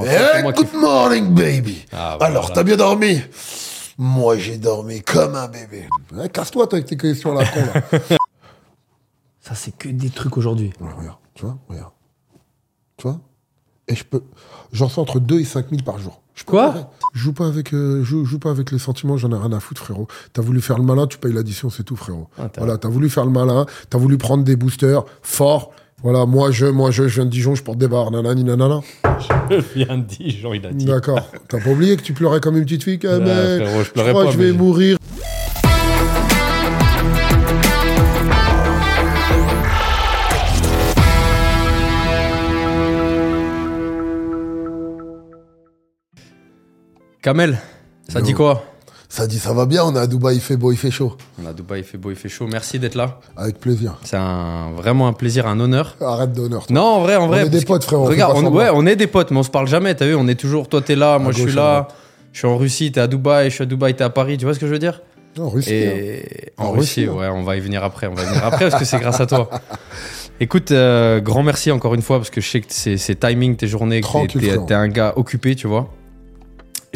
Oh, Eh, good morning, baby. Ah, voilà. Alors, t'as bien dormi? Moi, j'ai dormi comme un bébé. Eh, Casse-toi, toi, avec tes questions là, con, là. Ça, c'est que des trucs aujourd'hui. Ouais, regarde, tu vois, regarde. Tu vois? Et je peux. J'en sors entre 2 et 5 000 par jour. Je Quoi? pas- Je joue pas avec, euh, je joue, joue pas avec les sentiments, j'en ai rien à foutre, frérot. T'as voulu faire le malin, tu payes l'addition, c'est tout, frérot. Ah, voilà, t'as voulu faire le malin, t'as voulu prendre des boosters forts. Voilà, moi je, moi je, je viens de Dijon, je porte des barres, nanani, nanana. Je viens de genre, il a dit. D'accord. T'as pas oublié que tu pleurais comme une petite fille, quand Ouais, même. frérot, je pleurais crois pas, que je vais mais- mourir. Kamel, ça Yo. dit quoi? Ça dit, ça va bien, on est à Dubaï, il fait beau, il fait chaud. On est à Dubaï, il fait beau, il fait chaud. Merci d'être là. Avec plaisir. C'est un, vraiment un plaisir, un honneur. Arrête d'honneur. Non, en vrai, en vrai. est des potes, on fait Regarde, on, ouais, on est des potes, mais on se parle jamais. T'as vu, on est toujours. Toi, t'es là, moi, je gauche, suis là. Je suis en Russie, t'es à Dubaï, je suis à Dubaï, t'es à Paris. Tu vois ce que je veux dire? Non, Russie. hein. Et en, En Russie, Russie, hein. ouais, on va y venir après. On va y venir après parce que c'est grâce à toi. Écoute, euh, grand merci encore une fois parce que je sais que c'est timing tes journées, que t'es un gars occupé, tu vois.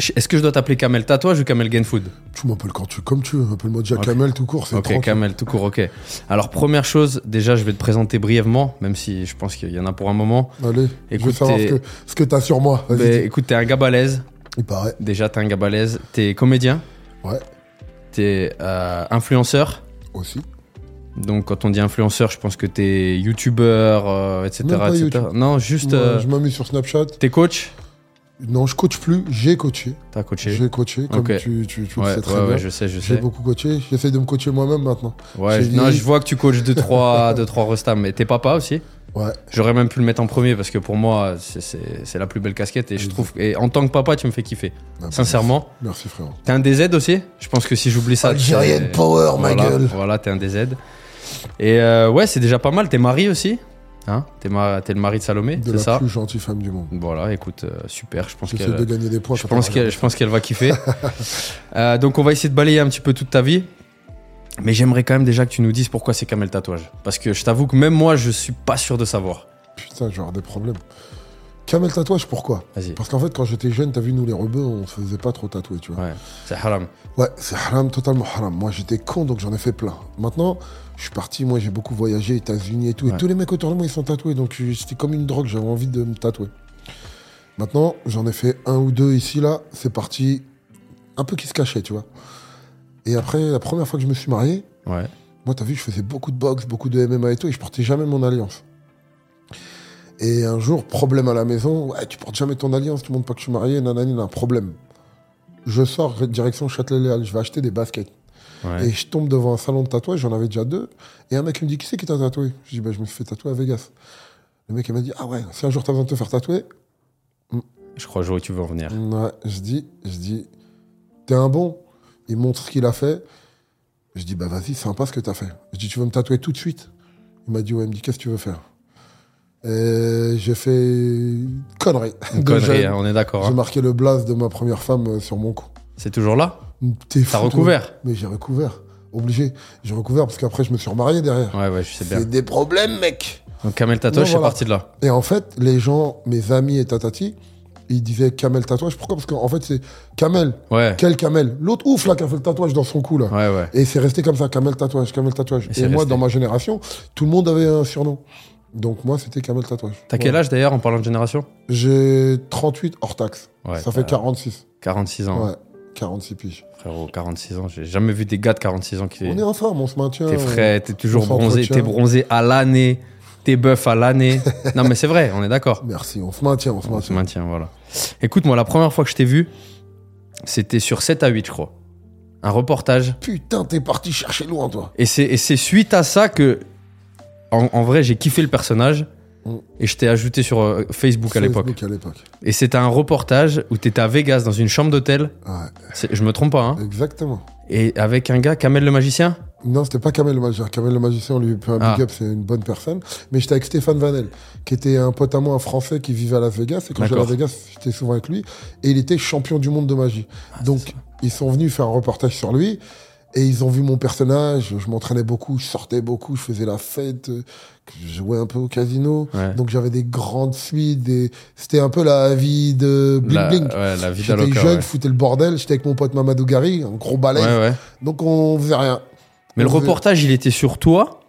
Je- Est-ce que je dois t'appeler Kamel Tatouage ou Kamel Gain Food Tu m'appelles quand tu comme tu veux. Appelle-moi déjà Ok. Kamel tout court, c'est Ok. Kamel, tout court, ok. Alors, première chose, déjà, je vais te présenter brièvement, même si je pense qu'il y en a pour un moment. Allez, je Écoute, veux savoir ce que, ce que t'as sur moi. Ben, écoute, t'es un gars balèze. Il paraît. Déjà, t'es un gars balèze. T'es comédien. Ouais. T'es euh, influenceur. Aussi. Donc, quand on dit influenceur, je pense que t'es youtubeur, euh, etc. YouTube. Non, juste. Moi, euh, Je m'amuse sur Snapchat. T'es coach? Non, je coach plus. J'ai coaché. T'as coaché J'ai coaché, comme Ok. tu, tu, tu Ouais, le sais très ouais, bien. ouais, je sais, je J'ai sais. beaucoup coaché. J'essaie de me coacher moi-même maintenant. Ouais, j'ai je- non, je vois que tu coaches 2 trois, deux, trois restas, mais t'es papa aussi? Ouais. J'aurais même pu le mettre en premier parce que pour moi, c'est- la plus belle casquette et je trouve. Et en tant que papa, tu me fais kiffer. Ah, bah, Sincèrement. Merci, frérot. T'es un DZ aussi? Je pense que si j'oublie ça. Algérienne c'est- power, ma voilà, gueule. Voilà, t'es un DZ. Et euh, ouais, c'est déjà pas mal. T'es mari aussi? Hein T'es ma- le mari de Salomé, De c'est la ça plus gentille femme du monde. Voilà, écoute, euh, super. Je pense qu'elle. de gagner des points. Je pense qu'elle, regarde. je pense qu'elle va kiffer. Euh, donc on va essayer de balayer un petit peu toute ta vie. Mais j'aimerais quand même déjà que tu nous dises pourquoi c'est Kamel Tatouage. Parce que je t'avoue que même moi, je suis pas sûr de savoir. Putain, je vais avoir des problèmes. Camel tatouage, pourquoi. Parce qu'en fait, quand j'étais jeune, t'as vu, nous les rebeux, on se faisait pas trop tatouer, tu vois. Ouais, c'est haram. Ouais, c'est haram, totalement haram. Moi, j'étais con, donc j'en ai fait plein. Maintenant, je suis parti, moi, j'ai beaucoup voyagé, États-Unis et tout. Ouais. Et tous les mecs autour de moi, ils sont tatoués. Donc, je- c'était comme une drogue, j'avais envie de me tatouer. Maintenant, j'en ai fait un ou deux ici, là. C'est parti, un peu qui se cachait, tu vois. Et après, la première fois que je me suis marié, Ouais. moi, t'as vu, je faisais beaucoup de boxe, beaucoup de MMA et tout, et je portais jamais mon alliance. Et un jour, problème à la maison, ouais, tu portes jamais ton alliance, tu montres pas que je suis marié, nanani, un problème. Je sors direction Châtelet-Léal, je vais acheter des baskets. Ouais. Et je tombe devant un salon de tatouage, j'en avais déjà deux. Et un mec il me dit Qui c'est qui t'a tatoué? Je dis bah, Je me suis fait tatouer à Vegas. Le mec il m'a dit Ah ouais, si un jour t'as besoin de te faire tatouer, Je crois que je vois où tu veux en venir. ouais, je dis, je dis T'es un bon? Il montre ce qu'il a fait. Je dis Bah vas-y, sympa ce que t'as fait. Je dis Tu veux me tatouer tout de suite? Il m'a dit Ouais, il me dit Qu'est-ce que tu veux faire? Et j'ai fait une connerie. Une connerie, jeune. hein, on est d'accord. J'ai hein. marqué le blaze de ma première femme euh, sur mon cou. C'est toujours là T'es T'as recouvert Mais j'ai recouvert. Obligé. J'ai recouvert parce qu'après, je me suis remarié derrière. Ouais, ouais, je sais bien. C'est des problèmes, mec. Donc Kamel Tatouage, Non, c'est voilà. parti de là. Et en fait, les gens, mes amis et tatati, ils disaient Kamel tatouage. Pourquoi? Parce qu'en fait, c'est Kamel. Ouais, Quel Kamel? L'autre ouf, là, qui a fait le tatouage dans son cou, là. ouais, ouais. Et c'est resté comme ça, Kamel tatouage, Kamel tatouage. Et moi, resté. dans ma génération, tout le monde avait un surnom. Donc moi, c'était Kamel tatouage. T'as quel âge d'ailleurs en parlant de génération J'ai 38 hors taxe. Ouais, ça fait t'as 46. 46 ans. Ouais, 46 piges. Frérot, 46 ans. J'ai jamais vu des gars de 46 ans qui. On est en forme, on se maintient. T'es frais, t'es toujours on bronzé, t'es bronzé à l'année, t'es bœuf à l'année. non mais c'est vrai, on est d'accord. Merci, on se maintient, on se On se maintient. maintient, voilà. Écoute, moi, la première fois que je t'ai vu, c'était sur 7 à 8, je crois. Un reportage. Putain, t'es parti chercher loin, toi. Et c'est et c'est suite à ça que, en, en vrai, j'ai kiffé le personnage. Mm. Et je t'ai ajouté sur euh, Facebook à l'époque. Facebook à l'époque. Et c'était un reportage où t'étais à Vegas dans une chambre d'hôtel. Ouais, C'est- Je me trompe pas, hein. exactement. Et avec un gars, Kamel le magicien? Non, c'était pas Kamel le magicien. Kamel le magicien, on lui fait un Ah. big up, c'est une bonne personne. Mais j'étais avec Stéphane Vanel, qui était un pote à moi, un Français qui vivait à Las Vegas. Et quand j'allais à D'accord. Vegas, j'étais souvent avec lui. Et il était champion du monde de magie. Ah, Donc, ils sont venus faire un reportage sur lui. Et ils ont vu mon personnage, je m'entraînais beaucoup, je sortais beaucoup, je faisais la fête, euh, je jouais un peu au casino. Ouais. Donc j'avais des grandes suites, des... c'était un peu la vie de Bling La, Bling. ouais, la vie J'étais jeune, ouais. foutais le bordel, j'étais avec mon pote Mamadou Gary, un gros balai. Ouais, ouais. Donc on faisait rien. Mais le faisait- reportage, il était sur toi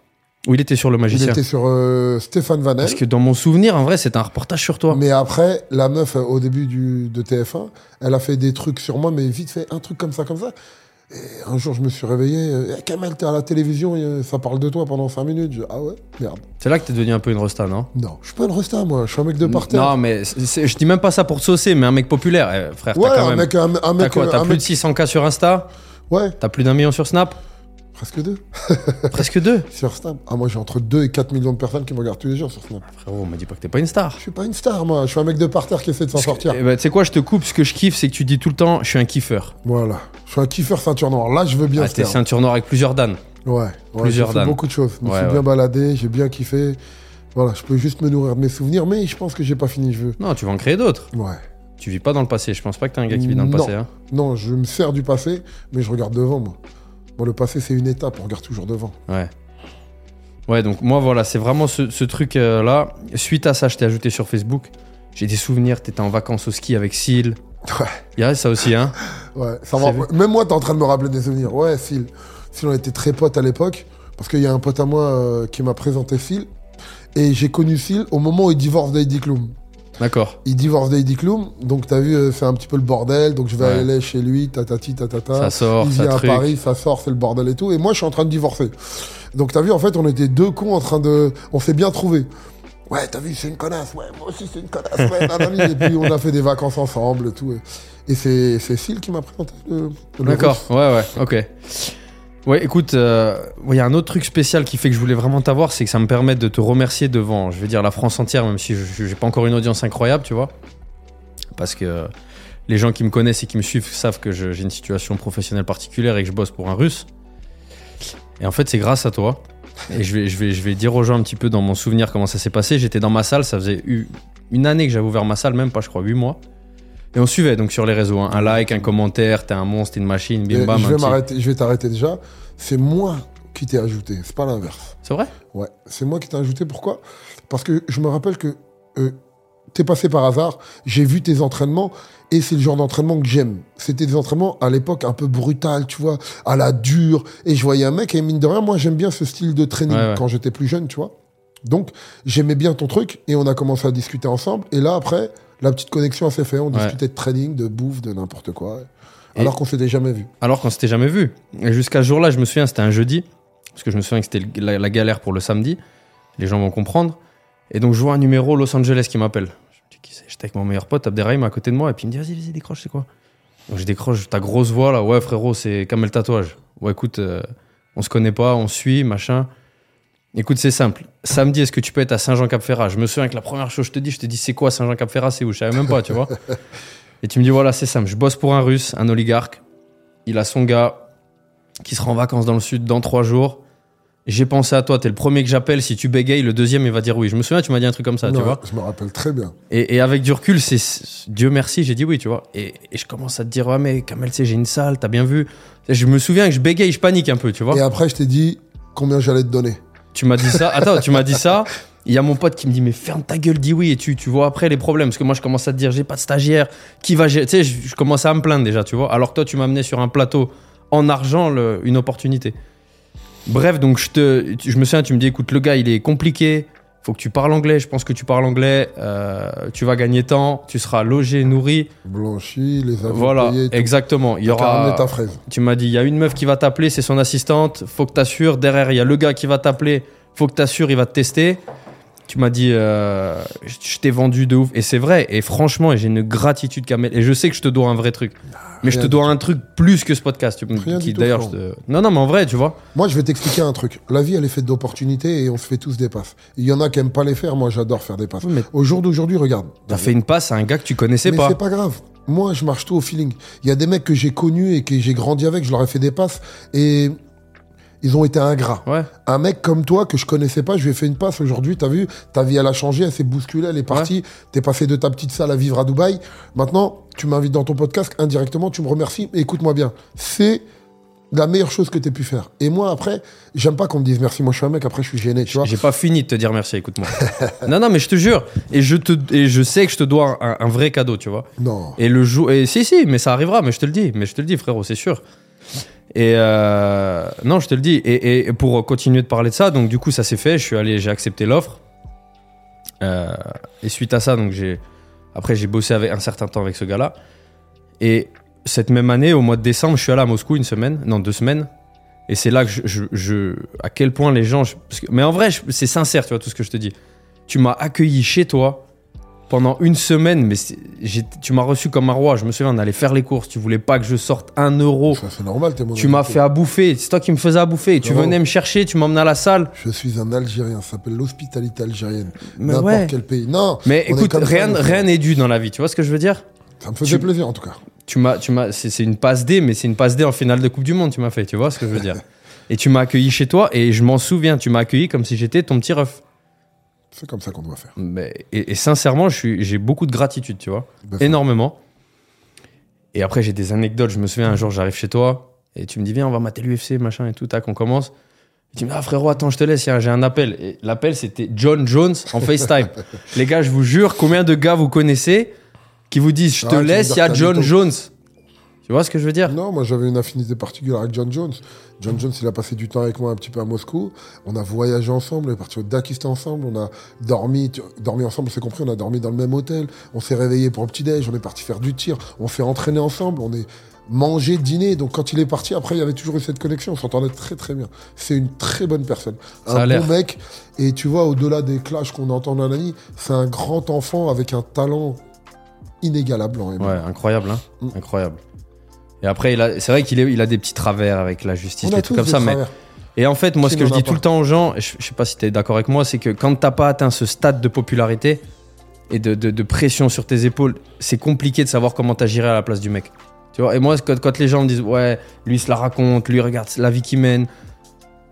ou il était sur le Il magicien était sur euh, Stéphane Vanel. Parce que dans mon souvenir, en vrai, c'était un reportage sur toi. Mais après, la meuf, euh, au début du, de TF1, elle a fait des trucs sur moi, mais vite fait, un truc comme ça, comme ça. Et un jour, je me suis réveillé. Euh, Eh, Kamel, t'es à la télévision, euh, ça parle de toi pendant 5 minutes. Je- ah ouais Merde. C'est là que t'es devenu un peu une rosta, non? Non, je suis pas une resta, moi. Je suis un mec de parterre. Non, mais c'est- c'est- je dis même pas ça pour te saucer, mais un mec populaire, eh, frère. ouais, t'as quand un même. mec, un, un T'as mec, quoi un T'as plus mec- de 600K sur Insta? Ouais, T'as plus d'un million sur Snap? Presque deux. Presque deux. Sur Snap. Ah, moi, j'ai entre 2 et 4 millions de personnes qui me regardent tous les jours sur Snap. Frérot, on m'a dit pas que t'es pas une star. Je suis pas une star, moi. Je suis un mec de parterre qui essaie de s'en sortir. Eh ben, tu sais quoi, je te coupe. Ce que je kiffe, c'est que tu dis tout le temps, je suis un kiffeur. Voilà. Je suis un kiffeur ceinture noire. Là, je veux bien Ah, ce t'es ceinture noire avec plusieurs Dan. Ouais, ouais Plusieurs j'ai fait dames. beaucoup de choses. Je me Ouais, suis ouais. bien baladé, j'ai bien kiffé. Voilà, je peux juste me nourrir de mes souvenirs, mais je pense que j'ai pas fini, je veux. Non, tu vas en créer d'autres. Ouais. Tu vis pas dans le passé. Je pense pas que t'es un gars qui vit dans le Non. passé. Hein. Non, je me sers du passé, mais je regarde devant, moi. Bon, le passé, c'est une étape, on regarde toujours devant. Ouais. Ouais, donc moi, voilà, c'est vraiment ce, ce truc-là. Suite à ça, je t'ai ajouté sur Facebook. J'ai des souvenirs, t'étais en vacances au ski avec Seal. Ouais. Il y a ça aussi, hein Ouais, ça va. Même moi, t'es en train de me rappeler des souvenirs. Ouais, Phil. Phil, on était très potes à l'époque, parce qu'il y a un pote à moi euh, qui m'a présenté Phil. Et j'ai connu Phil au moment où il divorce d'Heidi Klum. D'accord. Il divorce d'Heidi Klum, donc t'as vu, euh, c'est un petit peu le bordel. Donc je vais Ouais. aller chez lui, tatati, tatata. Ça sort, il ça vient à truc. Paris, ça sort, c'est le bordel et tout. Et moi, je suis en train de divorcer. Donc, t'as vu, en fait, on était deux cons en train de. On s'est bien trouvés. Ouais, t'as vu, c'est une connasse. Ouais, moi aussi, c'est une connasse. Ouais, nanani. et puis, on a fait des vacances ensemble et tout. Et, c'est Phil qui m'a présenté le. le D'accord, ouais, ouais, ok. Ouais, écoute, euh, il y a un autre truc spécial qui fait que je voulais vraiment t'avoir, c'est que ça me permet de te remercier devant, je vais dire, la France entière, même si j'ai pas encore une audience incroyable, tu vois. Parce que les gens qui me connaissent et qui me suivent savent que j'ai une situation professionnelle particulière et que je bosse pour un russe. Et en fait, c'est grâce à toi. Et je vais, je, vais, je vais dire aux gens un petit peu dans mon souvenir comment ça s'est passé. J'étais dans ma salle, ça faisait une année que j'avais ouvert ma salle, même pas, je crois, 8 mois. Et on suivait donc sur les réseaux. hein. Un like, un commentaire, t'es un monstre, t'es une machine, bim Et bam. je vais m'arrêter, je vais t'arrêter déjà. C'est moi qui t'ai ajouté, c'est pas l'inverse. C'est vrai? Ouais, c'est moi qui t'ai ajouté. Pourquoi? Parce que je me rappelle que euh, t'es passé par hasard, j'ai vu tes entraînements et c'est le genre d'entraînement que j'aime. C'était des entraînements à l'époque un peu brutal, tu vois, à la dure. Et je voyais un mec et mine de rien, moi j'aime bien ce style de training Ouais, ouais. quand j'étais plus jeune, tu vois. Donc j'aimais bien ton truc et on a commencé à discuter ensemble. Et là après, la petite connexion s'est faite. On Ouais. discutait de training, de bouffe, de n'importe quoi. Et- Alors qu'on s'était jamais vu. Alors qu'on s'était jamais vu. Et jusqu'à ce jour-là, je me souviens, c'était un jeudi. Parce que je me souviens que c'était la, la galère pour le samedi. Les gens vont comprendre. Et donc, je vois un numéro Los Angeles qui m'appelle. Je me dis, qui c'est? J'étais avec mon meilleur pote, Abderrahim, à côté de moi. Et puis il me dit, vas-y, vas-y, décroche, c'est quoi? Donc, je décroche, ta grosse voix là. Ouais, frérot, c'est Kamel Tatouage. Ouais, écoute, euh, on se connaît pas, on suit, machin. Écoute, c'est simple. Samedi, est-ce que tu peux être à Saint-Jean-Cap-Ferrat? Je me souviens que la première chose que je te dis, je te dis, c'est quoi Saint-Jean-Cap-Ferrat? C'est où? Je savais même pas, tu vois. Et tu me dis, voilà, c'est simple. Je bosse pour un russe, un oligarque. Il a son gars qui sera en vacances dans le sud dans trois jours. J'ai pensé à toi, t'es le premier que j'appelle. Si tu bégayes, le deuxième, il va dire oui. Je me souviens, tu m'as dit un truc comme ça, tu vois. Je me rappelle très bien. Et, et avec du recul, c'est Dieu merci, j'ai dit oui, tu vois. Et, et je commence à te dire, ouais, mais Kamel, tu sais, j'ai une salle, t'as bien vu. Je me souviens que je bégaye, je panique un peu, tu vois. Et après, je t'ai dit combien j'allais te donner. Tu m'as dit ça. Attends, tu m'as dit ça. Il y a mon pote qui me dit mais ferme ta gueule, dis oui et tu, vois après les problèmes parce que moi je commence à te dire j'ai pas de stagiaire, qui va gérer, tu sais je, commence à me plaindre déjà tu vois. Alors que toi tu m'as amené sur un plateau en argent une opportunité. Bref donc je te, je me souviens tu me dis écoute le gars il est compliqué, faut que tu parles anglais, je pense que tu parles anglais, euh, tu vas gagner temps, tu seras logé, nourri, Blanchi, les avions voilà payés, exactement. Il y aura ta fraise. tu m'as dit, il y a une meuf qui va t'appeler, c'est son assistante, faut que t'assures. Derrière, il y a le gars qui va t'appeler, faut que t'assures, il va te tester. Tu m'as dit, euh, je t'ai vendu de ouf. Et c'est vrai, et franchement, j'ai une gratitude, Kamel. Et je sais que je te dois un vrai truc. Mais je te dois un truc plus que ce podcast. Tu, Rien qui, d'ailleurs, te... Non, non, mais en vrai, tu vois. Moi, je vais t'expliquer un truc. La vie, elle est faite d'opportunités et on se fait tous des passes. Il y en a qui aiment pas les faire. Moi, j'adore faire des passes. Mais Au jour d'aujourd'hui, regarde. t'as fait une passe à un gars que tu connaissais Mais pas. c'est pas grave. Moi, je marche tout au feeling. Il y a des mecs que j'ai connus et que j'ai grandi avec, je leur ai fait des passes et ils ont été ingrats. Ouais. Un mec comme toi que je connaissais pas, je lui ai fait une passe aujourd'hui, t'as vu, ta vie elle a changé, elle s'est bousculée, elle est partie, t'es passé de ta petite salle à vivre à Dubaï. Maintenant, tu m'invites dans ton podcast, indirectement, tu me remercies, mais écoute-moi bien, c'est la meilleure chose que tu pu faire. Et moi, après, j'aime pas qu'on me dise merci. Moi, je suis un mec, après, je suis gêné, tu vois. J'ai pas fini de te dire merci, écoute-moi. non, non, mais je te jure. Et je, te, et je sais que je te dois un, un vrai cadeau, tu vois. Non. Et le jour. Et si, si, mais ça arrivera, mais je te le dis. Mais je te le dis, frérot, c'est sûr. Et euh, non, je te le dis. Et, pour continuer de parler de ça, donc du coup, ça s'est fait. Je suis allé, j'ai accepté l'offre. Euh, et suite à ça, donc j'ai. Après, j'ai bossé avec un certain temps avec ce gars-là. Et cette même année, au mois de décembre, je suis allé à Moscou une semaine, non deux semaines. Et c'est là que je, à quel point les gens, mais en vrai, c'est sincère, tu vois tout ce que je te dis. Tu m'as accueilli chez toi pendant une semaine, mais tu m'as reçu comme un roi. Je me souviens, on allait faire les courses. Tu voulais pas que je sorte un euro. Ça, c'est normal, t'es mon Tu m'as fait à bouffer. C'est toi qui me faisais à bouffer. Tu venais me chercher. Tu m'emmenais à la salle. Je suis un Algérien, ça s'appelle l'hospitalité algérienne. N'importe ouais. quel pays. Non. Mais écoute, ça, rien, rien n'est dû dans la vie. Tu vois ce que je veux dire? Ça me faisait tu- plaisir, en tout cas. tu m'as, tu m'as, c'est une passe D, mais c'est une passe D en finale de Coupe du Monde, tu m'as fait, tu vois ce que je veux dire? et tu m'as accueilli chez toi, et je m'en souviens, tu m'as accueilli comme si j'étais ton petit ref. C'est comme ça qu'on doit faire. Mais, et, et sincèrement, j'ai beaucoup de gratitude, tu vois, Ben, énormément. Et après, j'ai des anecdotes. Je me souviens, un jour, j'arrive chez toi, et tu me dis, viens, on va mater l'UFC, machin et tout, tac, on commence. Et tu me dis, ah frérot, attends, je te laisse, j'ai un appel. Et l'appel, c'était John Jones en FaceTime. Les gars, je vous jure, combien de gars vous connaissez qui vous disent, je te Ah, laisse, il y a John. Jones. Tu vois ce que je veux dire? Non, moi j'avais une affinité particulière avec John Jones. John Jones, il a passé du temps avec moi un petit peu à Moscou. On a voyagé ensemble, on est parti au Dakistan ensemble, on a dormi, tu- dormi ensemble, c'est compris, on a dormi dans le même hôtel. On s'est réveillé pour le petit-déj, on est parti faire du tir, on s'est entraîné ensemble, on est mangé, dîné. Donc quand il est parti, après, il y avait toujours eu cette connexion, on s'entendait très très bien. C'est une très bonne personne. Ça a un bon mec. Et tu vois, au-delà des clashs qu'on entend dans la nuit, c'est un grand enfant avec un talent inégalable en MMA. Ouais, incroyable, hein Mm. Incroyable. Et après, c'est vrai qu'il il a des petits travers avec la justice, des trucs comme des ça. Mais... Et en fait, moi, ce que je dis tout le temps aux gens, et je, je sais pas si tu es d'accord avec moi, c'est que quand t'as pas atteint ce stade de popularité et de, de- de pression sur tes épaules, c'est compliqué de savoir comment t'agirais à la place du mec. Tu vois, et moi, quand, quand les gens me disent, ouais, lui, il se la raconte, lui, regarde la vie qu'il mène.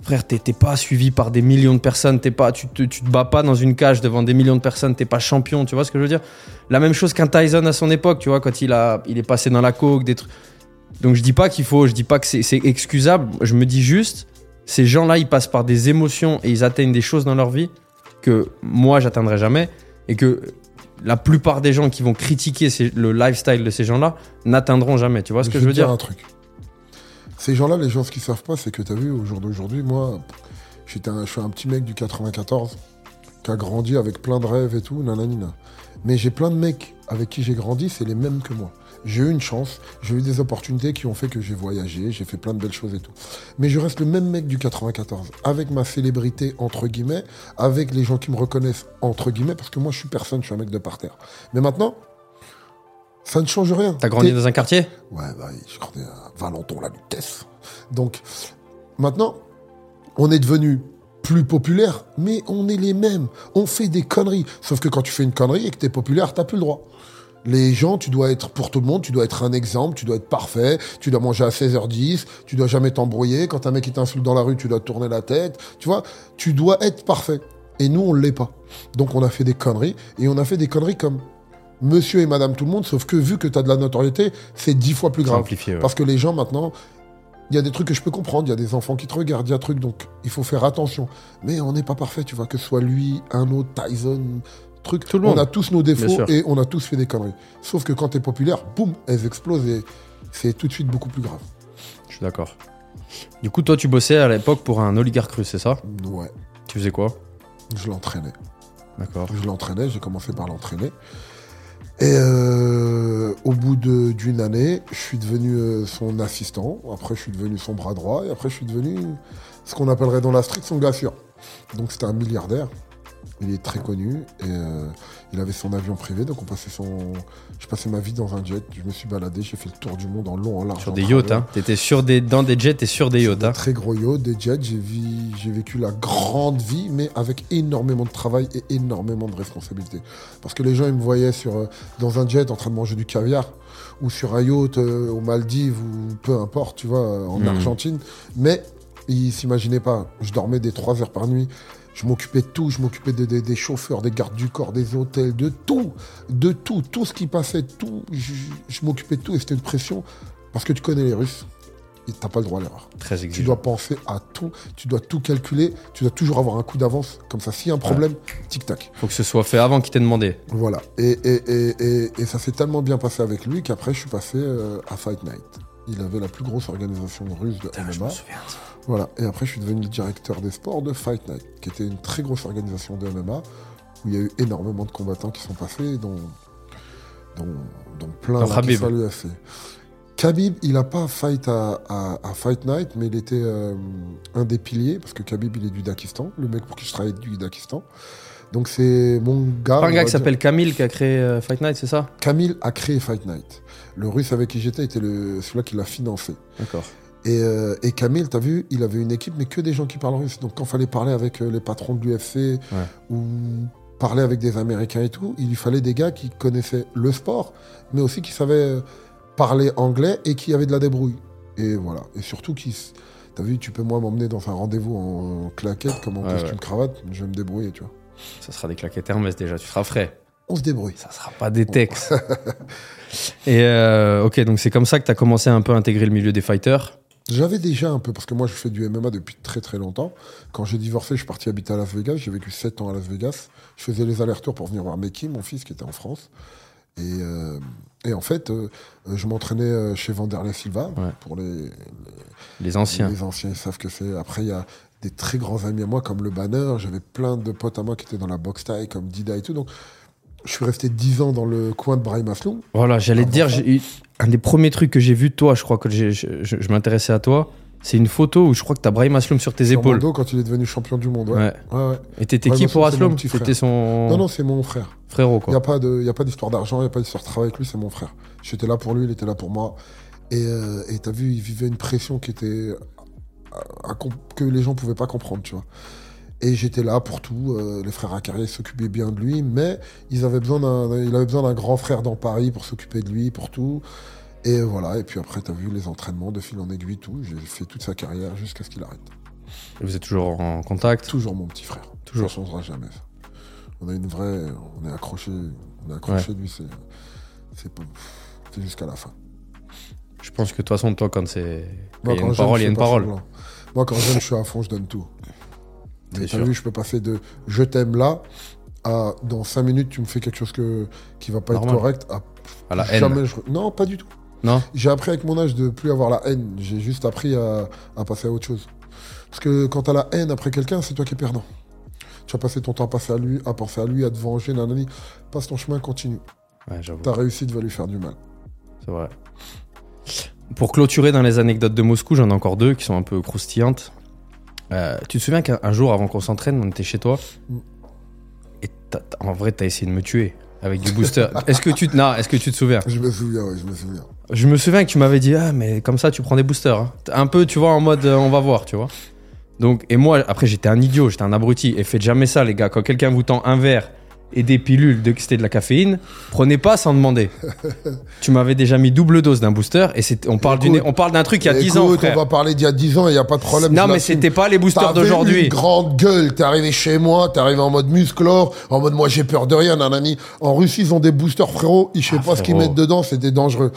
Frère, t'es t'es pas suivi par des millions de personnes, t'es pas, tu, te, tu te bats pas dans une cage devant des millions de personnes, t'es pas champion, tu vois ce que je veux dire? La même chose qu'un Tyson à son époque, tu vois, quand il, a, il est passé dans la coke, des trucs. Donc je dis pas qu'il faut, je dis pas que c'est excusable, je me dis juste, ces gens-là, ils passent par des émotions et ils atteignent des choses dans leur vie que moi, j'atteindrai jamais et que la plupart des gens qui vont critiquer ces- le lifestyle de ces gens-là n'atteindront jamais. Tu vois ce que je veux dire dire un truc. Ces gens-là, les gens, ce qu'ils savent pas, c'est que tu as vu, au jour d'aujourd'hui, moi, j'étais un- je suis un petit mec du 94 qui a grandi avec plein de rêves et tout, nananina. Mais j'ai plein de mecs avec qui j'ai grandi, c'est les mêmes que moi. J'ai eu une chance, j'ai eu des opportunités qui ont fait que j'ai voyagé, j'ai fait plein de belles choses et tout. Mais je reste le même mec du 94, avec ma célébrité, entre guillemets, avec les gens qui me reconnaissent, entre guillemets, parce que moi, je suis personne, je suis un mec de parterre. Mais maintenant, ça ne change rien. T'as grandi dans un quartier? Ouais, bah, je grandis à Valenton, la Lutèce. Donc, maintenant, on est devenu plus populaire, mais on est les mêmes. On fait des conneries. Sauf que quand tu fais une connerie et que t'es populaire, t'as plus le droit. Les gens, tu dois être pour tout le monde, tu dois être un exemple, tu dois être parfait, tu dois manger à 16h10, tu dois jamais t'embrouiller. Quand un mec il t'insulte dans la rue, tu dois te tourner la tête. Tu vois, tu dois être parfait. Et nous, on l'est pas. Donc on a fait des conneries, et on a fait des conneries comme monsieur et madame tout le monde, sauf que vu que tu as de la notoriété, c'est dix fois plus grave. Amplifié, ouais. Parce que les gens maintenant, il y a des trucs que je peux comprendre, il y a des enfants qui te regardent, il y a des trucs, donc il faut faire attention. Mais on n'est pas parfait, tu vois, que ce soit lui, un autre, Tyson, truc. Tout le on monde. a tous nos défauts et on a tous fait des conneries. Sauf que quand tu es populaire, boum, elles explosent et c'est tout de suite beaucoup plus grave. Je suis d'accord. Du coup, toi, tu bossais à l'époque pour un oligarque russe, c'est ça? Ouais, Tu faisais quoi? Je l'entraînais. D'accord. Je l'entraînais, j'ai commencé par l'entraîner. Et euh, au bout de- d'une année, je suis devenu euh, son assistant. Après, je suis devenu son bras droit. Et après, je suis devenu ce qu'on appellerait dans la street son sûr. Donc, c'était un milliardaire. Il est très connu. Et euh, il avait son avion privé. Donc, on passait son. Je passais ma vie dans un jet. Je me suis baladé. J'ai fait le tour du monde en long, en large. Sur des yachts, hein T'étais sur des, dans des jets et sur des yachts, Des hein très gros yachts, des jets. J'ai vi- j'ai vécu la grande vie, mais avec énormément de travail et énormément de responsabilités. Parce que les gens, ils me voyaient sur, euh, dans un jet en train de manger du caviar, ou sur un yacht euh, aux Maldives, ou peu importe, tu vois, en Mhm. Argentine. Mais ils s'imaginaient pas. Je dormais des 3 heures par nuit. Je m'occupais de tout, je m'occupais de- de- des chauffeurs, des gardes du corps, des hôtels, de tout, de tout, tout ce qui passait, tout, je, je m'occupais de tout et c'était une pression parce que tu connais les Russes et t'as pas le droit à l'erreur. Très Tu exigeant. dois penser à tout, tu dois tout calculer, tu dois toujours avoir un coup d'avance. Comme ça, s'il y a un problème, tic-tac. Faut que ce soit fait avant qu'il t'ait demandé. Voilà. Et, et, et, et, ça s'est tellement bien passé avec lui qu'après, je suis passé euh, à Fight Night. Il avait la plus grosse organisation russe de Putain, je MMA. me souviens de ça. Voilà. Et après, je suis devenu le directeur des sports de Fight Night, qui était une très grosse organisation de MMA, où il y a eu énormément de combattants qui sont passés, dont, dont, dont plein là, qui Khabib. sont l'UFC. Khabib, il n'a pas fight à, à- à Fight Night, mais il était euh, un des piliers, parce que Khabib, il est du Dakistan, le mec pour qui je travaille est du Dakistan. Donc c'est mon gars. Pas un gars qui s'appelle Camille qui a créé euh, Fight Night, c'est ça? Camille a créé Fight Night. Le russe avec qui j'étais était le, celui-là qui l'a financé. D'accord. Et, euh, et Camille, t'as vu, il avait une équipe, mais que des gens qui parlent russe. Donc quand fallait parler avec euh, les patrons de l'UFC ou parler avec des Américains et tout, il lui fallait des gars qui connaissaient le sport, mais aussi qui savaient euh, parler anglais et qui avaient de la débrouille. Et voilà. Et surtout qui... T'as vu, tu peux moi m'emmener dans un rendez-vous en, claquette comme en Ouais, costume ouais. cravate, je vais me débrouiller, tu vois. Ça sera des claquettes Hermès déjà, tu seras frais. On se débrouille. Ça sera pas des textes. Et euh, ok, donc c'est comme ça que tu as commencé à un peu intégrer le milieu des fighters. J'avais déjà un peu, parce que moi je fais du MMA depuis très très longtemps. Quand j'ai divorcé, je suis parti habiter à Las Vegas. J'ai vécu 7 ans à Las Vegas. Je faisais les allers-retours pour venir voir Meki, mon fils qui était en France. Et, euh, et en fait, euh, je m'entraînais euh, chez Vanderlei Silva. Ouais. Pour les, Les anciens. les anciens, ils savent que c'est. Après, il y a des très grands amis à moi comme le Banner. J'avais plein de potes à moi qui étaient dans la boxe taille comme Dida et tout. Donc, je suis resté 10 ans dans le coin de Brahim Asloum. Voilà, j'allais te dire, j'ai eu- un des premiers trucs que j'ai vu de toi, je crois que je, m'intéressais à toi, c'est une photo où je crois que tu as Brahim Asloum sur tes Sur épaules. Bordeaux, quand il est devenu champion du monde. Ouais. Ouais. Ouais, ouais. Et t'étais qui pour Asloum. C'était son Non, non, c'est mon frère. frérot, Il quoi. n'y a pas d'histoire d'argent, il n'y a pas d'histoire de travail avec lui, c'est mon frère. J'étais là pour lui, il était là pour moi. Et euh, t'as vu, il vivait une pression qui était. à- à comp- que les gens pouvaient pas comprendre, tu vois. Et j'étais là pour tout. euh, les frères Acarier s'occupaient bien de lui, mais ils avaient besoin d'un, il avait besoin d'un grand frère dans Paris pour s'occuper de lui, pour tout. Et voilà. Et puis après, t'as vu les entraînements de fil en aiguille, tout. J'ai fait toute sa carrière jusqu'à ce qu'il arrête. Et Vous êtes toujours en contact? Toujours mon petit frère. Toujours. Ça changera jamais. ça. On a une vraie. On est accroché. On est accroché de lui. C'est. C'est c'est jusqu'à la fin. Je pense que de toute façon, toi, quand c'est. Moi, Il y a une parole, il y a une parole. Moi, quand j'aime, je suis à fond, je donne tout. T'as vu, je peux passer de je t'aime là à dans 5 minutes, tu me fais quelque chose que, qui va pas Normal. être correct. À À la haine. je... Non, pas du tout. Non J'ai appris avec mon âge de plus avoir la haine. J'ai juste appris à, à passer à autre chose. Parce que quand t'as la haine après quelqu'un, c'est toi qui es perdant. Tu vas passer ton temps à passer à lui, à penser à lui, à te venger, nanani. Passe ton chemin, continue. Ouais. Ta réussite va lui faire du mal. C'est vrai. Pour clôturer dans les anecdotes de Moscou, j'en ai encore deux qui sont un peu croustillantes. Euh, tu te souviens qu'un un jour, avant qu'on s'entraîne, on était chez toi Mm. et t'as- t'as- en vrai, t'as essayé de me tuer avec du booster. est-ce que tu te- non, est-ce que tu te souviens? Je me souviens, ouais, je me souviens. Je me souviens que tu m'avais dit ah mais comme ça tu prends des boosters. hein. Un peu, tu vois, en mode euh, on va voir, tu vois. Donc et moi après j'étais un idiot, j'étais un abruti et faites jamais ça les gars. Quand quelqu'un vous tend un verre et des pilules de c'était de la caféine, prenez pas sans demander. tu m'avais déjà mis double dose d'un booster et c'est on parle d'une on parle d'un truc il y a 10 Écoute, ans on frère. va parler d'il y a 10 ans et il n'y a pas de problème. Non je mais c'était pas les boosters d'aujourd'hui. une grande gueule. T'es arrivé chez moi, t'es arrivé en mode musclore, en mode moi j'ai peur de rien, nanani. En Russie, ils ont des boosters, frérot. Ils savent Ah, pas ce qu'ils mettent dedans, c'était dangereux.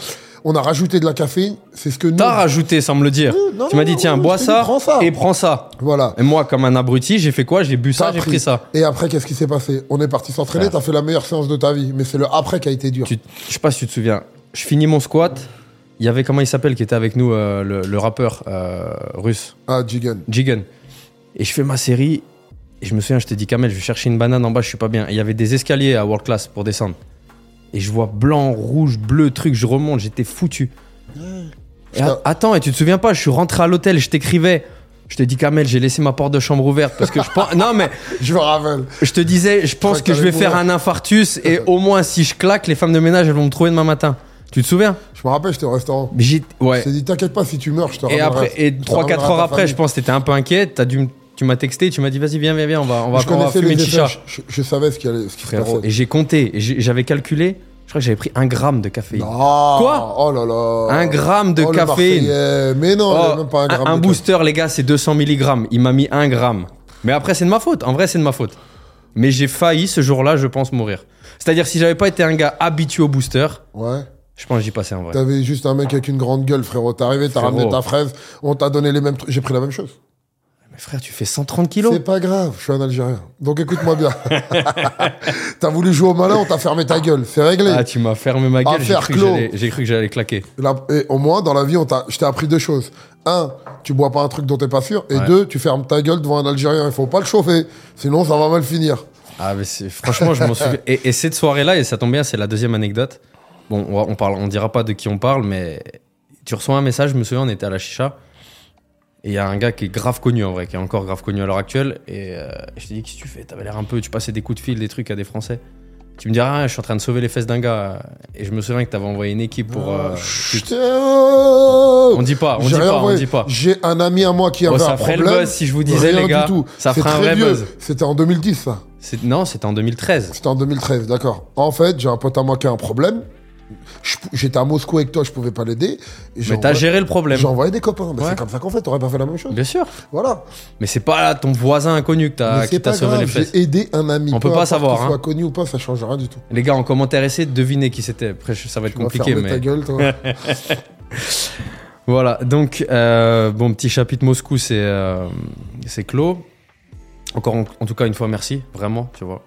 On a rajouté de la caféine, c'est ce que nous. T'as rajouté sans me le dire. non, tu m'as dit tiens non, bois ça, dit, prends ça. et prends ça. Voilà. Et moi comme un abruti j'ai fait quoi? J'ai bu ça, j'ai pris ça. Et après, qu'est-ce qui s'est passé? On est parti s'entraîner, Frère. t'as fait la meilleure séance de ta vie. Mais c'est le après qui a été dur. Tu- je sais pas si tu te souviens. Je finis mon squat. Il y avait comment il s'appelle qui était avec nous euh, le, le rappeur euh, russe? Ah, Jigen. Jigen. Et je fais ma série. Et je me souviens, je t'ai dit Kamel, je vais chercher une banane en bas, je suis pas bien. Et il y avait des escaliers à World Class pour descendre. Et je vois blanc, rouge, bleu, truc, je remonte, j'étais foutu. Et a- attends, et tu te souviens pas, je suis rentré à l'hôtel, je t'écrivais. Je te dis Kamel, j'ai laissé ma porte de chambre ouverte parce que je pense. Non mais Je me rappelle. je te disais, je pense que je vais faire un infarctus et au moins si je claque, les femmes de ménage elles vont me trouver demain matin. Tu te souviens? Je me rappelle, j'étais au restaurant. Mais j'ai- Ouais. Je t'ai dit, t'inquiète pas, si tu meurs, je te Et ramènerai- après, et je te 3-4 ramènerai heures ta après, famille. je pense que t'étais un peu inquiet. T'as dû, tu m'as texté, tu m'as dit vas-y viens viens viens, on va on va, je on va fumer une chicha. je, je savais ce qui, allait, ce qui se Frérot, passait. et j'ai compté, et j'avais calculé. Je crois que j'avais pris un gramme de caféine. Non. Quoi Oh là là. Un gramme de Oh, caféine. Mais non, Oh, même pas un gramme. un de booster, les gars, c'est 200 mg. Il m'a mis un gramme. Mais après, c'est de ma faute. En vrai, c'est de ma faute. Mais j'ai failli ce jour-là, je pense, mourir. C'est-à-dire, si j'avais pas été un gars habitué au booster. Ouais. Je pense que j'y passais en vrai. T'avais juste un mec avec une grande gueule, frérot. T'es arrivé, t'as ramené ta fraise, on t'a donné les mêmes trucs. J'ai pris la même chose. Mais frère, tu fais 130 kilos C'est pas grave, je suis un Algérien. Donc écoute-moi bien. t'as voulu jouer au malin, on t'a fermé ta gueule. C'est réglé. Ah, tu m'as fermé ma gueule, j'ai cru, que j'allais- j'ai cru que j'allais claquer. Et au moins, dans la vie, on t'a, je t'ai appris deux choses. Un, tu bois pas un truc dont t'es pas sûr. Et Ouais. deux, tu fermes ta gueule devant un Algérien. Il faut pas le chauffer. Sinon, ça va mal finir. Ah, mais franchement, je m'en souviens. Et, et cette soirée-là, et ça tombe bien, c'est la deuxième anecdote. Bon, on, on, parle, on dira pas de qui on parle, mais tu reçois un message, je me souviens, on était à la chicha. Et il y a un gars qui est grave connu en vrai, qui est encore grave connu à l'heure actuelle. Et euh, je t'ai dit, qu'est-ce que tu fais? T'avais l'air un peu, tu passais des coups de fil, des trucs à des Français. Tu me dis, ah, je suis en train de sauver les fesses d'un gars. Et je me souviens que t'avais envoyé une équipe pour. euh, euh, on dit pas, on dit pas, on dit pas. J'ai un ami à moi qui Oh, avait ça un ferait problème. le buzz si je vous disais, Rien les gars. du tout. Ça ferait un très vrai vieux. buzz. C'était en 2010, ça. Non, c'était en 2013. C'était en 2013, d'accord. En fait, j'ai un pote à moi qui a un problème. J'étais à Moscou avec toi, je pouvais pas l'aider. Mais t'as géré le problème. J'ai envoyé des copains. Mais Ouais. c'est comme ça qu'on fait, t'aurais pas fait la même chose. Bien sûr. Voilà. Mais c'est pas ton voisin inconnu que t'as qui t'a sauvé les fesses. j'ai aidé un ami. On peut Peu pas savoir, Qu'il hein. soit connu ou pas, ça change rien du tout. Les gars, en commentaire, essayez de deviner qui c'était. Après, ça va être Tu vas compliqué, ta mais gueule, toi. voilà. Donc, euh, bon, petit chapitre Moscou, c'est euh, c'est clos. Encore, en, en tout cas, une fois, merci, vraiment, tu vois.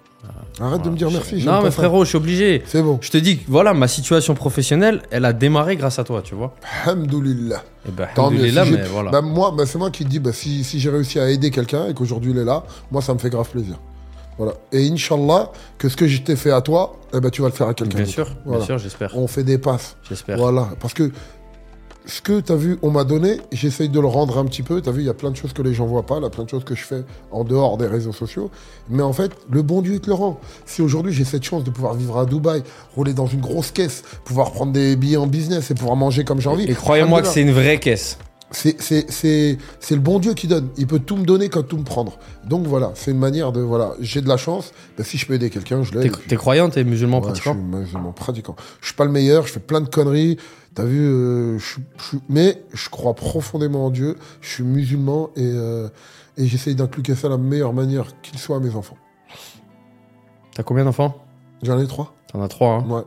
Arrête de me dire merci. non, mais frérot, je suis obligé. C'est bon. Je te dis, voilà, ma situation professionnelle, elle a démarré grâce à toi, tu vois. Alhamdoulilah. Et ben, Tant mieux. alhamdoulilah, Si mais voilà. Bah, moi, bah, c'est moi qui dis, bah, si, si j'ai réussi à aider quelqu'un et qu'aujourd'hui il est là, moi ça me fait grave plaisir. Voilà. Et Inch'Allah, que ce que je t'ai fait à toi, eh ben, tu vas le faire à quelqu'un. bien sûr, bien Voilà. sûr, j'espère. On fait des passes. J'espère. Voilà. Parce que ce que tu as vu, on m'a donné, j'essaye de le rendre un petit peu. Tu as vu, il y a plein de choses que les gens voient pas, il y a plein de choses que je fais en dehors des réseaux sociaux. Mais en fait, le bon Dieu te le rend. Si aujourd'hui j'ai cette chance de pouvoir vivre à Dubaï, rouler dans une grosse caisse, pouvoir prendre des billets en business et pouvoir manger comme j'ai envie. Et croyez-moi que c'est une vraie caisse. C'est, c'est, c'est, c'est le bon Dieu qui donne. Il peut tout me donner comme tout me prendre. Donc voilà, c'est une manière de. Voilà, j'ai de la chance. Ben, si je peux aider quelqu'un, je l'aide. T'es Et puis- t'es croyant, t'es musulman Ouais, pratiquant Je suis musulman pratiquant. Je suis pas le meilleur, je fais plein de conneries. T'as vu, euh, je, je mais je crois profondément en Dieu. Je suis musulman et, euh, et j'essaye d'inculquer ça de la meilleure manière qu'il soit à mes enfants. T'as combien d'enfants? J'en ai trois. T'en as trois, hein. Ouais.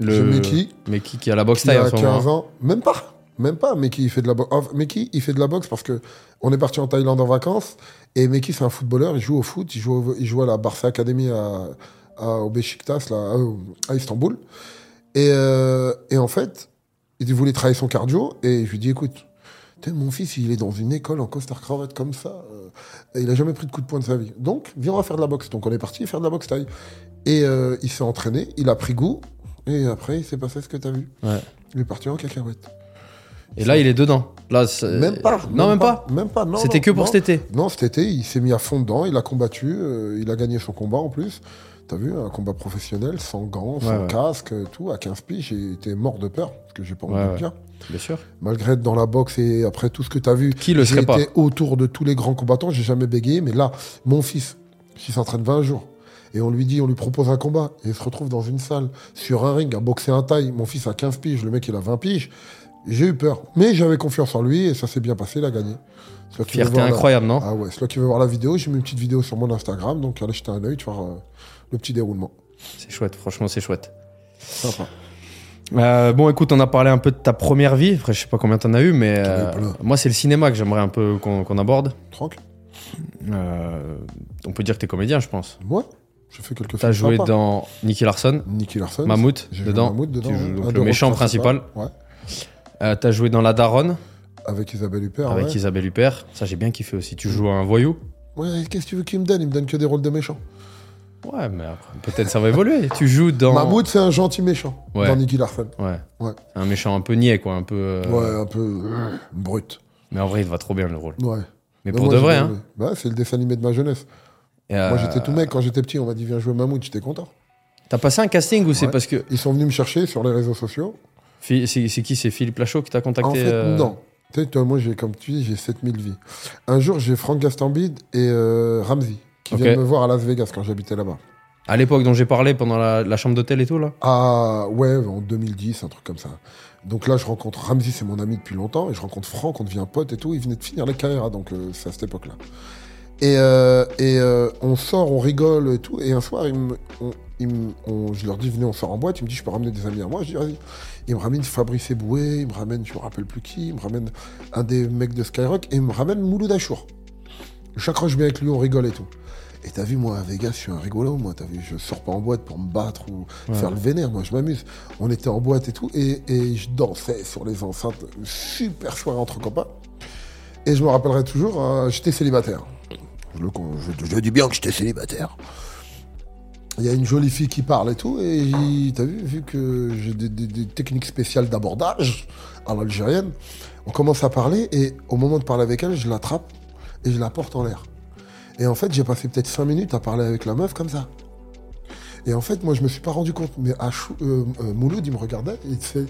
Le... J'ai Mickey, Mais qui, a la boxe taille moment 15 hein. ans. Même pas. Même pas. Mickey, il fait de la boxe. Mickey, il fait de la boxe parce que on est parti en Thaïlande en vacances. Et Mickey, c'est un footballeur. Il joue au foot. Il joue, au- il joue à la Barça Academy à, à, au Beşiktaş, là, à, à Istanbul. Et, euh, et en fait, il voulait travailler son cardio. Et je lui dis, écoute, mon fils, il est dans une école en costard cravate comme ça. euh, et il a jamais pris de coup de poing de sa vie. Donc, viens, on va faire de la boxe. Donc, on est parti faire de la boxe taille. Et euh, il s'est entraîné. Il a pris goût. Et après, il s'est passé ce que tu as vu. Ouais. Il est parti en cacahuète. Et là, il est dedans. Là, Même pas. Non, même pas. Même pas. non, C'était que pour non. cet été. Non, cet été, il s'est mis à fond dedans. Il a combattu. euh, il a gagné son combat en plus. T'as vu, un combat professionnel, sans gants, sans ouais. casque, tout. À 15 piges, j'ai été mort de peur. Parce que j'ai pas envie Ouais, de dire. Bien sûr. Malgré être dans la boxe et après tout ce que t'as vu, Qui le serait pas autour de tous les grands combattants. J'ai jamais bégayé. Mais là, mon fils, qui s'entraîne 20 jours, et on lui dit, on lui propose un combat, et il se retrouve dans une salle, sur un ring, à boxer un taille. Mon fils a 15 piges, le mec il a 20 piges. J'ai eu peur. Mais j'avais confiance en lui, et ça s'est bien passé, il a gagné. Fierté la- incroyable, non? Ah ouais, c'est toi qui veux voir la vidéo, j'ai mis une petite vidéo sur mon Instagram, donc allez jeter un œil, tu voir euh, le petit déroulement. C'est chouette, franchement, c'est chouette. Sympa. Euh, bon, écoute, on a parlé un peu de ta première vie. Après, je sais pas combien t'en as eu, mais euh, moi, c'est le cinéma que j'aimerais un peu qu'on aborde. Tranquille. Euh, on peut dire que t'es comédien, je pense. Ouais, j'ai fait quelques T'as films joué sympas. dans Nicky Larson, Nicky Larson. Mammouth, joué dedans. Mammouth dedans. Tu joues donc le méchant principal. Ouais. T'as joué dans La Daronne Avec Isabelle Huppert. avec ouais. Isabelle Huppert. Ça, j'ai bien kiffé aussi. Tu joues un voyou Ouais, qu'est-ce que tu veux qu'il me donne? Il me donne que des rôles de méchants. Ouais, mais peut-être ça va évoluer. tu joues dans. Mammouth, c'est un gentil méchant Ouais. dans Nicky Larson. Ouais. Ouais. Un méchant un peu niais, quoi. Un peu. euh, Ouais, un peu euh, brut. Mais en vrai, il te va trop bien le rôle. Ouais. Mais Ouais, pour moi, de vrai, hein. Bah, c'est le dessin animé de ma jeunesse. Et, euh, Moi, j'étais tout mec quand j'étais petit. On m'a dit, viens jouer Mammouth. J'étais content. T'as passé un casting ou c'est parce que. Ils sont venus me chercher sur les réseaux sociaux. C'est qui? C'est Philippe Lachaud qui t'a contacté En fait, non. Tu sais, toi, moi, j'ai, comme tu dis, j'ai 7000 vies. Un jour, j'ai Franck Gastambide et Ramsey qui Ok. viennent me voir à Las Vegas quand j'habitais là-bas. À l'époque dont j'ai parlé pendant la, la chambre d'hôtel et tout, là? Ah, ouais, en 2010, un truc comme ça. Donc là, je rencontre Ramsey, c'est mon ami depuis longtemps, et je rencontre Franck, on devient pote et tout. Il venait de finir la carrière, donc euh, c'est à cette époque-là. Et, euh, et euh, on sort, on rigole et tout. Et un soir, il me- on, il me- on- je leur dis, venez, on sort en boîte. Il me dit, je peux ramener des amis à moi. Je dis, vas-y. Il me ramène Fabrice Eboué, il me ramène, je me rappelle plus qui, il me ramène un des mecs de Skyrock et il me ramène Mouloud Achour. J'accroche bien avec lui, on rigole et tout. Et t'as vu, moi, à Vegas, je suis un rigolo, moi, t'as vu, je sors pas en boîte pour me battre ou faire le vénère, moi, je m'amuse. On était en boîte et tout, et, et je dansais sur les enceintes, super soirée entre copains. Et je me rappellerai toujours, euh, j'étais célibataire. Je, le con- je- je dis bien que j'étais célibataire. Il y a une jolie fille qui parle et tout, et t'as vu, vu que j'ai des, des- des techniques spéciales d'abordage à l'algérienne, on commence à parler, et au moment de parler avec elle, je l'attrape et je la porte en l'air. Et en fait, j'ai passé peut-être 5 minutes à parler avec la meuf comme ça. Et en fait, moi, je me suis pas rendu compte. Mais Achou, euh, euh, Mouloud, il me regardait. Et il fait-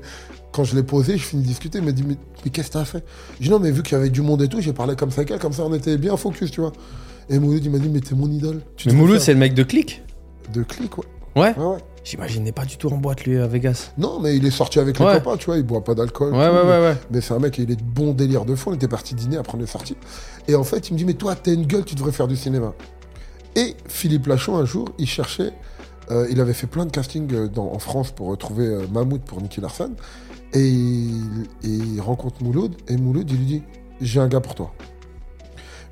quand je l'ai posé, je finis de discuter. Il m'a dit Mais, mais qu'est-ce que t'as fait? Je dis Non, mais vu qu'il y avait du monde et tout, j'ai parlé comme ça avec elle. Comme ça, on était bien focus, tu vois. Et Mouloud, il m'a dit Mais t'es mon idole. Tu Mais Mouloud, c'est le mec de clic De clic, ouais. Ouais. Ouais, ouais. J'imaginais pas du tout en boîte, lui, à Vegas. Non, mais il est sorti avec les Ouais. copains, tu vois. Il boit pas d'alcool. Ouais, tout, ouais, mais- ouais, ouais. Mais c'est un mec, il est de bon délire de fond. On était parti dîner, après on est sorti. Et en fait, il me dit, mais toi, t'as une gueule, tu devrais faire du cinéma. Et Philippe Lachaud, un jour, il cherchait, euh, il avait fait plein de castings euh, dans- en France pour retrouver euh, Mahmoud pour Nicky Larson. Et il, et il rencontre Mouloud, et Mouloud, il lui dit, j'ai un gars pour toi.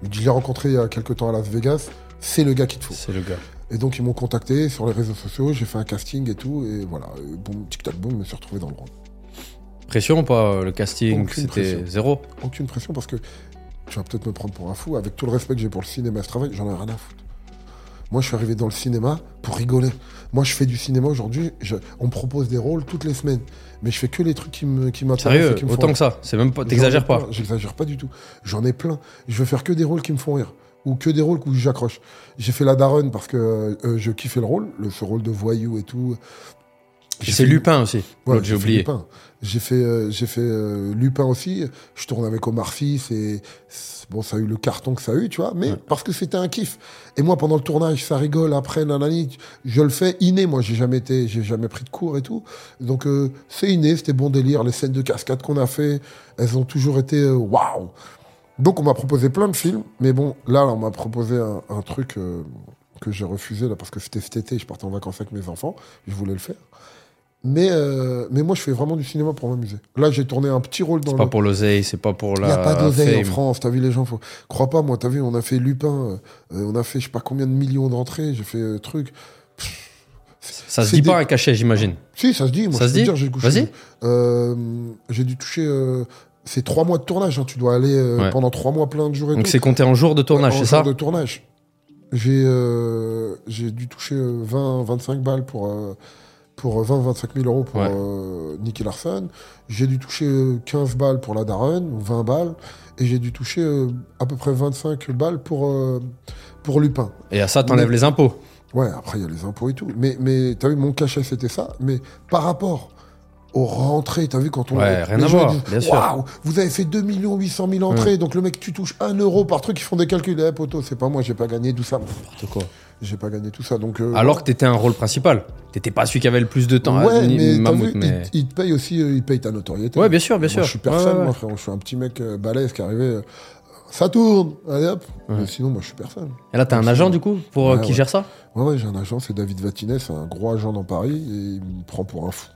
Il dit, je l'ai rencontré il y a quelques temps à Las Vegas, c'est le gars qu'il te faut. C'est le gars. Et donc, ils m'ont contacté sur les réseaux sociaux, j'ai fait un casting et tout, et voilà, et boum, tic-tac, boum, je me suis retrouvé dans le rôle. Pression ou pas Le casting, c'était zéro. aucune pression parce que tu vas peut-être me prendre pour un fou. Avec tout le respect que j'ai pour le cinéma et ce travail, j'en ai rien à foutre. Moi, je suis arrivé dans le cinéma pour rigoler. Moi, je fais du cinéma aujourd'hui. je- On me propose des rôles toutes les semaines. Mais je fais que les trucs qui m'intéressent. Sérieux, qui me autant que ça. C'est même pas. T'exagères pas. J'exagère pas du tout. J'en ai plein. Je veux faire que des rôles qui me font rire. Ou que des rôles où j'accroche. J'ai fait la daronne parce que euh, je kiffais le rôle, le, ce rôle de voyou et tout. C'est fait- Lupin aussi. Ouais, j'ai fait oublié. Lupin. J'ai fait, euh, j'ai fait euh, Lupin aussi. Je tourne avec Omar Sy. C'est bon, ça a eu le carton que ça a eu, tu vois. Mais Ouais. parce que c'était un kiff. Et moi, pendant le tournage, ça rigole. Après, nanani, je le fais inné. Moi, j'ai jamais été, j'ai jamais pris de cours et tout. Donc euh, c'est inné. C'était bon délire. Les scènes de cascade qu'on a fait, elles ont toujours été euh, waouh. Donc on m'a proposé plein de films, mais bon, là, on m'a proposé un, un truc euh, que j'ai refusé là parce que c'était cet été, je partais en vacances avec mes enfants, je voulais le faire. Mais, euh, mais moi, je fais vraiment du cinéma pour m'amuser. Là, j'ai tourné un petit rôle dans C'est le. pas pour l'oseille, c'est pas pour Il la. n'y a pas d'oseille en. France, t'as vu les gens, faut... crois pas, moi, t'as vu, on a fait Lupin, euh, on a fait je sais pas combien de millions d'entrées, j'ai fait truc. Ça se dit des- pas un cachet, j'imagine. Si, ça se dit, moi Ça je se dit dire, j'ai couché. Vas-y. Euh, j'ai dû toucher. Euh, c'est trois mois de tournage, hein, tu dois aller euh, Ouais. pendant trois mois plein de jours et Donc c'est compté en jours de tournage, c'est ça de tournage. J'ai euh, dû toucher euh, 20, 25 balles pour, euh, pour 20, 25 000 euros pour Ouais. euh, Nicky Larson. J'ai dû toucher euh, 15 balles pour la ou 20 balles. Et j'ai dû toucher euh, à peu près 25 balles pour, euh, pour Lupin. Et à ça, t'enlèves les impôts. Ouais, après, il y a les impôts et tout. Mais, mais t'as vu, mon cachet, c'était ça. Mais par rapport aux rentrées, t'as vu, quand on. Ouais, rien à voir, bien sûr. Waouh, vous avez fait 2 800 000 entrées, donc le mec, tu touches 1 euro par truc, ils font des calculs. Eh, poteau, c'est pas moi, j'ai pas gagné tout ça. N'importe quoi. J'ai pas gagné tout ça. Donc, euh, Alors que t'étais un rôle principal. T'étais pas celui qui avait le plus de temps. Ouais, à mais Mammouth, vu, mais- il, il te paye aussi, euh, il paye ta notoriété. Ouais, bien sûr, bien Moi, sûr. Je suis personne, Ouais, moi, frère. Je suis un petit mec euh, balèze qui est arrivé. euh, ça tourne, allez hop. Ouais. Mais sinon, moi, je suis personne. Et là, t'as un agent du coup pour euh, Ouais, qui ouais. gère ça? Ouais, ouais, j'ai un agent, c'est David Vatinet, c'est un gros agent dans Paris, et il me prend pour un fou.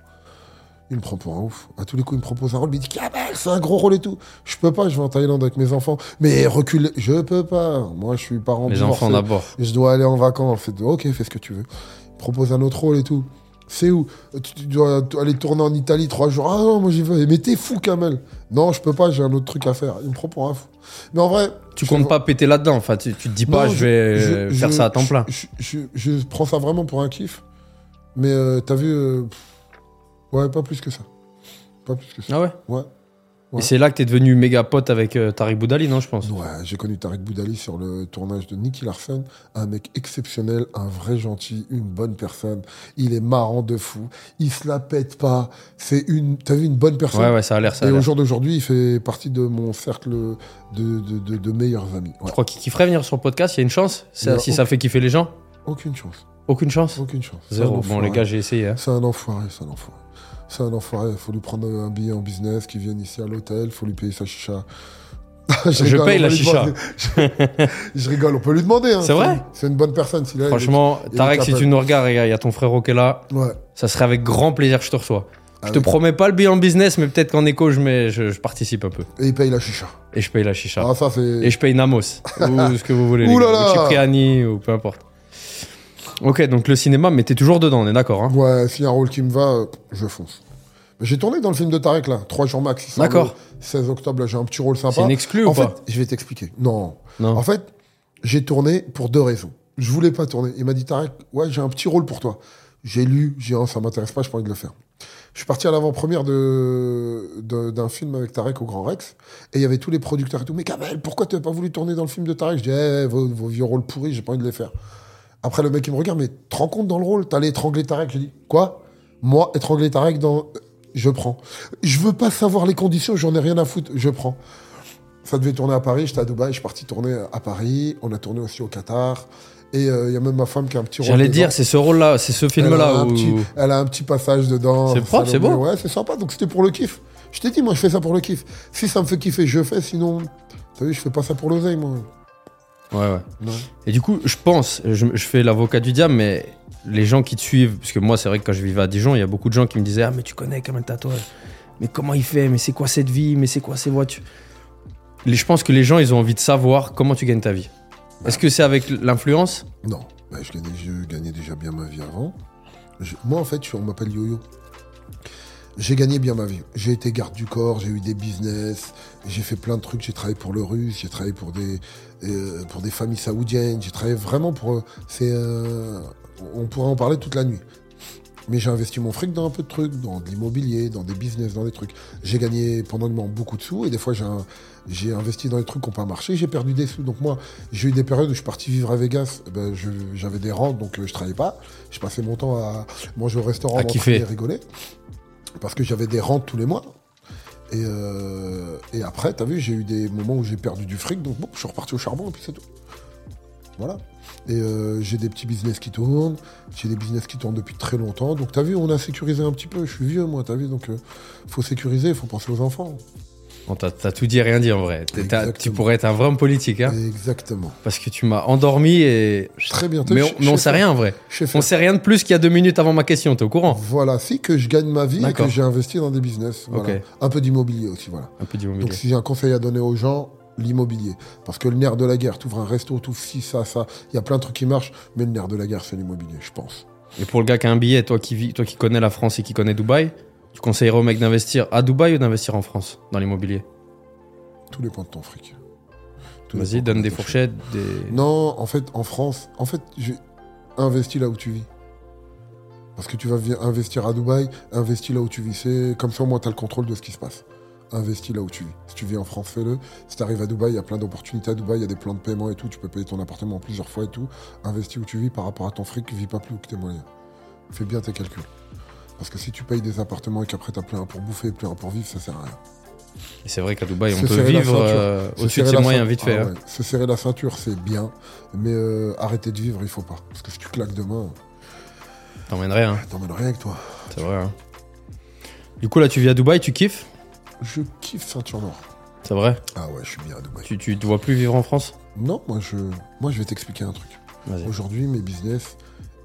Il me prend pour un ouf. À tous les coups, il me propose un rôle, il dit Kamel, c'est un gros rôle et tout. Je peux pas, je vais en Thaïlande avec mes enfants. Mais recule, je peux pas. Moi, je suis parent Les enfants d'abord. Je dois aller en vacances. Fait, ok, fais ce que tu veux. Il me propose un autre rôle et tout. C'est où? Tu, dois aller tourner en Italie trois jours. Ah non, moi j'y vais. Mais t'es fou, Kamel. Non, je peux pas, j'ai un autre truc à faire. Il me prend pour un fou. Mais en vrai. Tu je- comptes pas péter là-dedans. Enfin, tu, tu te dis pas, non, je vais euh, je- faire je- ça à temps plein. Je, je- je- je prends ça vraiment pour un kiff. Mais euh, t'as vu. euh, pff, ouais, pas plus que ça. Pas plus que ça. Ah ouais Ouais. Ouais. Et c'est là que t'es devenu méga pote avec euh, Tariq Boudali, non, je pense? Ouais, j'ai connu Tarek Boudali sur le tournage de Nicky Larson, un mec exceptionnel, un vrai gentil, une bonne personne. Il est marrant de fou, il se la pète pas. C'est une, t'as vu une bonne personne? Ouais, ouais, ça a l'air, ça a Et au jour d'aujourd'hui, il fait partie de mon cercle de, de, de- de meilleurs amis. Ouais. Je crois qu'il kifferait venir sur le podcast, il y a une chance? Ça- Si ça fait kiffer les gens? Aucune chance, Aucune chance aucune chance. Zéro. Bon, les gars, j'ai essayé. hein. C'est un enfoiré, c'est un enfoiré. C'est un enfoiré, il faut lui prendre un billet en business, qu'il vienne ici à l'hôtel, il faut lui payer sa chicha. Je rigole, paye la chicha. Je, je rigole, on peut lui demander. hein. C'est vrai C'est une bonne personne. Franchement, est Tarek, si tu nous regardes, regarde, il y a ton frérot qui est là. Ouais. Ça serait avec grand plaisir que je te reçois. Je te Avec- promets pas le bilan business, mais peut-être qu'en écho, je, mets, je, je participe un peu. Et il paye la chicha. Et je paye la chicha. Ah, ça. Et je paye Namos. ou ce que vous voulez. Ouh là là. Ou Cipriani, ou peu importe. Ok, donc le cinéma, mais t'es toujours dedans, on est d'accord. Hein Ouais, s'il y a un rôle qui me va, euh, je fonce. J'ai tourné dans le film de Tarek, là. Trois jours max. D'accord. le 16 octobre, là, j'ai un petit rôle sympa. C'est une exclue en ou fait, pas je vais t'expliquer. Non. Non. En fait, j'ai tourné pour deux raisons. Je voulais pas tourner. Il m'a dit, Tarek, ouais, j'ai un petit rôle pour toi. J'ai lu, j'ai dit, ça m'intéresse pas, j'ai pas envie de le faire. Je suis parti à l'avant-première de, de- d'un film avec Tarek au Grand Rex, et il y avait tous les producteurs et tout. Mais Kamel, pourquoi tu n'as pas voulu tourner dans le film de Tarek? Je dis, eh, vos, vos vieux rôles pourris, j'ai pas envie de les faire. Après, le mec, il me regarde, mais te rends compte dans le rôle, t'allais étrangler Tarek. Je dis, quoi? Moi, étrangler Tarek dans. Je prends. Je veux pas savoir les conditions, j'en ai rien à foutre, je prends. Ça devait tourner à Paris, j'étais à Dubaï, je suis parti tourner à Paris, on a tourné aussi au Qatar. Et euh, il y a même ma femme qui a un petit rôle. J'allais dire, c'est ce rôle-là, c'est ce film-là un où. petit- elle a un petit passage dedans. C'est propre, c'est beau. Ouais, c'est sympa. Donc c'était pour le kiff. Je t'ai dit, moi, je fais ça pour le kiff. Si ça me fait kiffer, je fais. Sinon, t'as vu, je fais pas ça pour l'oseille, moi. Ouais, ouais. Non. Et du coup, je pense, je, je fais l'avocat du diable, mais les gens qui te suivent, parce que moi, c'est vrai que quand je vivais à Dijon, il y a beaucoup de gens qui me disaient Ah, mais tu connais Kamel Tatouage. Mais comment il fait? Mais c'est quoi cette vie? Mais c'est quoi ces voitures? Les- Je pense que les gens, ils ont envie de savoir comment tu gagnes ta vie. Est-ce que c'est avec l'influence? Non. Bah, je, gagnais, je gagnais déjà bien ma vie avant. Je- moi, en fait, je- on m'appelle Yo-Yo. J'ai gagné bien ma vie. J'ai été garde du corps, j'ai eu des business, j'ai fait plein de trucs. J'ai travaillé pour le russe, j'ai travaillé pour des, euh, pour des familles saoudiennes, j'ai travaillé vraiment pour. euh, C'est, euh, on pourrait en parler toute la nuit. Mais j'ai investi mon fric dans un peu de trucs, dans de l'immobilier, dans des business, dans des trucs. J'ai gagné pendant le moment beaucoup de sous et des fois j'ai investi dans des trucs qui n'ont pas marché, j'ai perdu des sous. Donc moi, j'ai eu des périodes où je suis parti vivre à Vegas, eh ben, j'avais des rentes, donc euh, je travaillais pas. Je passais mon temps à manger au restaurant, À kiffer. et rigoler. Parce que j'avais des rentes tous les mois. Et, euh, et après, t'as vu, j'ai eu des moments où j'ai perdu du fric, donc bon, je suis reparti au charbon et puis c'est tout. Voilà. Et euh, j'ai des petits business qui tournent, j'ai des business qui tournent depuis très longtemps. Donc t'as vu, on a sécurisé un petit peu. Je suis vieux, moi, t'as vu, donc euh, faut sécuriser, il faut penser aux enfants. Bon, t'as t'as tout dit et rien dit en vrai. Tu pourrais être un vrai homme politique, hein, Exactement. parce que tu m'as endormi et. Très bien. Mais on, mais on sait rien en vrai. On sait rien de plus qu'il y a deux minutes avant ma question, t'es au courant Voilà, si que je gagne ma vie et que j'ai investi dans des business. Voilà. Un peu d'immobilier aussi, voilà. Un peu Donc d'immobilier. si j'ai un conseil à donner aux gens, l'immobilier. Parce que le nerf de la guerre, tu ouvres un resto, tu ci, ça, ça. Il y a plein de trucs qui marchent, mais le nerf de la guerre, c'est l'immobilier, je pense. Et pour le gars qui a un billet, toi qui, vis, toi qui connais la France et qui connais Dubaï, tu conseillerais au mec d'investir à Dubaï ou d'investir en France dans l'immobilier Tout dépend de ton fric. Vas-y, donne de des fourchettes, des. Non, en fait, en France, en fait, j'ai investi là où tu vis. Parce que tu vas investir à Dubaï, investis là où tu vis. C'est comme ça, au moins, tu as le contrôle de ce qui se passe. Investis là où tu vis. Si tu vis en France, fais-le. Si tu arrives à Dubaï, il y a plein d'opportunités à Dubaï, il y a des plans de paiement et tout. Tu peux payer ton appartement plusieurs fois et tout. Investis où tu vis par rapport à ton fric, vis pas plus que tes moyens. Fais bien tes calculs. Parce que si tu payes des appartements et qu'après t'as plus un pour bouffer plus un pour vivre, ça sert à rien. Et c'est vrai qu'à Dubaï, on peut vivre euh, au-dessus de ses moyens vite fait. Ah hein. Se serrer la ceinture, c'est bien, mais euh, arrêter de vivre, il faut pas. Parce que si tu claques demain, T'emmènerais, hein. t'emmènes rien avec toi. c'est vrai. hein. Du coup, là, tu vis à Dubaï, tu kiffes? Je kiffe ceinture noire. C'est vrai? Ah ouais, je suis bien à Dubaï. tu, tu te vois plus vivre en France? Non, moi je, moi je vais t'expliquer un truc. Aujourd'hui, mes business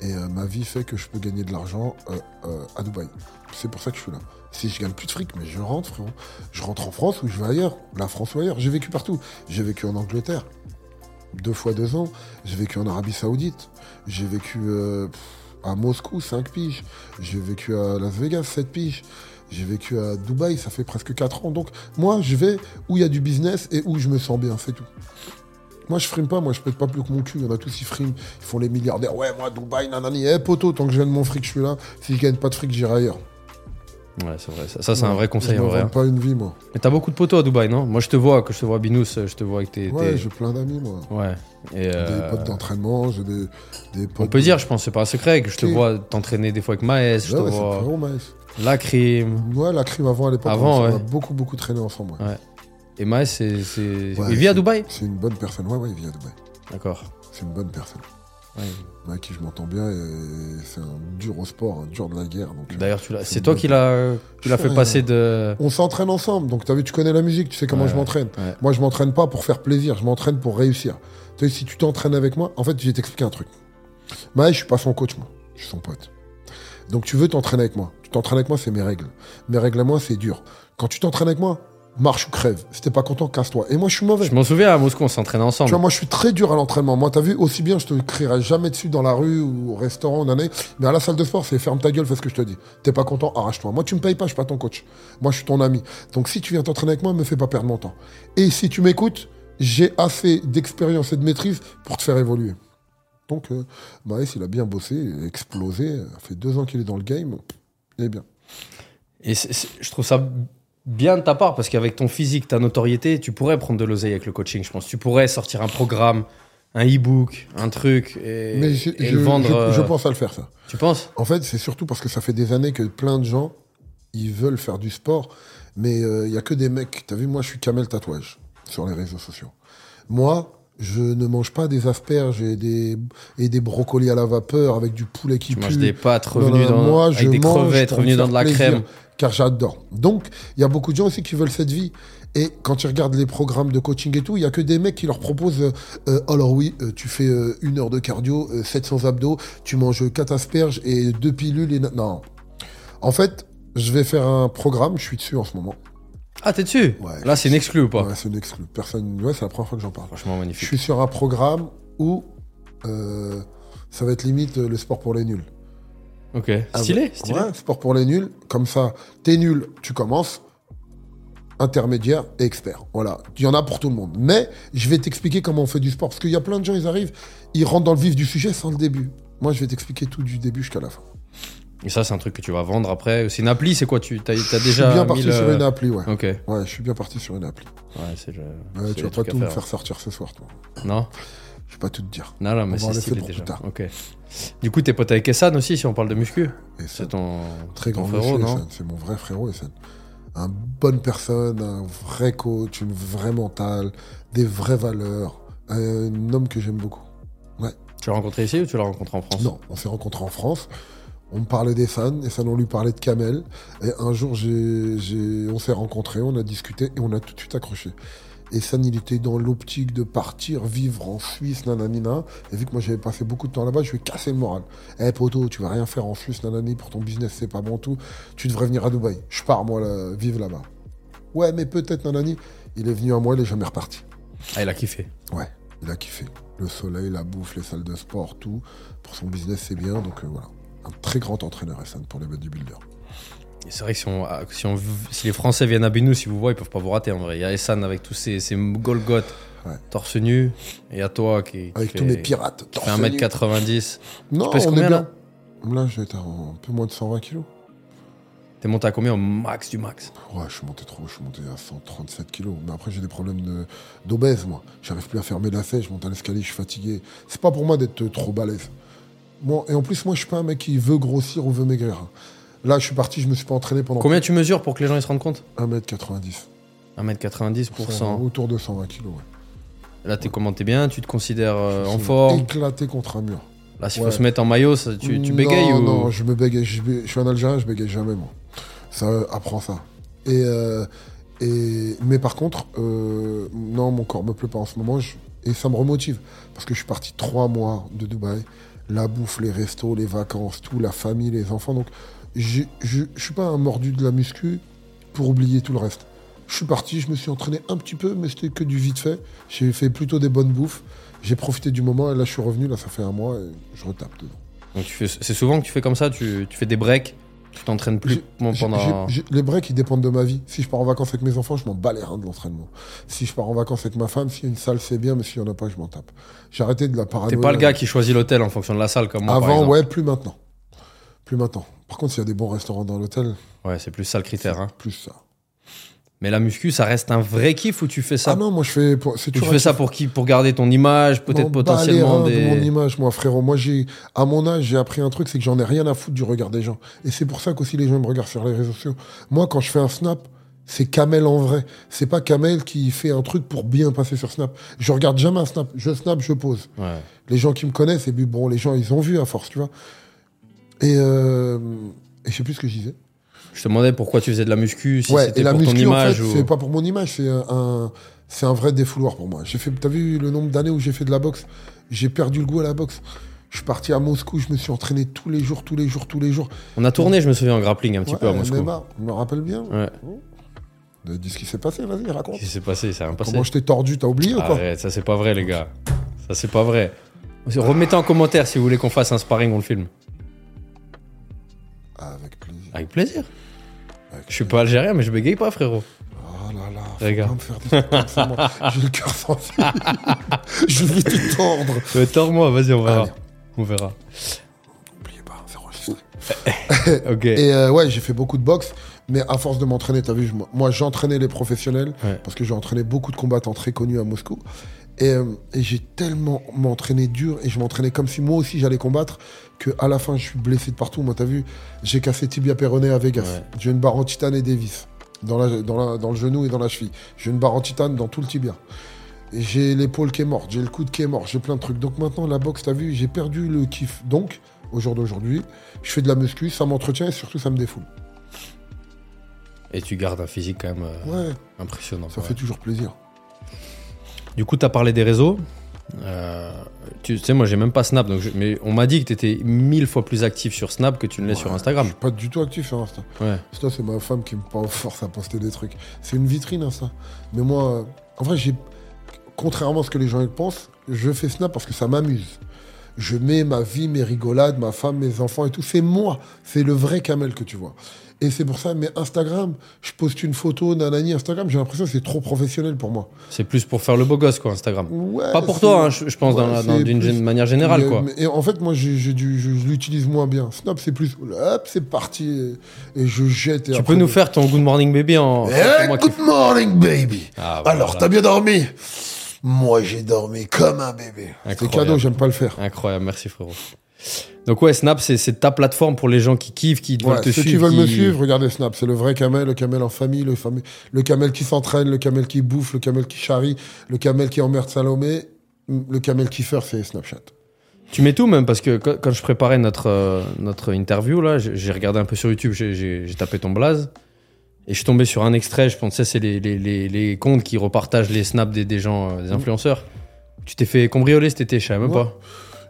et euh, ma vie fait que je peux gagner de l'argent euh, euh, à Dubaï. C'est pour ça que je suis là. Si je gagne plus de fric, mais je rentre, frérot. Je rentre en France ou je vais ailleurs. La France ou ailleurs. J'ai vécu partout. J'ai vécu en Angleterre. Deux fois deux ans. J'ai vécu en Arabie Saoudite. J'ai vécu à Moscou, 5 piges. J'ai vécu à Las Vegas, 7 piges. J'ai vécu à Dubaï, ça fait presque 4 ans. Donc, moi, je vais où il y a du business et où je me sens bien, c'est tout. Moi, je frime pas, moi, je pète pas plus que mon cul. Il y en a tous, ils friment, ils font les milliardaires. Ouais, moi, Dubaï, nanani. Eh, poteau, tant que je gagne mon fric, je suis là. Si je gagne pas de fric, j'irai ailleurs. Ouais, c'est vrai. Ça, ça, c'est un vrai conseil je en vrai. hein. pas une vie, moi. Mais t'as beaucoup de potos à Dubaï, non? Moi, je te vois, que je te vois Binous, je te vois avec tes. Ouais, tes- j'ai plein d'amis, moi. Ouais. Et, euh, Des potes d'entraînement, j'ai des, des potes. On peut dire, je pense, c'est pas un secret, que je te vois t'entraîner des fois avec Maes, je Ouais, te ouais, c'est vois frérot, la crime. Ouais, la crime avant à l'époque, Avant, on ouais. a beaucoup, beaucoup traîné ensemble. ouais. Et Maes, c'est. Ouais, Il vit à Dubaï C'est une bonne personne. Ouais, ouais, il vit à Dubaï. D'accord. C'est une bonne personne. Ouais. avec qui je m'entends bien. Et c'est un dur au sport, un dur de la guerre. D'ailleurs, c'est toi qui l'as fait passer de. on s'entraîne ensemble. Donc, as vu, tu connais la musique, tu sais comment Ouais, je m'entraîne. ouais. Moi, je m'entraîne pas pour faire plaisir, je m'entraîne pour réussir. Tu sais, si tu t'entraînes avec moi, en fait, je vais t'expliquer un truc. Maë, je suis pas son coach, moi. Je suis son pote. Donc, tu veux t'entraîner avec moi. Tu t'entraînes avec moi, c'est mes règles. Mes règles à moi, c'est dur. Quand tu t'entraînes avec moi, marche ou crève. Si t'es pas content, casse-toi. Et moi, je suis mauvais. Je m'en souviens à Moscou, on s'entraînait ensemble. Tu vois, moi, je suis très dur à l'entraînement. Moi, t'as vu, aussi bien, je te crierai jamais dessus dans la rue ou au restaurant, en année. Mais à la salle de sport, c'est ferme ta gueule, fais ce que je te dis. T'es pas content, arrache-toi. Moi, tu me payes pas, je suis pas ton coach. Moi, je suis ton ami. Donc, si tu viens t'entraîner avec moi, me fais pas perdre mon temps. Et si tu m'écoutes, j'ai assez d'expérience et de maîtrise pour te faire évoluer. Donc, euh, Maës, il a bien bossé, explosé. Ça fait deux ans qu'il est dans le game. Il est bien. Et c'est- je trouve ça bien de ta part parce qu'avec ton physique, ta notoriété, tu pourrais prendre de l'oseille avec le coaching, je pense. Tu pourrais sortir un programme, un e-book, un truc et, Mais je, et je- le vendre. je- je euh, pense à le faire, ça. Tu penses? En fait, c'est surtout parce que ça fait des années que plein de gens, ils veulent faire du sport, mais il y a que des mecs. T'as vu, moi, je suis camel tatouage sur les réseaux sociaux. Moi, je ne mange pas des asperges et des, et des brocolis à la vapeur avec du poulet qui Tu pue. manges des pâtes revenues non, dans, moi, avec je des mange crevettes revenues dans de la plaisir, crème. Car j'adore. Donc, il y a beaucoup de gens aussi qui veulent cette vie. Et quand tu regardes les programmes de coaching et tout, il y a que des mecs qui leur proposent euh, euh, alors oui, euh, tu fais euh, une heure de cardio, euh, 700 abdos, tu manges 4 asperges et deux pilules. Et... Non. En fait, je vais faire un programme, je suis dessus en ce moment. Ah, t'es dessus? Ouais. Là, c'est une exclu ou pas? Ouais, c'est une exclu. Personne. Ouais, c'est la première fois que j'en parle. Franchement, Je magnifique. suis sur un programme où euh, ça va être limite le sport pour les nuls. Ok. Ah Stylé, ouais. stylé. Ouais, sport pour les nuls. Comme ça, t'es nul, tu commences. Intermédiaire et expert. Voilà. Il y en a pour tout le monde. Mais je vais t'expliquer comment on fait du sport. Parce qu'il y a plein de gens, ils arrivent, ils rentrent dans le vif du sujet sans le début. Moi, je vais t'expliquer tout du début jusqu'à la fin. Et ça, c'est un truc que tu vas vendre après. C'est une appli, c'est quoi? Tu as, je suis déjà bien mis parti le- sur une appli, ouais. Ok. Ouais, Ouais, je suis bien parti sur une appli. c'est le. Ouais, tu vas pas tout me faire. faire sortir ce soir, toi. Non? Je vais pas tout te dire. Non, non, mais c'est stylé plus déjà. tard. Ok. Du coup, t'es pote avec Essan aussi, si on parle de muscu Et C'est ton, très ton grand frérot, monsieur, non. C'est mon vrai frérot, Essène. Un bonne personne, un vrai coach, une vraie mentale, des vraies valeurs. Un homme que j'aime beaucoup. Tu l'as rencontré ici ou tu l'as rencontré en France? Non, on s'est rencontrés en France. On me parlait d'Essan, Essan, on lui parlait de Kamel. Et un jour, on s'est rencontrés, on a discuté et on a tout de suite accroché. Essan, il était dans l'optique de partir vivre en Suisse, nananina. Et vu que moi, j'avais passé beaucoup de temps là-bas, je lui ai cassé le moral. Eh, poto, tu vas rien faire en Suisse, nanani, pour ton business, c'est pas bon tout. Tu devrais venir à Dubaï. Je pars, moi, là, vivre là-bas. Ouais, mais peut-être, nanani. Il est venu à moi, il est jamais reparti. Ah, il a kiffé. Ouais, il a kiffé. Le soleil, la bouffe, les salles de sport, tout. Pour son business, c'est bien. Donc euh, voilà. Un très grand entraîneur, Hassan, pour les bodybuilders. C'est vrai que si, on, ah, si, on- si les Français viennent à Binou, si vous voyez, ils peuvent pas vous rater en vrai. Il y a Essan avec tous ses, ses Golgoth, Ouais. torse nu. Et à toi qui, qui Avec fait, tous mes pirates. fait torse nu. 1m90. Non, on combien, est là bien. Là, je vais être à un peu moins de 120 kilos. T'es monté à combien au max du max Ouais, je suis monté trop. Je suis monté à 137 kilos. Mais après, j'ai des problèmes de- d'obèse, moi. J'arrive plus à fermer la selle. Je monte à l'escalier, je suis fatigué. C'est pas pour moi d'être trop balèze. Moi, et en plus, moi, je suis pas un mec qui veut grossir ou veut maigrir. Là, je suis parti, je me suis pas entraîné pendant Combien tu mesures pour que les gens ils se rendent compte 1m90. 1m90 pour 100. Autour de 120 kilos, ouais. Là, t'es comment T'es bien? Tu te considères euh, en forme? Éclaté contre un mur. Là, s'il Ouais. faut se mettre en maillot, ça- tu, tu Non, bégayes ou? Non, je me bégaye. Je, suis un Algérien, je bégaye jamais, moi. Ça euh, apprend ça. Et, euh, et, mais par contre, euh, non, mon corps me plaît pas en ce moment. je- et ça me remotive. Parce que je suis parti trois mois de Dubaï. La bouffe, les restos, les vacances, tout, la famille, les enfants. Donc, je je suis pas un mordu de la muscu pour oublier tout le reste. Je suis parti, je me suis entraîné un petit peu, mais c'était que du vite fait. J'ai fait plutôt des bonnes bouffes. J'ai profité du moment et là, je suis revenu. Là, ça fait un mois et je retape dedans. Donc, C'est souvent que tu fais comme ça tu, tu fais des breaks, tu t'entraînes plus pendant. Les breaks, ils dépendent de ma vie. Si je pars en vacances avec mes enfants, je m'en bats les reins de l'entraînement. Si je pars en vacances avec ma femme, s'il y a une salle, c'est bien, mais s'il n'y en a pas, je m'en tape. J'ai arrêté de la paranoïa. T'es pas le gars qui choisit l'hôtel en fonction de la salle comme moi. Avant, ouais, plus maintenant. Plus maintenant. Par contre, s'il y a des bons restaurants dans l'hôtel, Ouais, c'est plus ça le critère. hein. plus ça. Mais la muscu, ça reste un vrai kiff ou tu fais ça Ah non, moi, je fais. pour- tu fais ça pour qui? Pour garder ton image, peut-être bats les potentiellement reins de des. mon image, moi, frérot. Moi, j'ai, à mon âge, j'ai appris un truc, c'est que j'en ai rien à foutre du regard des gens. Et c'est pour ça qu'aussi les gens me regardent sur les réseaux sociaux. Moi, quand je fais un snap, C'est Kamel en vrai. C'est pas Kamel qui fait un truc pour bien passer sur Snap. Je regarde jamais un Snap. Je snap, je pose. Ouais. Les gens qui me connaissent, et puis bon, les gens, ils ont vu à force, tu vois. Et, euh, et je sais plus ce que je disais. Je te demandais pourquoi tu faisais de la muscu, si ouais, c'était pour ton muscu, en image fait, ou... c'est pas pour mon image, c'est un, c'est un vrai défouloir pour moi. J'ai fait, t'as vu le nombre d'années où j'ai fait de la boxe? J'ai perdu le goût à la boxe. Je suis parti à Moscou, je me suis entraîné tous les jours, tous les jours, tous les jours. On a tourné, je me souviens, en grappling un petit Ouais, peu à Moscou. MMA, je me rappelle bien. Ouais. Dis ce qui s'est passé, vas-y, raconte. Qu'est-ce qui s'est passé? Ça a rien passé. Comment je t'ai tordu, t'as oublié ou quoi? Arrête, ça c'est pas vrai, les gars. Ça c'est pas vrai. Remettez en commentaire si vous voulez qu'on fasse un sparring, on le filme. Avec plaisir. Avec Je suis pas algérien, mais je bégaye pas, frérot. Oh là là, faut Regarde. pas me faire des trucs comme ça, moi. J'ai le cœur sensible. je vais te tordre. Euh, Tords-moi, vas-y, on verra. Allez. On verra. N'oubliez pas, c'est enregistré. Ok. Et euh, ouais, j'ai fait beaucoup de boxe, mais à force de m'entraîner, t'as vu, je- moi j'entraînais les professionnels, Ouais. parce que j'ai entraîné beaucoup de combattants très connus à Moscou. Et, euh, et j'ai tellement m'entraîné dur, et je m'entraînais comme si moi aussi j'allais combattre, que à la fin je suis blessé de partout. Moi, t'as vu, j'ai cassé tibia péroné à Vegas. Ouais. J'ai une barre en titane et des vis, dans, la, dans, la- dans le genou et dans la cheville. J'ai une barre en titane dans tout le tibia. J'ai l'épaule qui est morte, j'ai le coude qui est mort, j'ai plein de trucs. Donc maintenant, la boxe, t'as vu, j'ai perdu le kiff. Donc, au jour d'aujourd'hui, je fais de la muscu, ça m'entretient et surtout ça me défoule. Et tu gardes un physique quand même euh, Ouais, impressionnant. ça ouais. fait toujours plaisir. Du coup, tu as parlé des réseaux. Euh, tu sais, moi, j'ai même pas Snap, donc je- mais on m'a dit que tu étais mille fois plus actif sur Snap que tu ne l'es sur Instagram. Je suis pas du tout actif sur Insta. Ouais. Ça, c'est ma femme qui me force à poster des trucs. C'est une vitrine, Insta. Mais moi, en vrai, j'ai, contrairement à ce que les gens pensent, je fais Snap parce que ça m'amuse. Je mets ma vie, mes rigolades, ma femme, mes enfants et tout. C'est moi. C'est le vrai Kamel que tu vois. Et c'est pour ça, mais Instagram, je poste une photo, nanani, Instagram, j'ai l'impression que c'est trop professionnel pour moi. C'est plus pour faire le beau gosse, quoi, Instagram. Ouais, Pas pour toi, hein, je, je pense, ouais, d'une plus- manière générale, Mais- quoi. mais- Et en fait, moi, j'ai, j'ai dû- je, je l'utilise moins bien. Snap, c'est plus, hop, c'est parti, et, et je jette. Et Tu après, peux nous faire ton Good Morning Baby en. Eh, moi qui- good morning, baby. Ah, voilà. Alors, t'as bien dormi Moi, j'ai dormi comme un bébé. C'est Incroyable. cadeau, j'aime pas le faire. Incroyable, merci frérot. Donc ouais, Snap, c'est ta plateforme pour les gens qui kiffent, qui Ouais, veulent te ceux qui suivre. veulent me qui- suivre, regardez Snap. C'est le vrai camel, le camel en famille, le, fami- le camel qui s'entraîne, le camel qui bouffe, le camel qui charrie, le camel qui emmerde Salomé, le camel qui fait, c'est Snapchat. Tu mets tout même parce que quand, je préparais notre, euh, notre interview, là, j'ai regardé un peu sur YouTube, j'ai tapé ton blaze. Et je suis tombé sur un extrait, je pensais c'est les, les, les, les comptes qui repartagent les snaps des, des gens, euh, des influenceurs. Tu t'es fait cambrioler cet été, je savais même Ouais. pas.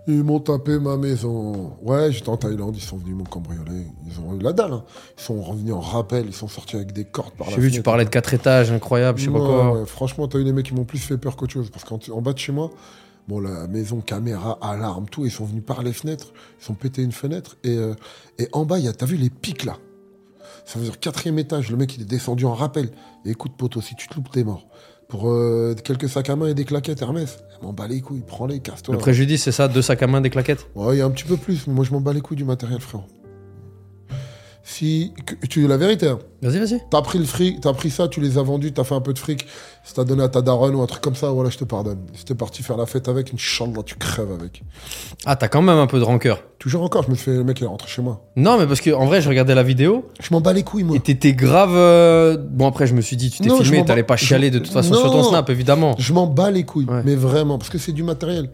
Ils m'ont tapé ma maison. Ouais, j'étais en Thaïlande, ils sont venus me cambrioler. Ils ont eu la dalle. hein. Ils sont revenus en rappel, ils sont sortis avec des cordes par la J'ai vu, tu parlais de quatre étages, incroyable, je sais pas quoi. ouais, franchement, t'as eu des mecs qui m'ont plus fait peur qu'autre chose. Parce qu'en en bas de chez moi, bon, la maison, caméra, alarme, tout, ils sont venus par les fenêtres. Ils ont pété une fenêtre. Et, euh, et en bas, t'as vu les pics là? Ça veut dire quatrième étage, le mec il est descendu en rappel. Et écoute, poteau, si tu te loupes, t'es mort. Pour euh, quelques sacs à main et des claquettes Hermès, m'en bats les couilles, prends-les, casse-toi. Le préjudice, c'est ça, deux sacs à main, des claquettes? Ouais, il y a un petit peu plus, mais moi je m'en bats les couilles du matériel, frérot. Si. tu la vérité, hein. Vas-y, vas-y. T'as pris le fric, t'as pris ça, tu les as vendus, t'as fait un peu de fric, si t'as donné à ta daronne ou un truc comme ça, voilà, je te pardonne. Si t'es parti faire la fête avec, Inch'Allah, tu crèves avec. Ah, t'as quand même un peu de rancœur. Toujours encore, je me suis fait, le mec, il est rentré chez moi. Non, mais parce que en vrai, je regardais la vidéo Je m'en bats les couilles, moi. et t'étais grave. euh, Bon, après, je me suis dit, tu t'es filmé, t'allais pas chialer de toute façon sur ton snap, évidemment. Je m'en bats les couilles, Ouais. mais vraiment, parce que c'est du matériel.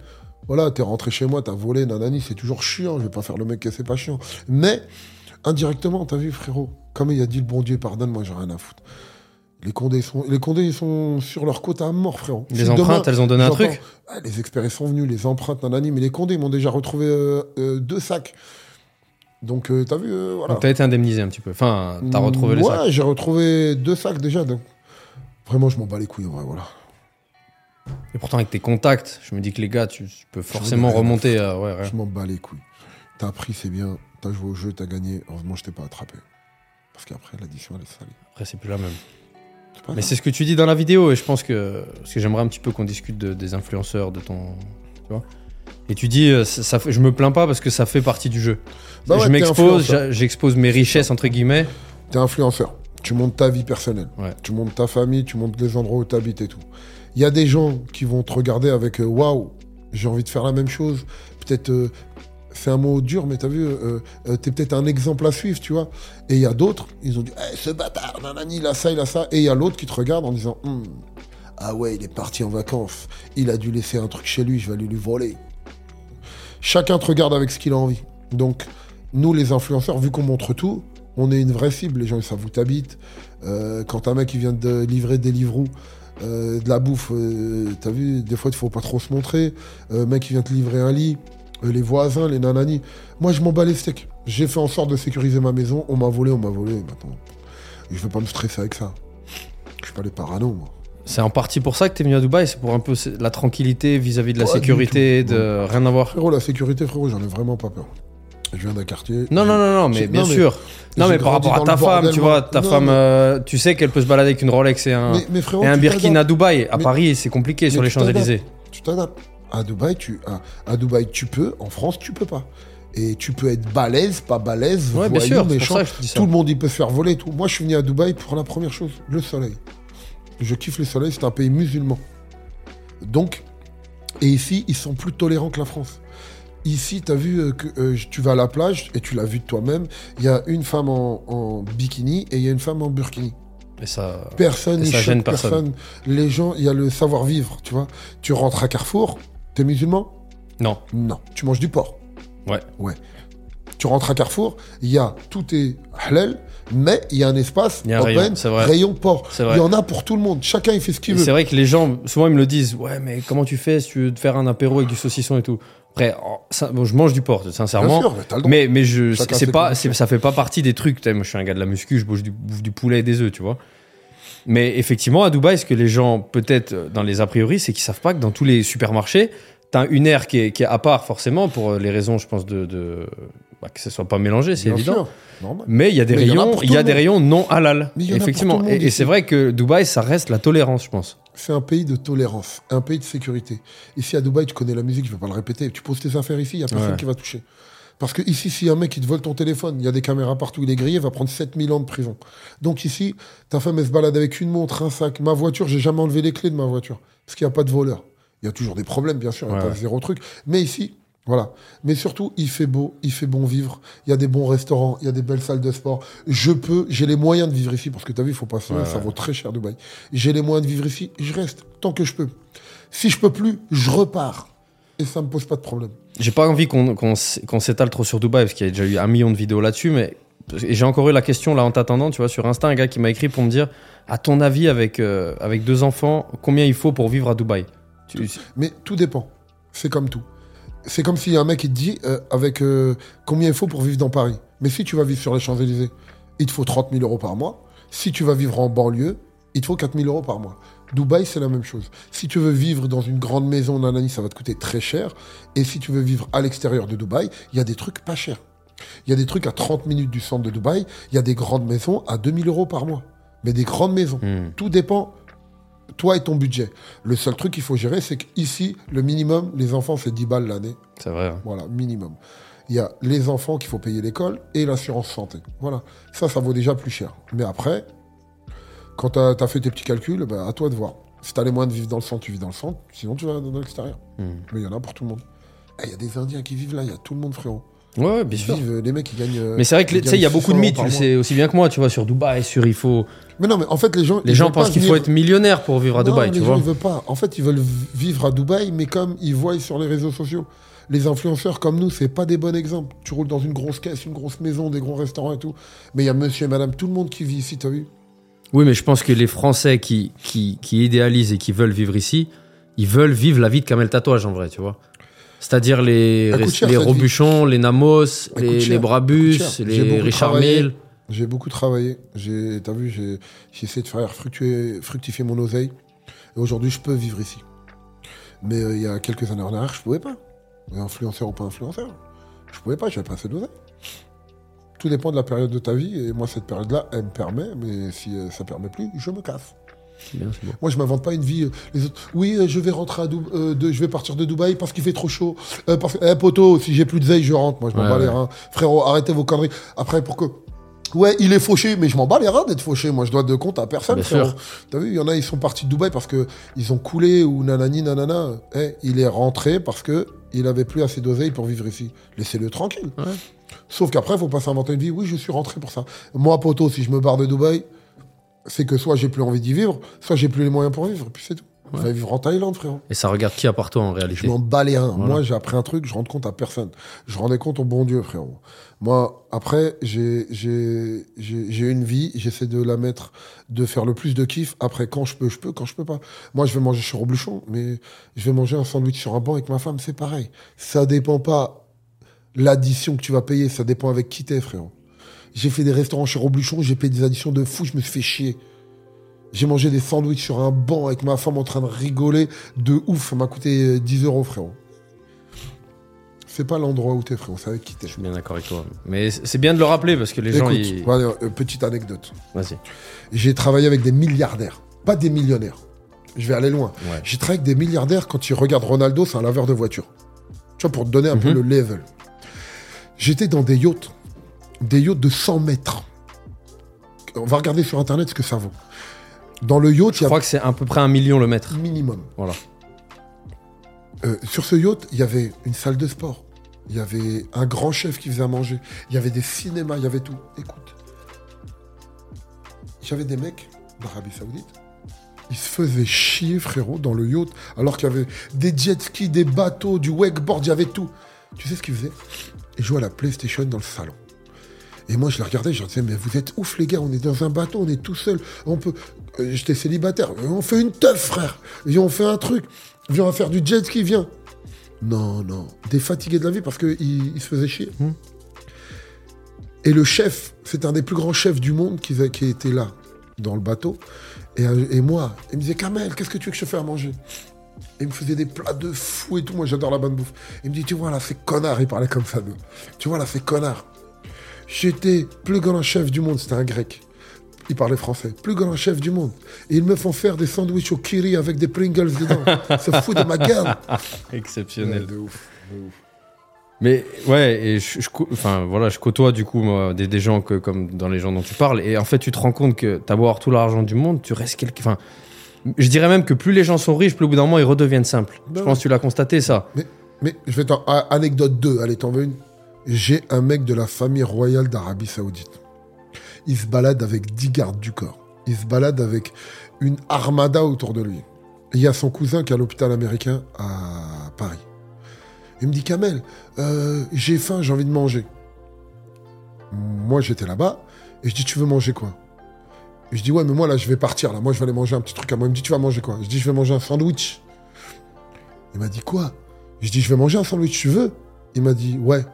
Voilà, t'es rentré chez moi, t'as volé, nanani, c'est toujours chiant, je vais pas faire le mec que c'est pas chiant. Mais, indirectement, t'as vu, frérot, comme il a dit le bon Dieu, pardonne-moi, j'ai rien à foutre. Les condés, ils sont, les condés, ils sont sur leur côte à mort, frérot. Les Si empreintes, elles ont donné un truc Ah, Les experts ils sont venus, les empreintes, nanani, mais les condés, ils m'ont déjà retrouvé euh, euh, deux sacs. Donc, euh, t'as vu, voilà. Donc t'as été indemnisé un petit peu. Enfin, t'as retrouvé les ouais, sacs. j'ai retrouvé deux sacs déjà. Donc, vraiment, je m'en bats les couilles, vrai, voilà. Et pourtant, avec tes contacts, je me dis que les gars, tu, tu peux forcément remonter. ouais, ouais. Je m'en bats les couilles. T'as pris, c'est bien. T'as joué au jeu, t'as gagné. Heureusement, je t'ai pas attrapé. Parce qu'après, l'addition, elle est salée. Après, c'est plus la même. Mais c'est ce que tu dis dans la vidéo et je pense que. Parce que j'aimerais un petit peu qu'on discute de- des influenceurs, de ton. Tu vois Et tu dis, euh, ça, ça je me plains pas parce que ça fait partie du jeu. Bah ouais, je m'expose, j'expose mes richesses, entre guillemets. T'es influenceur. Tu montes ta vie personnelle. Ouais. Tu montes ta famille, tu montes les endroits où t'habites et tout. Il y a des gens qui vont te regarder avec euh, waouh, j'ai envie de faire la même chose. Peut-être euh, c'est un mot dur, mais t'as vu, euh, euh, t'es peut-être un exemple à suivre, tu vois. Et il y a d'autres, ils ont dit, Eh, ce bâtard, nanani, il a ça, il a ça. Et il y a l'autre qui te regarde en disant, Hum, ah ouais, il est parti en vacances, il a dû laisser un truc chez lui, je vais aller lui voler. Chacun te regarde avec ce qu'il a envie. Donc, nous, les influenceurs, vu qu'on montre tout, on est une vraie cible. Les gens, ils savent où t'habites. Euh, quand un mec qui vient de livrer des livres de la bouffe, t'as vu, des fois, il faut pas trop se montrer. Mec qui vient te livrer un lit, les voisins, les nananis. Moi, je m'en bats les steaks. J'ai fait en sorte de sécuriser ma maison. On m'a volé, on m'a volé. Maintenant, je veux pas me stresser avec ça. Je suis pas les parano, moi. C'est en partie pour ça que t'es venu à Dubaï, c'est pour un peu la tranquillité vis-à-vis de la sécurité, de rien à voir. Frérot, la sécurité, frérot, j'en ai vraiment pas peur. Je viens d'un quartier. Non, non, non, non, mais bien non, mais sûr. Non, mais par rapport à ta femme, bordel, tu vois, ta Non, femme, mais- euh, tu sais qu'elle peut se balader avec une Rolex et un, Mais, mais frérot, et un Birkin à Dubaï. À Paris, c'est compliqué sur les. Champs-Élysées. Tu t'adaptes. À Dubaï, tu, à, à Dubaï, tu peux. En France, tu peux pas. Et tu peux être balèze, pas balèze, Ouais, bien voyou, sûr, méchant. ça. Tout le monde, il peut se faire voler. Tout. Moi, je suis venu à Dubaï pour la première chose, le soleil. Je kiffe le soleil, c'est un pays musulman. Donc, et ici, ils sont plus tolérants que la France. Ici, tu as vu euh, que euh, tu vas à la plage, et tu l'as vu de toi-même, il y a une femme en, en bikini et il y a une femme en burkini. Et ça. Personne, Et ça gêne personne. Les gens, il y a le savoir-vivre, tu vois. Tu rentres à Carrefour, t'es musulman? Non. Non. Tu manges du porc? Ouais. Ouais. Tu rentres à Carrefour, il y a tout est halal, mais il y a un espace Il y a un open, rayon, c'est vrai. rayon porc. C'est vrai. Il y en a pour tout le monde. Chacun, il fait ce qu'il Et veut. C'est vrai que les gens, souvent, ils me le disent. Ouais, mais comment tu fais si tu veux te faire un apéro avec du saucisson et tout? Après, oh, ça- bon, je mange du porc, Bien sincèrement. sûr, mais t'as le droit. Mais, mais je, Chacun c'est pas, c'est- ça fait pas partie des trucs. T'sais, Moi, je suis un gars de la muscu, je bouffe du, bouffe du poulet et des œufs, tu vois. Mais effectivement, à Dubaï, ce que les gens, peut-être euh, dans les a priori, c'est qu'ils savent pas que dans tous les supermarchés, t'as une aire qui est, qui est à part, forcément, pour euh, les raisons, je pense, de, de bah, que ce soit pas mélangé, c'est évident. sûr. Mais il y a des Mais rayons, il y a des rayons non halal, effectivement. et c'est vrai que Dubaï, ça reste la tolérance, je pense. C'est un pays de tolérance, un pays de sécurité. Ici à Dubaï, tu connais la musique, je vais pas le répéter. Tu poses tes affaires ici, il y a personne Ouais. qui va toucher. Parce que ici, si un mec qui te vole ton téléphone, il y a des caméras partout, il est grillé, il va prendre 7000 ans de prison. Donc ici, ta femme, elle se balade avec une montre, un sac. Ma voiture, j'ai jamais enlevé les clés de ma voiture. Parce qu'il n'y a pas de voleur. Il y a toujours des problèmes, bien sûr, il n'y a pas zéro truc. Mais ici, voilà. Mais surtout, il fait beau, il fait bon vivre. Il y a des bons restaurants, il y a des belles salles de sport. Je peux, j'ai les moyens de vivre ici, parce que tu as vu, il faut pas se Ouais, ça ouais. vaut très cher Dubaï. J'ai les moyens de vivre ici, je reste tant que je peux. Si je peux plus, je repars. Et ça me pose pas de problème. J'ai pas envie qu'on s'étale trop sur Dubaï parce qu'il y a déjà eu un million de vidéos là-dessus, mais j'ai encore eu la question là en t'attendant, tu vois, sur Insta, un gars qui m'a écrit pour me dire, à ton avis, avec, euh, avec deux enfants, combien il faut pour vivre à Dubaï? Mais tout dépend. C'est comme tout. C'est comme s'il y a un mec qui te dit euh, avec euh, combien il faut pour vivre dans Paris. Mais si tu vas vivre sur les Champs-Élysées, il te faut 30 000 euros par mois. Si tu vas vivre en banlieue, il te faut 4 000 euros par mois. Dubaï, c'est la même chose. Si tu veux vivre dans une grande maison, nanani, ça va te coûter très cher. Et si tu veux vivre à l'extérieur de Dubaï, il y a des trucs pas chers. Il y a des trucs à 30 minutes du centre de Dubaï. Il y a des grandes maisons à 2000 euros par mois. Mais des grandes maisons. Hmm. Tout dépend, toi et ton budget. Le seul truc qu'il faut gérer, c'est qu'ici, le minimum, les enfants, c'est 10 balles l'année. C'est vrai. hein. Voilà, minimum. Il y a les enfants qu'il faut payer l'école et l'assurance santé. Voilà. Ça, ça vaut déjà plus cher. Mais après, quand tu as, fait tes petits calculs, ben, à toi de voir. Si tu as les moyens de vivre dans le centre, tu vis dans le centre. Sinon, tu vas dans l'extérieur. Hmm. Mais il y en a pour tout le monde. Eh, Il y a des Indiens qui vivent là, il y a tout le monde, frérot. Ouais, ouais, bien Ils sûr. vivent, les mecs, ils gagnent. euh, Mais c'est vrai que tu sais, il y a beaucoup de 600 mythes, tu le sais aussi bien que moi, tu vois, sur Dubaï, sur il faut. Mais non, mais en fait, les gens. Les gens pensent qu'il faut être millionnaire pour vivre à Non, Dubaï, les tu gens, vois. ils veulent pas. En fait, ils veulent vivre à Dubaï, mais comme ils voient sur les réseaux sociaux. Les influenceurs comme nous, c'est pas des bons exemples. Tu roules dans une grosse caisse, une grosse maison, des gros restaurants et tout. Mais il y a monsieur et madame, tout le monde qui vit ici, t'as vu? Oui, mais je pense que les Français qui, qui, qui idéalisent et qui veulent vivre ici, ils veulent vivre la vie de Kamel Tatouage en vrai, tu vois. C'est-à-dire les, cher, les vie. Robuchon, les Namos, Elle les, Brabus, les Richard. Mille. J'ai beaucoup travaillé. J'ai, t'as vu, j'ai, j'ai essayé de faire fructuer, fructifier mon oseille. Et aujourd'hui, je peux vivre ici. Mais euh, il y a quelques années en arrière, je pouvais pas. Influenceur ou pas influenceur, je pouvais pas, j'avais pas assez d'oseille. Tout dépend de la période de ta vie. Et moi, cette période-là, elle me permet. Mais si euh, ça permet plus, je me casse. Bien. Moi, je m'invente pas une vie. euh, les autres, oui, euh, je vais rentrer à Dou- euh, de, je vais partir de Dubaï parce qu'il fait trop chaud. Euh, parce que, eh, poteau, si j'ai plus de veille, je rentre. Moi, je m'en Ouais, bats les reins. Frérot, arrêtez vos conneries. Après, pour que Ouais, il est fauché, mais je m'en bats les reins d'être fauché. Moi, je dois de compte à personne. Bien frérot. sûr. T'as vu, il y en a, ils sont partis de Dubaï parce que ils ont coulé ou nanani nanana. Eh, il est rentré parce que il avait plus assez d'oseille pour vivre ici. Laissez-le tranquille. Ouais. Sauf qu'après, faut pas s'inventer une vie. Oui, je suis rentré pour ça. Moi, poto, si je me barre de Dubaï, c'est que soit j'ai plus envie d'y vivre, soit j'ai plus les moyens pour vivre. Et puis c'est tout. Je vais vivre en Thaïlande, frérot. Et ça regarde qui à part toi en Je réalité m'en bats les reins. Voilà. Moi, j'ai appris un truc, je rends compte à personne. Je rendais compte au bon Dieu, frérot. Moi, après, j'ai, j'ai, j'ai, j'ai une vie, j'essaie de la mettre, de faire le plus de kiff. Après, quand je peux, je peux, quand je peux pas. Moi, je vais manger chez Robluchon, mais je vais manger un sandwich sur un banc avec ma femme, c'est pareil. Ça dépend pas l'addition que tu vas payer, ça dépend avec qui t'es, frérot. J'ai fait des restaurants chez Robluchon, j'ai payé des additions de fou, je me suis fait chier. J'ai mangé des sandwichs sur un banc avec ma femme en train de rigoler de ouf. Ça m'a coûté euh, 10 euros, frérot. C'est pas l'endroit où t'es, frérot. C'est avec qui t'es. Je suis bien d'accord avec toi. Mais c'est bien de le rappeler parce que les gens. Ils- voilà, euh, petite anecdote. Vas-y. J'ai travaillé avec des milliardaires, pas des millionnaires. Je vais aller loin. Ouais. J'ai travaillé avec des milliardaires quand tu regardes Ronaldo, c'est un laveur de voiture. Tu vois, pour te donner un peu Mhm. le level. J'étais dans des yachts, des yachts de 100 mètres. On va regarder sur internet ce que ça vaut. Dans le yacht, il Je y a crois que c'est à peu près un million le mètre. minimum. Voilà. Euh, sur ce yacht, il y avait une salle de sport. Il y avait un grand chef qui faisait à manger. Il y avait des cinémas, il y avait tout. Écoute, j'avais des mecs d'Arabie Saoudite. Ils se faisaient chier, frérot, dans le yacht, alors qu'il y avait des jet skis, des bateaux, du wakeboard, il y avait tout. Tu sais ce qu'ils faisaient? Ils jouaient à la PlayStation dans le salon. Et moi, je les regardais, je leur disais, mais vous êtes ouf, les gars, on est dans un bateau, on est tout seul. On peut. Euh, J'étais célibataire. Euh, On fait une teuf, frère. Viens, on fait un truc. Viens, on va faire du jet ski, viens. Non, non. Des fatigués de la vie parce qu'ils ils se faisaient chier. Hmm. Et le chef, c'est un des plus grands chefs du monde qui, qui était là, dans le bateau. Et, euh, et moi, il me disait, Kamel, qu'est-ce que tu veux que je te fasse à manger? Et il me faisait des plats de fou et tout. Moi, j'adore la bonne bouffe. Il me dit, tu vois, là, c'est connard. Il parlait comme ça, nous. Tu vois, là, c'est connard. J'étais plus grand chef du monde. C'était un grec. Il parlait français. Plus grand chef du monde. Et ils me font faire des sandwichs au kiri avec des Pringles dedans. Ça fout de ma gueule. Exceptionnel. Ouais, de ouf. de ouf. Mais ouais, et je, enfin voilà, je côtoie du coup moi, des, des gens que comme dans les gens dont tu parles, et en fait tu te rends compte que t'as beau avoir tout l'argent du monde, tu restes quelque, enfin, je dirais même que plus les gens sont riches, plus au bout d'un moment ils redeviennent simples. Ben je pense que tu l'as constaté ça. Mais, mais je vais t'en. Anecdote 2. Allez, t'en veux une? J'ai un mec de la famille royale d'Arabie Saoudite. Il se balade avec 10 gardes du corps. Il se balade avec une armada autour de lui. Il y a son cousin qui est à l'hôpital américain à Paris. Il me dit Kamel, euh, j'ai faim, j'ai envie de manger. Moi, j'étais là-bas et je dis Tu veux manger quoi? Je dis Ouais, mais moi là, je vais partir. Là, moi, je vais aller manger un petit truc à moi. Il me dit Tu vas manger quoi? Je dis Je vais manger un sandwich. Il m'a dit Quoi? Je dis Je vais manger un sandwich, tu veux? Il m'a dit Ouais.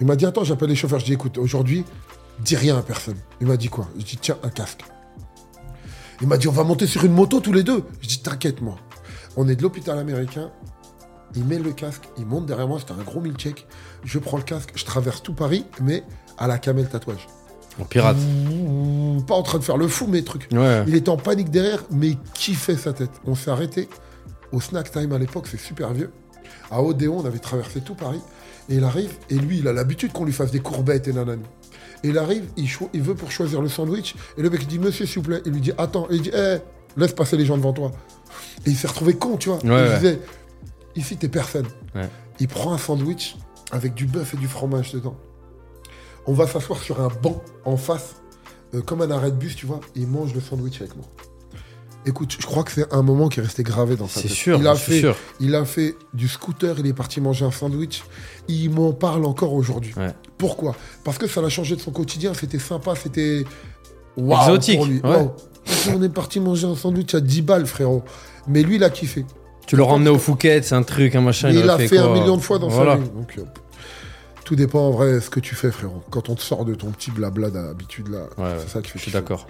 Il m'a dit Attends, j'appelle les chauffeurs. Je dis Écoute, aujourd'hui, dis rien à personne. Il m'a dit quoi? Je dis Tiens, un casque. Il m'a dit On va monter sur une moto tous les deux. Je dis T'inquiète, moi. On est de l'hôpital américain. Il met le casque, il monte derrière moi, c'était un gros milkshake. Je prends le casque, je traverse tout Paris, mais à la camel tatouage. En pirate. Mmh, Pas en train de faire le fou, mais truc. Ouais. Il était en panique derrière, mais il kiffait sa tête? On s'est arrêté au snack time à l'époque, c'est super vieux. À Odéon, on avait traversé tout Paris. Et il arrive, et lui, il a l'habitude qu'on lui fasse des courbettes et nanani. Et il arrive, il, veut pour choisir le sandwich. Et le mec il dit, monsieur, s'il vous plaît. Il lui dit, attends. Et il dit, eh, laisse passer les gens devant toi. Et il s'est retrouvé con, tu vois. Ouais, il ouais. disait, ici, t'es personne. Ouais. Il prend un sandwich avec du bœuf et du fromage dedans. On va s'asseoir sur un banc en face, euh, comme un arrêt de bus, tu vois. Et il mange le sandwich avec moi. Écoute, je crois que c'est un moment qui est resté gravé dans sa C'est tête. sûr, il a je suis fait, sûr. il a fait du scooter, il est parti manger un sandwich. Il m'en parle encore aujourd'hui. Ouais. Pourquoi? Parce que ça l'a changé de son quotidien. C'était sympa, c'était Exotique, pour lui. ouais. On est parti manger un sandwich à 10 balles, frérot. Mais lui, il a kiffé. Tu le ramenais au Fouquet, c'est un truc, un machin. Il aurait a fait un million de fois dans Voilà. sa vie. Donc, euh, tout dépend en vrai ce que tu fais, frérot. Quand on te sort de ton petit blabla d'habitude là, Ouais, c'est ça qui fait Je suis d'accord.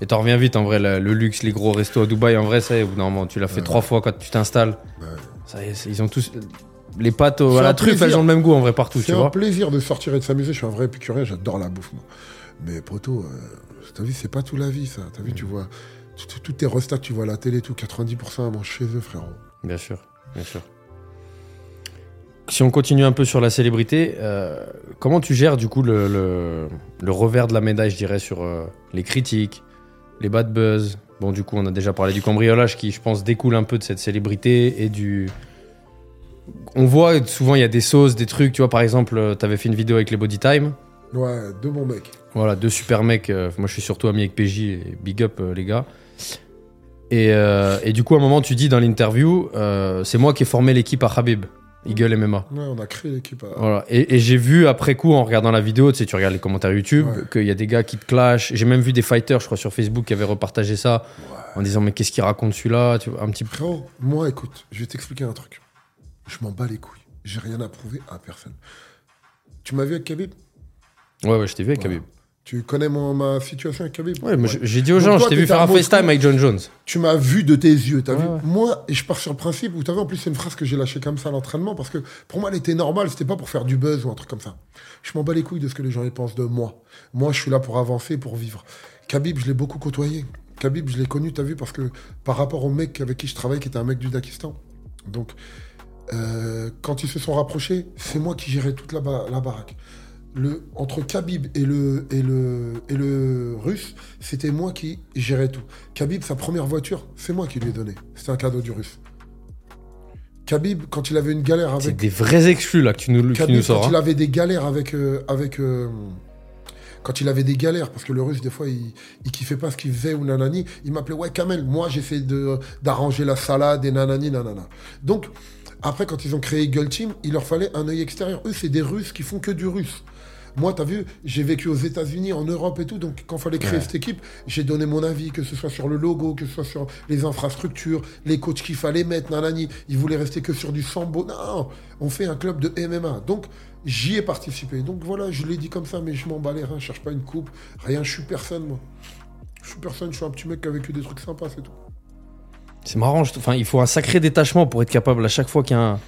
Et t'en reviens vite en vrai, le luxe, les gros restos à Dubaï, en vrai, ça y est, moment, tu l'as fait trois fois quand tu t'installes. Ouais. Ça y est, ils ont tous. Les pâtes à la truffe, elles ont le même goût en vrai partout, tu C'est un vois. plaisir de sortir et de s'amuser. Je suis un vrai épicurien, j'adore la bouffe, moi. Mais poto, euh, t'as vu, c'est pas tout la vie, ça. T'as vu, tu vois, tout- tout- tous tes restats tu vois à la télé, tout, 90% à manger chez eux, frérot. Bien sûr, bien sûr. si on continue un peu sur la célébrité, euh, comment tu gères du coup le, le- le revers de la médaille, je dirais, sur euh, les critiques, les bad buzz Bon, du coup, on a déjà parlé du cambriolage qui, je pense, découle un peu de cette célébrité et du. On voit souvent, il y a des sauces, des trucs. Tu vois, par exemple, tu avais fait une vidéo avec les Body Time. Ouais, deux bons mecs. Voilà, deux super mecs. euh, moi, je suis surtout ami avec PJ et big up, euh, les gars. Et, euh, et du coup, à un moment, tu dis dans l'interview, euh, c'est moi qui ai formé l'équipe à Habib, Eagle MMA. Ouais, on a créé l'équipe. à- Voilà. Et, et j'ai vu après coup, en regardant la vidéo, tu sais, tu regardes les commentaires YouTube, Ouais. qu'il y a des gars qui te clashent. J'ai même vu des fighters, je crois, sur Facebook qui avaient repartagé ça en disant, mais qu'est-ce qu'il raconte celui-là Tu vois, un petit peu. Frérot, moi, écoute, je vais t'expliquer un truc. Je m'en bats les couilles. J'ai rien à prouver à personne. Tu m'as vu avec Khabib? Ouais, ouais, je t'ai vu avec Voilà. Khabib. Tu connais mon- ma situation avec Khabib? Ouais, j'ai dit aux Donc gens, toi, je t'ai vu faire un. FaceTime avec John Jones. Tu m'as vu de tes yeux, t'as Ouais, vu? Moi, et je pars sur le principe où t'as vu, en plus, c'est une phrase que j'ai lâchée comme ça à l'entraînement parce que pour moi, elle était normale, c'était pas pour faire du buzz ou un truc comme ça. Je m'en bats les couilles de ce que les gens y pensent de moi. Moi, je suis là pour avancer, pour vivre. Khabib, je l'ai beaucoup côtoyé. Khabib, je l'ai connu, t'as vu, parce que par rapport au mec avec qui je travaille, qui était un mec du Dakistan. Donc, euh, quand ils se sont rapprochés, c'est moi qui gérais toute la, ba- la baraque. Le, entre Khabib et le, et le, et le russe, c'était moi qui gérais tout. Khabib, sa première voiture, c'est moi qui lui ai donné. C'était un cadeau du russe. Khabib, quand il avait une galère C'est avec. des vrais exclus là que tu nous, tu Khabib, nous sors. quand hein. il avait des galères avec. euh, avec euh, quand il avait des galères, parce que le russe, des fois, il, il kiffait pas ce qu'il faisait ou nanani, il m'appelait, ouais, Kamel, moi, j'essaie d'arranger la salade et nanani, nanana. Donc, après, quand ils ont créé Eagle Team, il leur fallait un œil extérieur. Eux, c'est des Russes qui font que du russe. Moi, t'as vu, j'ai vécu aux États-Unis, en Europe et tout, donc quand fallait créer Ouais. cette équipe, j'ai donné mon avis, que ce soit sur le logo, que ce soit sur les infrastructures, les coachs qu'il fallait mettre, nanani. Ils voulaient rester que sur du sambo. Non, on fait un club de MMA. Donc, j'y ai participé. Donc voilà, je l'ai dit comme ça, mais je m'en bats les reins, je cherche pas une coupe, rien, je suis personne, moi. Je suis personne, je suis un petit mec qui a vécu des trucs sympas, c'est tout. C'est marrant, je- enfin, il faut un sacré détachement pour être capable à chaque fois qu'il y a un,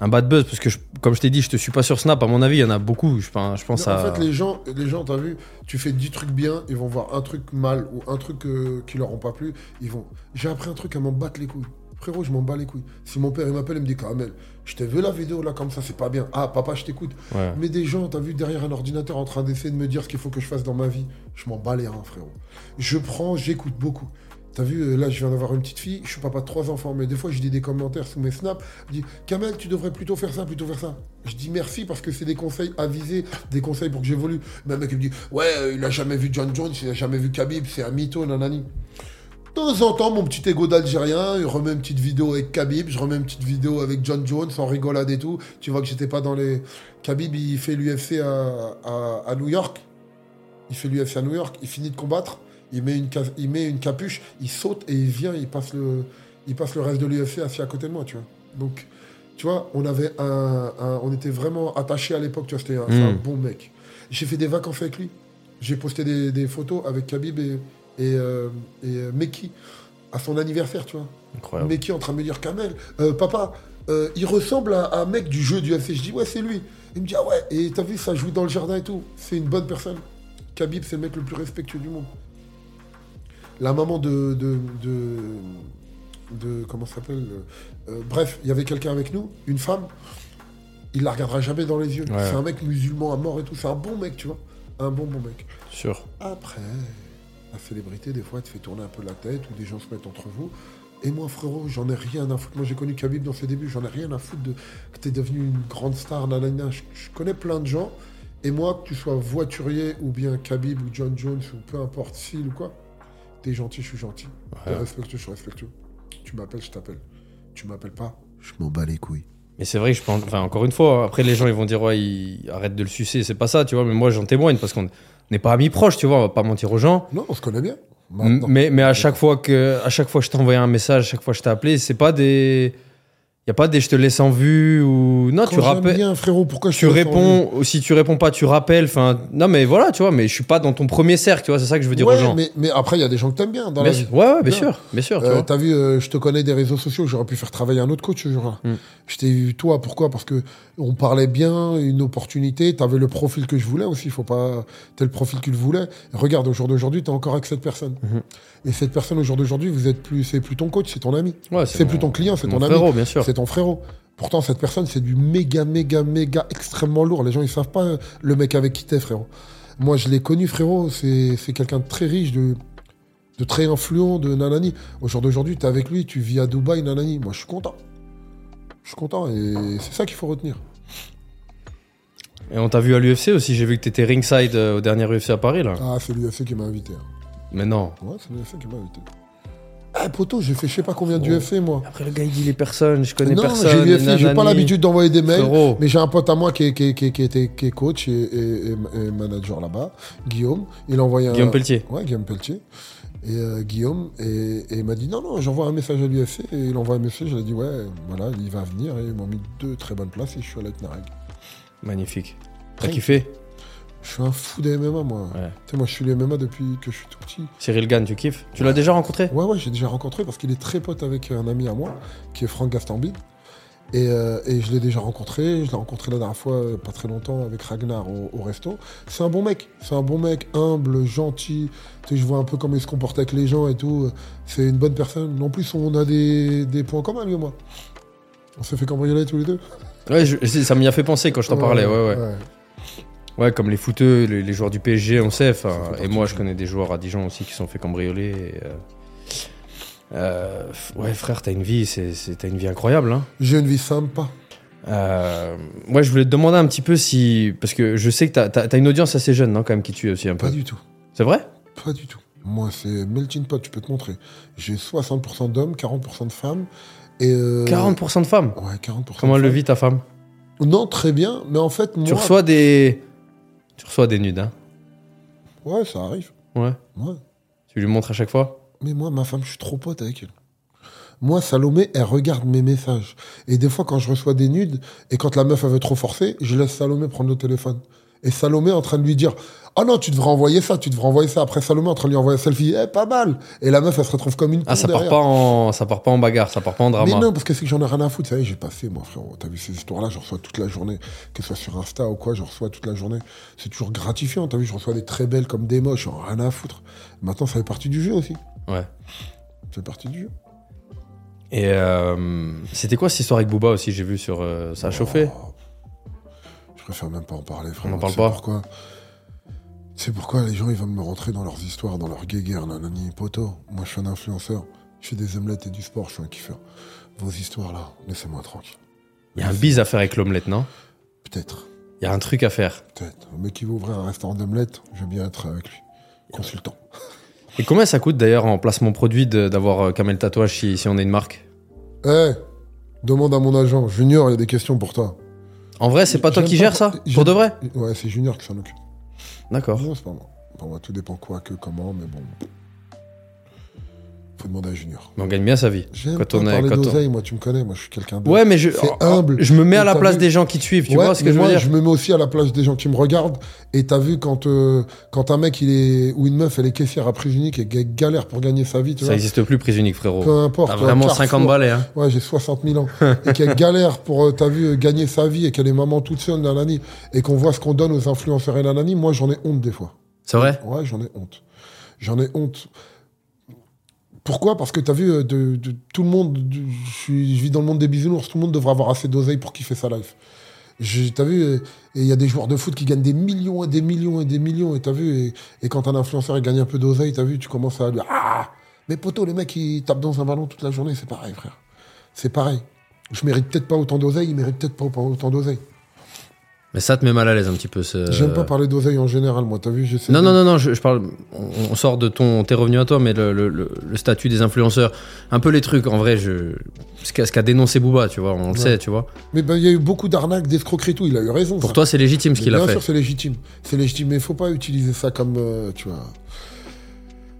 un bad buzz. Parce que, je- comme je t'ai dit, je te suis pas sur Snap. À mon avis, il y en a beaucoup. Je, pense- je pense Non, à. En fait, les gens, les gens, t'as vu, tu fais 10 trucs bien, ils vont voir un truc mal ou un truc euh, qui leur ont pas plu, ils vont. J'ai appris un truc à m'en battre les couilles. Frérot, je m'en bats les couilles. Si mon père il m'appelle, il me dit Kamel, je t'ai vu la vidéo là comme ça, c'est pas bien. Ah, papa, je t'écoute. Ouais. Mais des gens, t'as vu derrière un ordinateur en train d'essayer de me dire ce qu'il faut que je fasse dans ma vie, je m'en bats les reins, frérot. Je prends, j'écoute beaucoup. T'as vu, euh, là, je viens d'avoir une petite fille, je suis papa de trois enfants, mais des fois, je dis des commentaires sous mes snaps. Je dis, Kamel, tu devrais plutôt faire ça, plutôt faire ça. Je dis merci parce que c'est des conseils avisés, des conseils pour que j'évolue. Mais un mec, il me dit, ouais, euh, il a jamais vu John Jones, il a jamais vu Khabib, c'est un mytho, nanani. De temps en temps, mon petit ego d'Algérien, il remet une petite vidéo avec Khabib, je remets une petite vidéo avec John Jones en rigolade et tout. Tu vois que j'étais pas dans les. Khabib, il fait l'UFC à, New York. Il fait l'UFC à New York, il finit de combattre, il met une, il met une capuche, il saute et il vient, il passe le, il passe le reste de l'UFC assis à côté de moi, tu vois. Donc, tu vois, on avait un, un- on était vraiment attachés à l'époque, tu vois, c'était un, c'est un Mm. bon mec. J'ai fait des vacances avec lui. J'ai posté des, des photos avec Khabib et, et, euh, et euh, Meki à son anniversaire, tu vois. Incroyable. Meki en train de me dire Kamel, euh, papa, euh, il ressemble à, à un mec du jeu du UFC. Je dis ouais, c'est lui. Il me dit ah ouais, et t'as vu, ça joue dans le jardin et tout. C'est une bonne personne. Khabib, c'est le mec le plus respectueux du monde. La maman de. de, de, de- comment ça s'appelle euh, Bref, il y avait quelqu'un avec nous, une femme. Il la regardera jamais dans les yeux. Ouais. C'est un mec musulman à mort et tout. C'est un bon mec, tu vois. Un bon, bon mec. Sûr. Après, la célébrité, des fois, elle te fait tourner un peu la tête ou des gens se mettent entre vous. Et moi, frérot, j'en ai rien à foutre. Moi, j'ai connu Khabib dans ses débuts. J'en ai rien à foutre de que t'es devenu une grande star, nanana. Je, je connais plein de gens. Et moi, que tu sois voiturier ou bien Khabib ou John Jones ou peu importe, Phil ou quoi, t'es gentil, je suis gentil. T'es respectueux, je suis respectueux. Tu m'appelles, je t'appelle. Tu m'appelles pas, je m'en bats les couilles. Mais c'est vrai que je pense. Enfin, encore une fois, après les gens ils vont dire ouais, arrête de le sucer, c'est pas ça, tu vois. Mais moi j'en témoigne parce qu'on n'est pas amis proches, tu vois. On va pas mentir aux gens. Non, on se connaît bien. Maintenant. Mais, mais à chaque fois que, à chaque fois que je t'ai envoyé un message, à chaque fois que je t'ai appelé, c'est pas des, y a pas des je te laisse en vue ou non, Quand tu rappelles, bien, frérot, pourquoi je tu réponds. ou Si tu réponds pas, tu rappelles. Enfin, non, mais voilà, tu vois. Mais je suis pas dans ton premier cercle, tu vois. C'est ça que je veux dire Ouais, aux gens. mais, mais après, il y a des gens que t'aimes bien dans Bien la vie. sûr. Ouais, ouais, bien Bien. sûr, bien sûr. Euh. T'as vu, euh, je te connais des réseaux sociaux, j'aurais pu faire travailler un autre coach ce jour-là. Mm. Je t'ai eu toi, pourquoi? Parce que on parlait bien, une opportunité, t'avais le profil que je voulais aussi, faut pas... T'es le profil qu'il voulait. Regarde, au jour d'aujourd'hui, t'es encore avec cette personne. Mhm. Et cette personne, au jour d'aujourd'hui, vous êtes plus... C'est plus ton coach, c'est ton ami. Ouais, C'est plus ton client, c'est ton ami. bien sûr. Ton frérot. Pourtant, cette personne, c'est du méga, méga, méga extrêmement lourd. Les gens, ils savent pas euh, le mec avec qui t'es, frérot. Moi, je l'ai connu, frérot. C'est c'est quelqu'un de très riche, de, de très influent, de nanani. Au jour d'aujourd'hui, t'es avec lui, tu vis à Dubaï, nanani. Moi, je suis content. Je suis content et c'est ça qu'il faut retenir. Et on t'a vu à l'UFC aussi, j'ai vu que t'étais ringside euh, au dernier UFC à Paris là. Ah, c'est l'UFC qui m'a invité. hein. Mais non. Ouais, c'est l'UFC qui m'a invité. Eh, poto, j'ai fait je sais pas combien d'UFC, moi. Après le gars il dit les personnes, je connais Non, personne. j'ai l'UFC, j'ai pas l'habitude d'envoyer des mails. Frérot. Mais j'ai un pote à moi qui est, qui est- qui est- qui était- qui est coach et, et- et- et manager là-bas, Guillaume. Il a envoyé un. Guillaume Pelletier. Ouais, Guillaume Pelletier. Et euh, Guillaume, et, et il m'a dit non, non, j'envoie un message à l'UFC. Et il envoie un message, je lui ai dit ouais, voilà, il va venir. Et ils m'ont mis deux très bonnes places et je suis allé avec Nareg. Magnifique. T'as kiffé? Je suis un fou des MMA, moi. Ouais. Tu sais, moi, je suis les MMA depuis que je suis tout petit. Cyril Gann, tu kiffes? Tu l'as déjà rencontré? Ouais, ouais, j'ai déjà rencontré parce qu'il est très pote avec un ami à moi, qui est Franck Gastambide. Et, euh, et je l'ai déjà rencontré. Je l'ai rencontré la dernière fois, euh, pas très longtemps, avec Ragnar au, au resto. C'est un bon mec. C'est un bon mec, humble, gentil. Tu sais, je vois un peu comment il se comporte avec les gens et tout. C'est une bonne personne. En plus, on a des, des points communs, lui et moi. On s'est fait cambrioler tous les deux. Ouais, je- ça m'y a fait penser quand je t'en parlais, ouais, ouais. Ouais, comme les footeux, les, les joueurs du PSG, on sait. Et moi, je connais des joueurs à Dijon aussi qui se sont fait cambrioler. et, euh, euh, ouais, frère, t'as une vie, c'est, une vie incroyable. Hein. J'ai une vie sympa. Euh, ouais, je voulais te demander un petit peu si. Parce que je sais que t'as, t'as- t'as une audience assez jeune, non, quand même, qui tue aussi un peu. Pas du tout. C'est vrai? Pas du tout. Moi, c'est melting pot, je peux te montrer. J'ai 60% d'hommes, 40% de femmes. Et euh, 40% de femmes? Ouais, 40%. Comment elle le femmes. vit, ta femme? Non, très bien, mais en fait, moi. Tu reçois des. Tu reçois des nudes, hein Ouais, ça arrive. Ouais. Ouais. Tu lui montres à chaque fois? Mais moi, ma femme, je suis trop pote avec elle. Moi, Salomé, elle regarde mes messages. Et des fois, quand je reçois des nudes, et quand la meuf, elle veut trop forcer, je laisse Salomé prendre le téléphone. Et Salomé est en train de lui dire Oh non, tu devrais envoyer ça, tu devrais envoyer ça. Après, Salomé est en train de lui envoyer un selfie Eh, pas mal Et la meuf, elle se retrouve comme une Ah, ça part, derrière. pas en, ça part pas en bagarre, ça part pas en drama. Mais non, parce que c'est que j'en ai rien à foutre. Ça y est, j'ai passé, moi, frérot. T'as vu ces histoires-là, je reçois toute la journée. Que ce soit sur Insta ou quoi, je reçois toute la journée. C'est toujours gratifiant. T'as vu, je reçois des très belles comme des moches. J'en ai rien à foutre. Maintenant, ça fait partie du jeu aussi. Ouais. Ça fait partie du jeu. Et euh, c'était quoi cette histoire avec Booba aussi? J'ai vu sur. euh, ça a chauffé Oh. Je préfère même pas en parler, frère. On en parle pas Pourquoi? C'est pourquoi les gens ils vont me rentrer dans leurs histoires, dans leurs guéguerres, nanani, poto. Moi je suis un influenceur. Je fais des omelettes et du sport, je suis un kiffeur. Vos histoires là, laissez-moi tranquille. Il y a un bise à faire avec l'omelette, non? Peut-être, Il y a un truc à faire. peut-être. Un mec qui veut ouvrir un restaurant d'omelettes, je vais bien être avec lui. Consultant. Et combien ça coûte d'ailleurs en placement produit d'avoir euh, Kamel Tatouage si, si on est une marque? Eh Demande à mon agent. Junior, il y a des questions pour toi. En vrai, c'est pas toi qui gères ça? Pour de vrai? Ouais, c'est Junior qui s'en occupe. D'accord. Non, c'est pas moi. Pour tout dépend quoi, que, comment, mais bon. Faut demander à Junior. Mais on gagne bien sa vie. J'aime Quand on est- parler quand on- d'oseille, moi, tu me connais, moi, je suis quelqu'un de... Ouais, mais je, C'est oh, humble. je me mets à la place vu- des gens qui te suivent, tu Ouais, vois ce que mais je veux moi, dire je me mets aussi à la place des gens qui me regardent. Et t'as vu quand euh, quand un mec il est ou une meuf elle est caissière à prix unique et qu'elle galère pour gagner sa vie, tu Ça vois. existe plus, prise unique, frérot. Peu importe. T'as vraiment Carrefour. 50 balais, hein. Ouais, j'ai 60 000 ans. et qu'elle galère pour, euh, t'as vu, euh, gagner sa vie et qu'elle est maman toute seule, nanani. Et qu'on voit ce qu'on donne aux influenceurs et nanani. Moi, j'en ai honte des fois. C'est vrai? Ouais, j'en ai honte. J'en ai honte. Pourquoi? Parce que t'as vu, euh, tout le monde, de- je, vis dans le monde des bisounours, tout le monde devrait avoir assez d'oseille pour kiffer sa life. T'as vu, euh, il y a des joueurs de foot qui gagnent des millions et des millions et des millions, et t'as vu, et, quand un influenceur il gagne un peu d'oseille, t'as vu, tu commences à lui Ah Mais poto, les mecs qui tapent dans un ballon toute la journée, c'est pareil, frère. C'est pareil. Je mérite peut-être pas autant d'oseille, il mérite peut-être pas autant d'oseille. Mais ça te met mal à l'aise un petit peu. ce- J'aime pas parler d'oseille en général, moi, t'as vu, j'essaie Non, de- non, non, non, je, je parle. On, on sort de ton. T'es revenu à toi, mais le, le- le- le statut des influenceurs, un peu les trucs, en vrai, je. Ce qu'a dénoncé Booba, tu vois, on le sait, tu vois. Mais ben, il y a eu beaucoup d'arnaques, d'escroqueries, tout, il a eu raison. Pour ça. toi, c'est légitime ce qu'il a bien fait. sûr, c'est légitime. C'est légitime, mais il faut pas utiliser ça comme, euh, tu vois,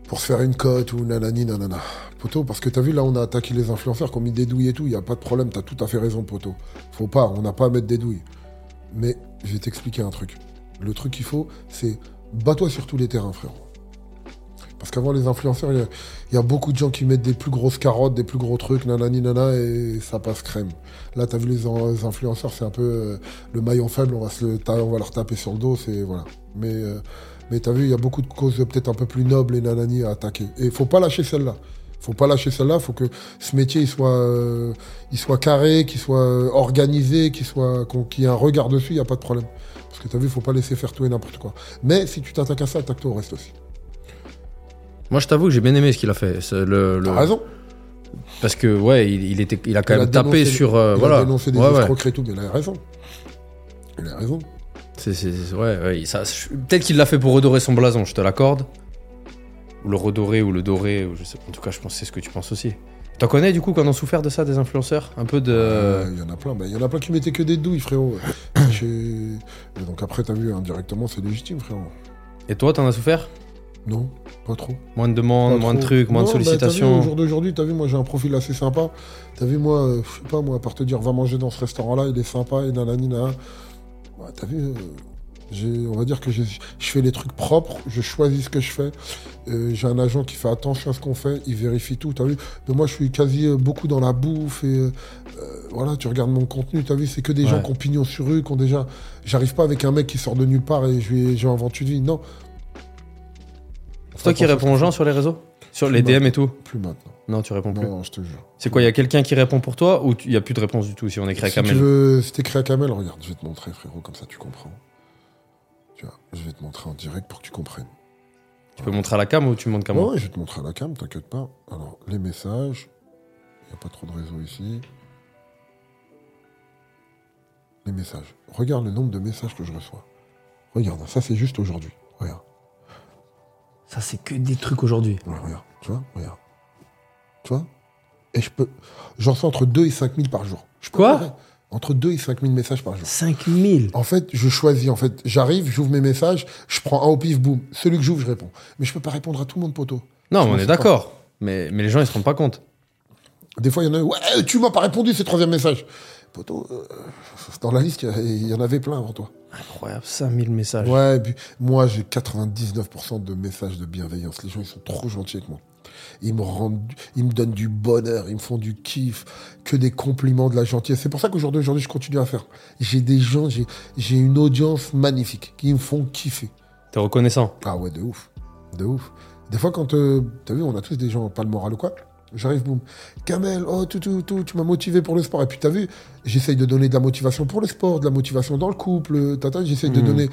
pour se faire une cote ou nanani, nanana. Poto, parce que t'as vu, là, on a attaqué les influenceurs qui ont mis des douilles et tout, il y a pas de problème, t'as tout à fait raison, Poto. Faut pas, on n'a pas à mettre des douilles. Mais je vais t'expliquer un truc. Le truc qu'il faut, c'est bats-toi sur tous les terrains, frérot. Parce qu'avant les influenceurs, il y a- beaucoup de gens qui mettent des plus grosses carottes, des plus gros trucs, nanani, nana, et ça passe crème. Là, t'as vu les, en- les influenceurs, c'est un peu euh, le maillon faible, on va, se le on va leur taper sur le dos, c'est voilà. Mais, euh, mais t'as vu, il y a beaucoup de causes peut-être un peu plus nobles et nanani à attaquer. Et faut pas lâcher celle-là. Faut pas lâcher celle-là. Faut que ce métier il soit, euh, il soit carré, qu'il soit euh, organisé, qu'il soit, qu'il y ait un regard dessus. Il y a pas de problème. Parce que t'as vu, faut pas laisser faire tout et n'importe quoi. Mais si tu t'attaques à ça, attaque-toi au reste aussi. Moi, je t'avoue que j'ai bien aimé ce qu'il a fait. Le, raison. Parce que, ouais, il, il était, il a quand Il a même tapé sur. euh, il voilà. a dénoncé des Ouais, et tout, mais il a raison. Il a raison. C'est, ouais, ouais, ça, peut-être qu'il l'a fait pour redorer son blason, je te l'accorde. Ou le redorer, ou le dorer, ou je sais En tout cas, je pense que c'est ce que tu penses aussi. T'en connais du coup qu'on a souffert de ça, des influenceurs? Un peu de. Euh, Il y en a plein. Ben, Il y en a plein qui mettaient que des douilles, frérot. Et donc après, t'as vu, indirectement, c'est légitime, frérot. Et toi, t'en as souffert? Non, pas trop. Moins de demandes, moins de trucs, moins de bah, vu, sollicitations. au jour d'aujourd'hui, t'as vu, moi j'ai un profil assez sympa. T'as vu, moi, euh, je sais pas, moi, à part te dire, va manger dans ce restaurant-là, il est sympa, et nanani, nanana. Ouais, t'as vu, euh, on va dire que je fais les trucs propres, je choisis ce que je fais. Euh, j'ai un agent qui fait attention à ce qu'on fait, il vérifie tout, t'as vu? Mais moi, je suis quasi euh, beaucoup dans la bouffe et euh, voilà, tu regardes mon contenu, t'as vu, c'est que des gens qui ont pignon sur rue, qui ont déjà. J'arrive pas avec un mec qui sort de nulle part et je lui inventé une vie. Non. C'est toi qui réponds aux gens sur les réseaux? Sur les DM et tout? Plus maintenant. Non, tu réponds plus. Non, je te jure. C'est quoi, il y a quelqu'un qui répond pour toi ou il n'y a plus de réponse du tout si on écrit à Si tu veux, si t'écris à Kamel, regarde, je vais te montrer, frérot, comme ça tu comprends. Tu vois, je vais te montrer en direct pour que tu comprennes. Tu peux montrer à la cam ou tu montres qu'à moi Ouais, je vais te montrer à la cam, t'inquiète pas. Alors, les messages. Il n'y a pas trop de réseau ici. Les messages. Regarde le nombre de messages que je reçois. Regarde, ça c'est juste aujourd'hui. Regarde, Ça, c'est que des trucs aujourd'hui. Ouais, regarde, tu vois, regarde. Tu vois? Et je peux. J'en reçois entre 2 et 5 000 par jour. Je peux Quoi? Entre 2 et 5 000 messages par jour. 5000 En fait, je choisis. En fait, j'arrive, j'ouvre mes messages, je prends un au pif, boum. Celui que j'ouvre, je réponds. Mais je peux pas répondre à tout le monde, poteau. Non, mais on est d'accord. Mais, mais les gens, ils se rendent pas compte. Des fois, il y en a. Ouais, tu m'as pas répondu, c'est le troisième message. Poteau, euh, dans la liste, il y a- il y, en avait plein avant toi. Incroyable, 5000 messages. Ouais, et puis moi, j'ai 99% de messages de bienveillance. Les gens, ils sont trop gentils avec moi. Ils me rendent, ils me donnent du bonheur, ils me font du kiff, que des compliments, de la gentillesse. C'est pour ça qu'aujourd'hui, aujourd'hui, je continue à faire. J'ai des gens, j'ai, j'ai une audience magnifique qui me font kiffer. T'es reconnaissant. Ah ouais, de ouf. De ouf. Des fois, quand. euh, T'as vu, on a tous des gens, pas le moral ou quoi. J'arrive, boum. Kamel, oh, tout, tout, tout, tu m'as motivé pour le sport. Et puis, t'as vu, j'essaye de donner de la motivation pour le sport, de la motivation dans le couple. Tata, j'essaye de Mhm. donner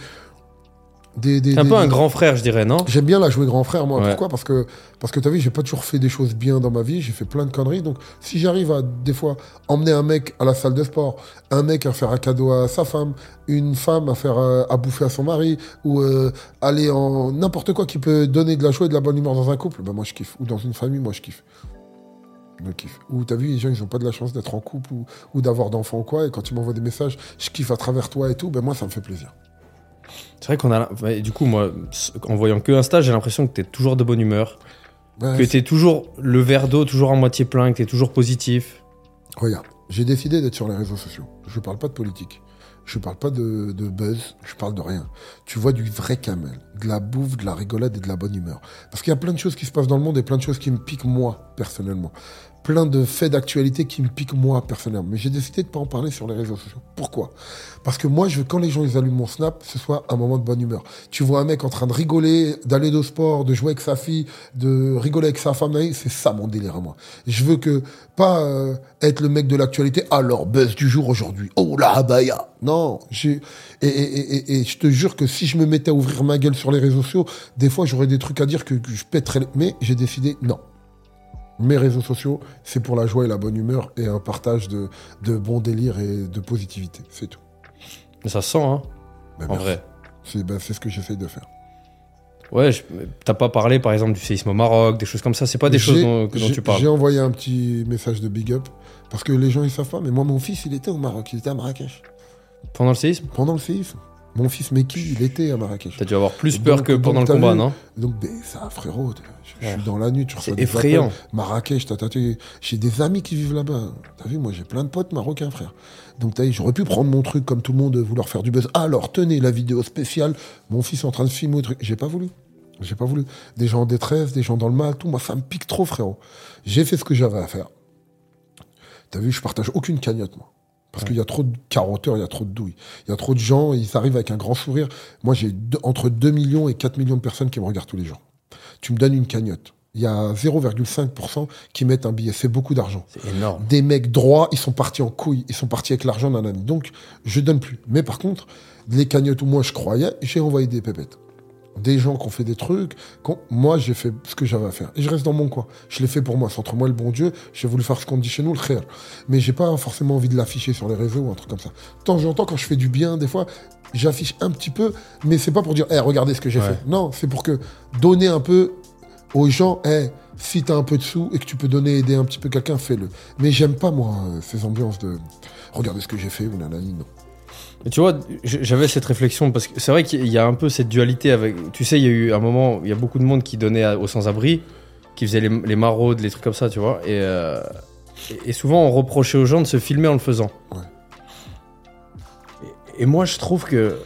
des. des C'est un des- peu un grand frère, je dirais, non? J'aime bien la jouer grand frère, moi. Ouais. Pourquoi? Parce que, parce que t'as vu, j'ai pas toujours fait des choses bien dans ma vie. J'ai fait plein de conneries. Donc, si j'arrive à, des fois, emmener un mec à la salle de sport, un mec à faire un cadeau à sa femme, une femme à faire euh, à bouffer à son mari, ou euh, aller en n'importe quoi qui peut donner de la joie et de la bonne humeur dans un couple, ben moi je kiffe. Ou dans une famille, moi je kiffe. Je kiffe. Ou t'as vu, les gens, ils ont pas de la chance d'être en couple ou, ou d'avoir d'enfants ou quoi. Et quand ils m'envoient des messages, je kiffe à travers toi et tout, ben moi ça me fait plaisir. C'est vrai qu'on a. Du coup, moi, en voyant que un stage, j'ai l'impression que t'es toujours de bonne humeur. Ouais, Que t'es toujours le verre d'eau, toujours en moitié plein, que t'es toujours positif. Regarde, j'ai décidé d'être sur les réseaux sociaux. Je parle pas de politique. Je parle pas de, de buzz. Je parle de rien. Tu vois du vrai camel. De la bouffe, de la rigolade et de la bonne humeur. Parce qu'il y a plein de choses qui se passent dans le monde et plein de choses qui me piquent moi, personnellement. Plein de faits d'actualité qui me piquent moi, personnellement. Mais j'ai décidé de pas en parler sur les réseaux sociaux. Pourquoi? Parce que moi, je veux, quand les gens ils allument mon snap, ce soit un moment de bonne humeur. Tu vois un mec en train de rigoler, d'aller au sport, de jouer avec sa fille, de rigoler avec sa femme, c'est ça mon délire à moi. Je veux que, pas euh, être le mec de l'actualité, alors buzz du jour aujourd'hui, oh la abaya. Non, j'ai, et, et, et, et- je te jure que si je me mettais à ouvrir ma gueule sur les réseaux sociaux, des fois j'aurais des trucs à dire que, que je pèterais, mais j'ai décidé, non. Mes réseaux sociaux, c'est pour la joie et la bonne humeur et un partage de, de bons délires et de positivité. C'est tout. Mais ça se sent, hein, Ben, en merci. vrai. C'est ben, ce que j'essaye de faire. Ouais, t'as pas parlé, par exemple, du séisme au Maroc, des choses comme ça. C'est pas des choses dont, dont tu parles. J'ai envoyé un petit message de big up parce que les gens ils savent pas, mais moi mon fils il était au Maroc, il était à Marrakech Pendant le séisme? Pendant le séisme. Mon fils Meki il était à Marrakech. T'as dû avoir plus peur Donc- que pendant le combat, vu, non Donc ben, ça frérot, je, suis dans la nuit, tu C'est effrayant. appels. Marrakech, t'as- t'as- t'as- j'ai des amis qui vivent là-bas. T'as vu, moi j'ai plein de potes marocains frère. Donc t'as vu, j'aurais pu prendre mon truc comme tout le monde, vouloir faire du buzz. Alors tenez la vidéo spéciale, mon fils en train de filmer, au truc. j'ai pas voulu. J'ai pas voulu. Des gens en détresse, des gens dans le mal, tout. Moi, ça me pique trop, frérot. J'ai fait ce que j'avais à faire. T'as vu, je partage aucune cagnotte, moi. Parce qu'il y a trop de carotteurs, il y a trop de douilles. Il y a trop de gens, ils arrivent avec un grand sourire. Moi, j'ai entre 2 millions et 4 millions de personnes qui me regardent tous les jours. Tu me donnes une cagnotte. Il y a 0,5% qui mettent un billet. C'est beaucoup d'argent. C'est énorme. Des mecs droits, ils sont partis en couille. Ils sont partis avec l'argent d'un ami. Donc, je donne plus. Mais par contre, les cagnottes où moi je croyais, j'ai envoyé des pépettes. Des gens qui ont fait des trucs. Moi, j'ai fait ce que j'avais à faire. Et je reste dans mon coin. Je l'ai fait pour moi. C'est entre moi et le bon Dieu. J'ai voulu faire ce qu'on dit chez nous, le khair. Mais j'ai pas forcément envie de l'afficher sur les réseaux ou un truc comme ça. De temps en temps, quand je fais du bien, des fois, j'affiche un petit peu. Mais c'est pas pour dire, Eh, regardez ce que j'ai Ouais. fait. Non, c'est pour que donner un peu aux gens, Eh, si t'as un peu de sous et que tu peux donner, aider un petit peu quelqu'un, fais-le. Mais j'aime pas, moi, ces ambiances de regardez ce que j'ai fait ou nanani, non. Et tu vois, j'avais cette réflexion parce que c'est vrai qu'il y a un peu cette dualité avec. Tu sais, il y a eu un moment, il y a beaucoup de monde qui donnait aux sans-abri, qui faisait les, les maraudes, les trucs comme ça, tu vois. Et, euh, et- et souvent, on reprochait aux gens de se filmer en le faisant. Ouais. Et, et moi, je trouve que.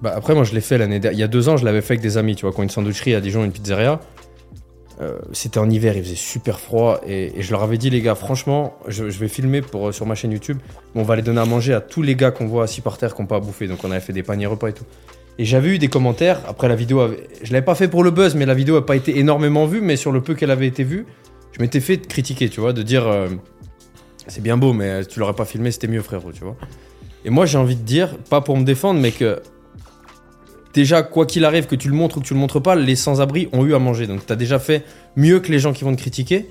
Bah, après, moi, je l'ai fait l'année dernière. Il y a deux ans, je l'avais fait avec des amis, tu vois, qui ont une sandwicherie à Dijon, une pizzeria. Euh, C'était en hiver, il faisait super froid. Et, je leur avais dit, les gars, franchement, je, vais filmer pour, euh, sur ma chaîne YouTube. on va les donner à manger à tous les gars qu'on voit assis par terre, qui n'ont pas à bouffer. Donc, on avait fait des paniers repas et tout. Et j'avais eu des commentaires. Après, la vidéo, avait... je l'avais pas fait pour le buzz, mais la vidéo n'a pas été énormément vue. Mais sur le peu qu'elle avait été vue, je m'étais fait critiquer, tu vois, de dire euh, c'est bien beau, mais tu l'aurais pas filmé, c'était mieux, frérot, tu vois. Et moi, j'ai envie de dire, pas pour me défendre, mais que déjà, quoi qu'il arrive, que tu le montres ou que tu le montres pas, les sans-abri ont eu à manger. Donc, tu as déjà fait mieux que les gens qui vont te critiquer.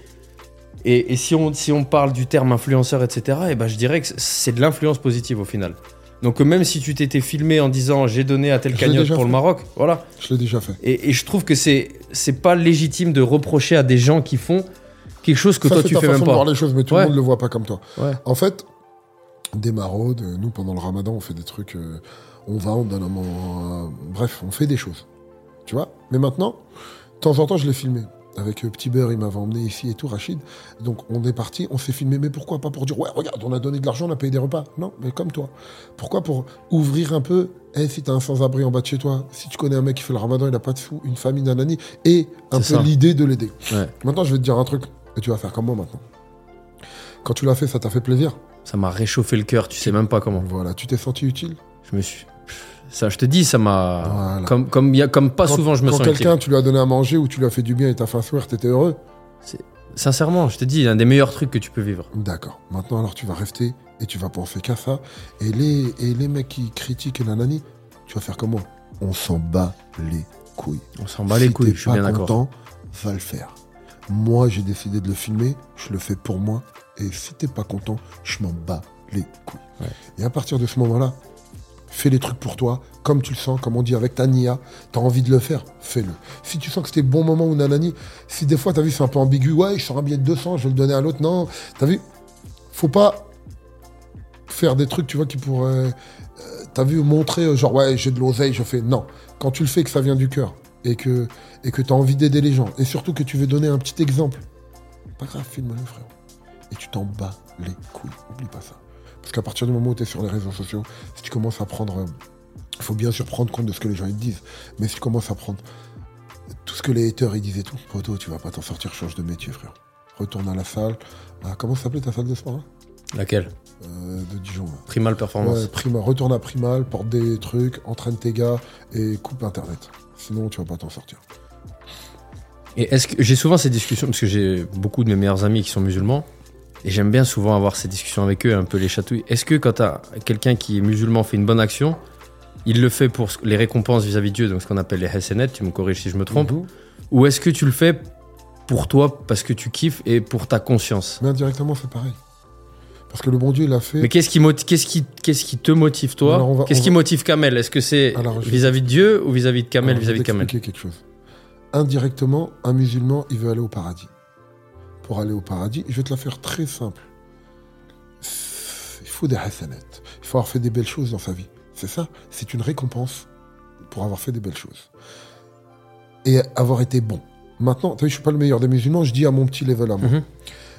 Et, et si, on, si on parle du terme influenceur, etc., et ben, je dirais que c'est de l'influence positive au final. Donc, euh, même si tu t'étais filmé en disant j'ai donné à tel cagnotte pour le. Maroc, voilà. Je l'ai déjà fait. Et, et je trouve que c'est c'est pas légitime de reprocher à des gens qui font quelque chose que ça, toi tu ta fais façon même de voir pas. les choses, mais tout Ouais. le monde le voit pas comme toi. Ouais. En fait, des maraudes, euh, nous, pendant le ramadan, on fait des trucs. euh, on va, on donne un moment. euh, bref, on fait des choses. Tu vois? Mais maintenant, de temps en temps, je l'ai filmé. Avec euh, Petit Beurre, il m'avait emmené ici et tout, Rachid. Donc, on est parti, on s'est filmé. Mais pourquoi Pas pour dire, ouais, regarde, on a donné de l'argent, on a payé des repas. Non, mais comme toi. Pourquoi Pour ouvrir un peu? Eh, si t'as un sans-abri en bas de chez toi, si tu connais un mec qui fait le ramadan, il a pas de sous, une famille, nanani, et un peu l'idée de l'aider. Ouais. Maintenant, je vais te dire un truc, et tu vas faire comme moi maintenant. Quand tu l'as fait, ça t'a fait plaisir? Ça m'a réchauffé le cœur, tu sais même pas comment. Voilà, tu t'es senti utile? Je me suis. Ça, je te dis, ça m'a. Voilà. Comme, comme, y a, comme pas Quand- souvent je me Quand sens quelqu'un, utile. tu lui as donné à manger ou tu lui as fait du bien et t'as fait un sourire, t'étais heureux Sincèrement, je te dis, un des meilleurs trucs que tu peux vivre. D'accord. Maintenant, alors tu vas rester et tu vas penser qu'à ça. Et les, et les mecs qui critiquent la nani, tu vas faire comment? On s'en bat les couilles. On s'en bat les Si couilles, t'es je suis pas bien d'accord. content, va le faire. Moi, j'ai décidé de le filmer, je le fais pour moi. Et si t'es pas content, je m'en bats les couilles. Ouais. Et à partir de ce moment-là, fais les trucs pour toi, comme tu le sens, comme on dit avec ta nia. T'as envie de le faire, fais-le. Si tu sens que c'était bon moment ou nanani, si des fois t'as vu c'est un peu ambigu, ouais, je sors un billet de 200, je vais le donner à l'autre, non, t'as vu Faut pas faire des trucs, tu vois, qui pourraient. euh, t'as vu montrer, euh, genre, ouais, j'ai de l'oseille, je fais. Non. Quand tu le fais, que ça vient du cœur et que et que t'as envie d'aider les gens et surtout que tu veux donner un petit exemple, pas grave, filme-le, frère. Et tu t'en bats les couilles. Oublie pas ça. Parce qu'à partir du moment où tu es sur les réseaux sociaux, si tu commences à prendre. Il faut bien sûr prendre compte de ce que les gens ils te disent. Mais si tu commences à prendre tout ce que les haters ils et tout, poto, tu vas pas t'en sortir, change de métier, frère. Retourne à la salle. Ah, comment s'appelait ta salle de sport là? Laquelle? Euh, De Dijon. Primal Performance. Ouais, Prima, retourne à Primal, porte des trucs, entraîne tes gars et coupe Internet. Sinon, tu vas pas t'en sortir. Et est-ce que j'ai souvent ces discussions parce que j'ai beaucoup de mes meilleurs amis qui sont musulmans et j'aime bien souvent avoir ces discussions avec eux, un peu les chatouilles. Est-ce que quand quelqu'un qui est musulman fait une bonne action, il le fait pour les récompenses vis-à-vis de Dieu, donc ce qu'on appelle les hasanat, tu me corriges si je me trompe, Mhm. ou est-ce que tu le fais pour toi parce que tu kiffes et pour ta conscience? Mais indirectement, c'est pareil. Parce que le bon Dieu, il a fait. Mais qu'est-ce qui, moti- qu'est-ce qui, qu'est-ce qui te motive toi? Va- Qu'est-ce qui motive Kamel? Est-ce que c'est vis-à-vis de Dieu ou vis-à-vis de Kamel Alors, je vais vis-à-vis de Kamel? t'expliquer quelque chose. Indirectement, un musulman, il veut aller au paradis. Pour aller au paradis, je vais te la faire très simple. Il faut des hasanat. Il faut avoir fait des belles choses dans sa vie. C'est ça? C'est une récompense pour avoir fait des belles choses. Et avoir été bon. Maintenant, tu vois, je suis pas le meilleur des musulmans, je dis à mon petit level à moi. Mhm.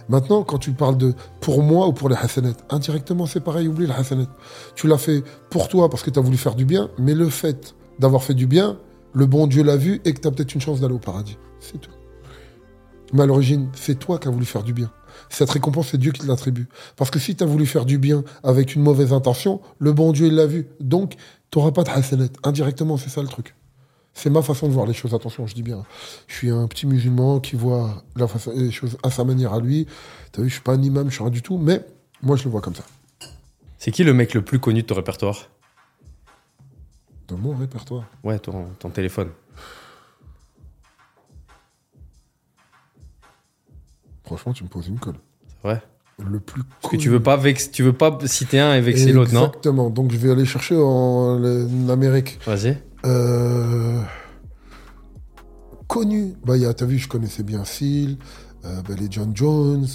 Maintenant, quand tu parles de pour moi ou pour les hasanat, indirectement, c'est pareil, oublie les hasanat. Tu l'as fait pour toi parce que tu as voulu faire du bien, mais le fait d'avoir fait du bien, le bon Dieu l'a vu et que tu as peut-être une chance d'aller au paradis. C'est tout. Mais à l'origine, c'est toi qui as voulu faire du bien. Cette récompense, c'est Dieu qui te l'attribue. Parce que si tu as voulu faire du bien avec une mauvaise intention, le bon Dieu, il l'a vu. Donc, tu n'auras pas de hasanat. Indirectement, c'est ça le truc. C'est ma façon de voir les choses. Attention, je dis bien. Je suis un petit musulman qui voit la façon, les choses à sa manière à lui. T'as vu, je suis pas un imam, je suis rien du tout, mais moi, je le vois comme ça. C'est qui le mec le plus connu de ton répertoire? De mon répertoire? Ouais, ton, ton téléphone. Franchement, tu me poses une colle. C'est vrai Le plus Parce que tu veux pas, vex- tu veux pas citer un et vexer l'autre, non? Exactement. Donc, je vais aller chercher en, en Amérique. Vas-y. Euh, connu. Bah, y a- t'as vu, je connaissais bien Seal, euh, bah, les John Jones,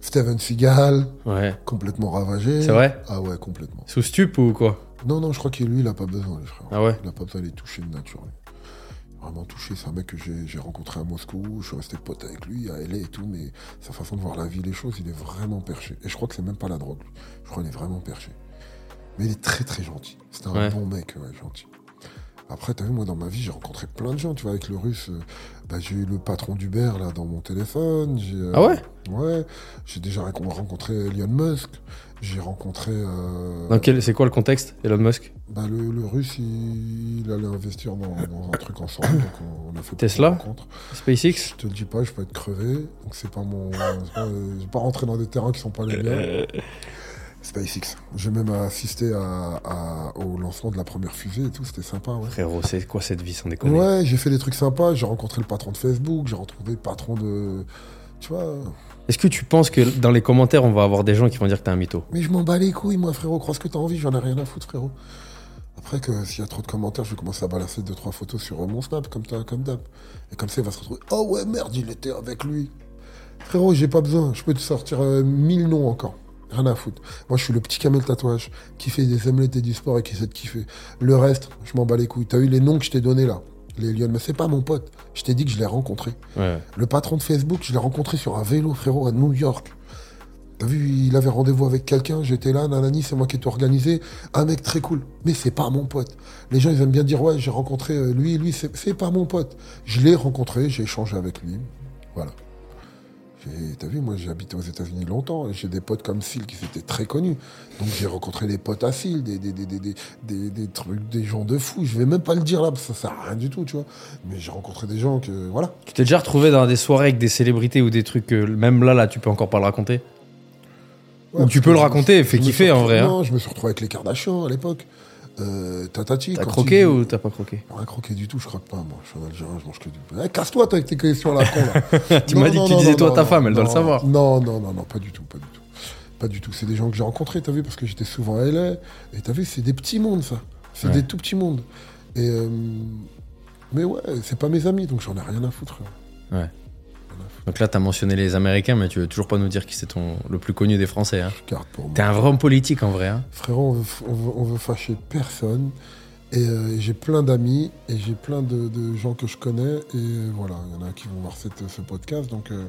Steven Seagal, Ouais. complètement ravagé. C'est vrai? Ah ouais, complètement. Sous stup ou quoi? Non, non, je crois que lui, il a pas besoin, les frères. Ah ouais? Il a pas besoin d'aller toucher de nature. lui. Vraiment touché, c'est un mec que j'ai rencontré à Moscou, je suis resté pote avec lui, à LA et tout, mais sa façon de voir la vie, les choses, il est vraiment perché. Et je crois que c'est même pas la drogue, lui. Je crois qu'il est vraiment perché. Mais il est très très gentil. C'est un Ouais. bon mec, ouais, gentil. Après, t'as vu, moi, dans ma vie, j'ai rencontré plein de gens, tu vois, avec le russe. euh, bah, j'ai eu le patron d'Uber, là, dans mon téléphone. euh, Ah ouais? Ouais. J'ai déjà renco- rencontré Elon Musk. J'ai rencontré... euh, c'est quoi le contexte, Elon Musk? Bah, le, le russe, il, il allait investir dans, dans un truc ensemble. Donc on, a fait Tesla? SpaceX? Je te le dis pas, je peux être crevé. Donc c'est pas mon. pas- Je vais pas rentrer dans des terrains qui sont pas les miens. SpaceX. J'ai même assisté à, à- au lancement de la première fusée et tout. C'était sympa, ouais. Frérot, c'est quoi cette vie sans déconner? Ouais, j'ai fait des trucs sympas. J'ai rencontré le patron de Facebook. J'ai rencontré le patron de. Tu vois. Est-ce que tu penses que dans les commentaires, on va avoir des gens qui vont dire que t'es un mytho Mais je m'en bats les couilles, moi, frérot. Crois ce que t'as envie. J'en ai rien à foutre, frérot. Après, que s'il y a trop de commentaires, je vais commencer à balancer deux, trois photos sur euh, mon snap, comme, comme d'hab. Et comme ça, il va se retrouver. Oh ouais, merde, il était avec lui. Frérot, j'ai pas besoin. Je peux te sortir euh, mille noms encore. Rien à foutre. Moi, je suis le petit camel tatouage qui fait des omelettes et du sport et qui sait de kiffer. Le reste, je m'en bats les couilles. T'as eu les noms que je t'ai donnés là? Les lions, mais c'est pas mon pote. Je t'ai dit que je l'ai rencontré. Ouais. Le patron de Facebook, je l'ai rencontré sur un vélo, frérot, à New York. T'as vu, il avait rendez-vous avec quelqu'un, j'étais là, nanani, c'est moi qui ai tout organisé. Un mec très cool. Mais c'est pas mon pote. Les gens, ils aiment bien dire, ouais, j'ai rencontré euh, lui, lui, c'est pas mon pote. Je l'ai rencontré, j'ai échangé avec lui. Voilà. T'as vu, moi, j'ai habité aux États-Unis longtemps et j'ai des potes comme Phil qui étaient très connus. Donc j'ai rencontré des potes à Phil, des, des, des, des, des, des, des trucs, des gens de fous. Je vais même pas le dire là, parce que ça sert à rien du tout, tu vois. Mais j'ai rencontré des gens que, voilà. Tu t'es déjà retrouvé dans des soirées avec des célébrités ou des trucs que même là, là, tu peux encore pas le raconter? Ou tu peux le raconter me kiffer, en vrai, hein. Non, je me suis retrouvé avec les Kardashians à l'époque. Euh. T'as croqué ou t'as pas croqué? Rien croqué du tout, je croque pas, moi. Je suis un Algérien, je mange que du. Eh, Casse-toi, toi, avec tes questions là, con, là. Tu m'as dit non, que tu disais non, toi à ta femme, elle doit le savoir. Non, non, non, non, pas du tout, pas du tout. Pas du tout. C'est des gens que j'ai rencontrés, t'as vu, parce que j'étais souvent à LA. Et t'as vu, c'est des petits mondes, ça. C'est Ouais. des tout petits mondes. Et. euh, Mais ouais, c'est pas mes amis, donc j'en ai rien à foutre. Ouais. Donc là, t'as mentionné les Américains, mais tu veux toujours pas nous dire qui c'est ton le plus connu des Français. Hein. T'es un vrai homme politique en vrai. Hein. Frérot, on veut, on veut, on veut fâcher personne. Et euh, j'ai plein d'amis et j'ai plein de, de gens que je connais. Et voilà, il y en a qui vont voir cette- ce podcast. Donc, euh,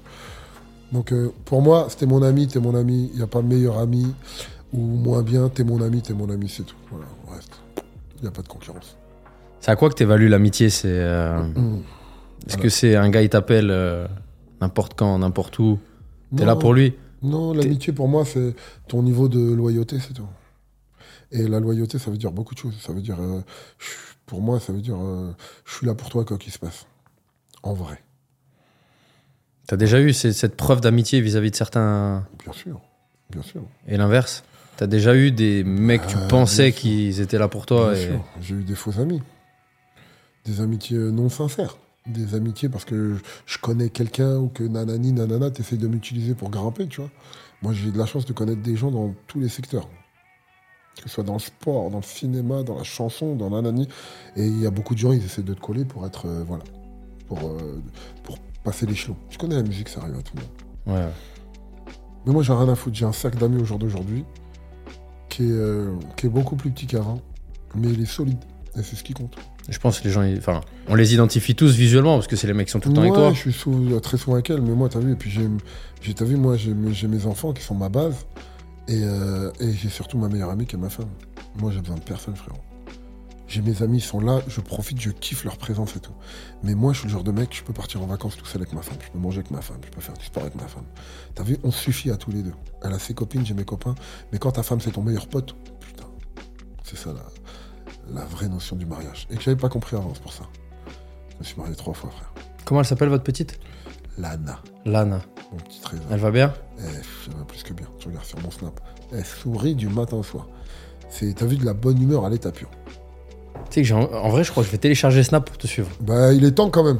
donc euh, pour moi, c'était mon ami, t'es mon ami. Il n'y a pas meilleur ami ou moins bien. T'es mon ami, t'es mon ami, c'est tout. Voilà, on reste. Il n'y a pas de concurrence. C'est à quoi que t'évalues l'amitié C'est euh, Mmh. est-ce Voilà. que c'est un gars il t'appelle euh, n'importe quand, n'importe où, t'es là pour lui Non, l'amitié pour moi, c'est ton niveau de loyauté, c'est tout. Et la loyauté, ça veut dire beaucoup de choses. Ça veut dire, euh, pour moi, ça veut dire, euh, je suis là pour toi, quoi qu'il se passe. En vrai, T'as déjà eu cette preuve d'amitié vis-à-vis de certains bien sûr, bien sûr. et l'inverse? T'as déjà eu des mecs que tu Euh, pensais qu'ils étaient là pour toi Bien et... sûr. J'ai eu des faux amis, des amitiés non sincères, des amitiés parce que je connais quelqu'un ou que nanani nanana t'essayes de m'utiliser pour grimper, tu vois. Moi, j'ai de la chance de connaître des gens dans tous les secteurs. Que ce soit dans le sport, dans le cinéma, dans la chanson, dans nanani. Et il y a beaucoup de gens, ils essaient de te coller pour être, euh, voilà, pour, euh, pour passer l'échelon. Je connais la musique, ça arrive à tout le monde. Ouais. Mais moi, j'ai rien à foutre. J'ai un sac d'amis au jour d'aujourd'hui qui, est, euh, qui est beaucoup plus petit qu'avant, mais il est solide. Et c'est ce qui compte. Je pense que les gens, enfin, on les identifie tous visuellement parce que c'est les mecs qui sont tout le temps avec toi. je suis sou- très souvent avec elle, mais moi, t'as vu, et puis j'ai, t'as vu, moi, j'ai, mes- j'ai mes enfants qui sont ma base, et, euh, et j'ai surtout ma meilleure amie qui est ma femme. Moi, j'ai besoin de personne, frérot. J'ai mes amis, ils sont là, je profite, je kiffe leur présence et tout. Mais moi, je suis le genre de mec, je peux partir en vacances tout seul avec ma femme, je peux manger avec ma femme, je peux faire du sport avec ma femme. T'as vu, on suffit à tous les deux. Elle a ses copines, j'ai mes copains, mais quand ta femme, c'est ton meilleur pote, putain, c'est ça là. La vraie notion du mariage. Et que j'avais pas compris avant, c'est pour ça. Je me suis marié trois fois, frère. Comment elle s'appelle votre petite? Lana, Lana. mon petit trésor. Elle va bien? Eh, ça va plus que bien. Tu regardes sur mon snap. Elle sourit du matin au soir. C'est, t'as vu de la bonne humeur à l'état pur. Tu sais que j'ai en... vrai, je crois que je vais télécharger Snap pour te suivre. Bah, il est temps quand même.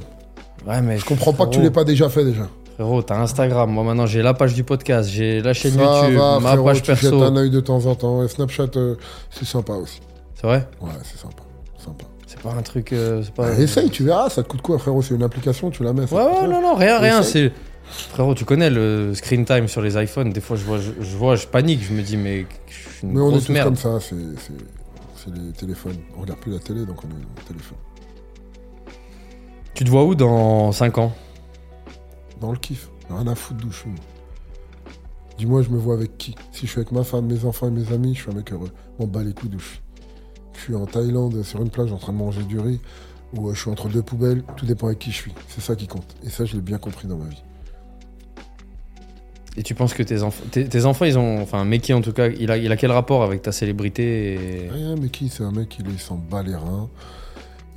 Ouais, mais Je comprends pas que tu l'aies pas déjà fait déjà. Frérot, t'as Instagram. Moi, maintenant, j'ai la page du podcast, j'ai la chaîne Ça YouTube, va, ma frérot, page tu jettes perso. un œil de temps en temps. Et Snapchat, euh, c'est sympa aussi. C'est vrai Ouais, c'est sympa. Sympa. C'est pas un truc. euh, pas... Bah, essaye, tu verras. Ça te coûte quoi, frérot C'est une application, tu la mets. Ouais, ouais, non, non, rien, rien. C'est. Frérot, tu connais le screen time sur les iPhones. Des fois, je vois, je, je vois, je panique. Je me dis, mais je suis une Mais on est grosse tous merde. comme ça. C'est, les téléphones. On regarde plus la télé, donc on est au téléphone. Tu te vois où dans 5 ans? Dans le kiff. Rien à foutre d'où je suis. moi. Dis-moi, je me vois avec qui? Si je suis avec ma femme, mes enfants et mes amis, je suis un mec heureux. On bat les couilles d'où je suis. Je suis en Thaïlande, sur une plage, en train de manger du riz, ou euh, je suis entre deux poubelles. Tout dépend avec qui je suis. C'est ça qui compte. Et ça, je l'ai bien compris dans ma vie. Et tu penses que tes enfants, tes, tes enfants, ils ont, enfin, Meki en tout cas, il a, il a quel rapport avec ta célébrité et... Rien, qui C'est un mec, il s'en bat les reins.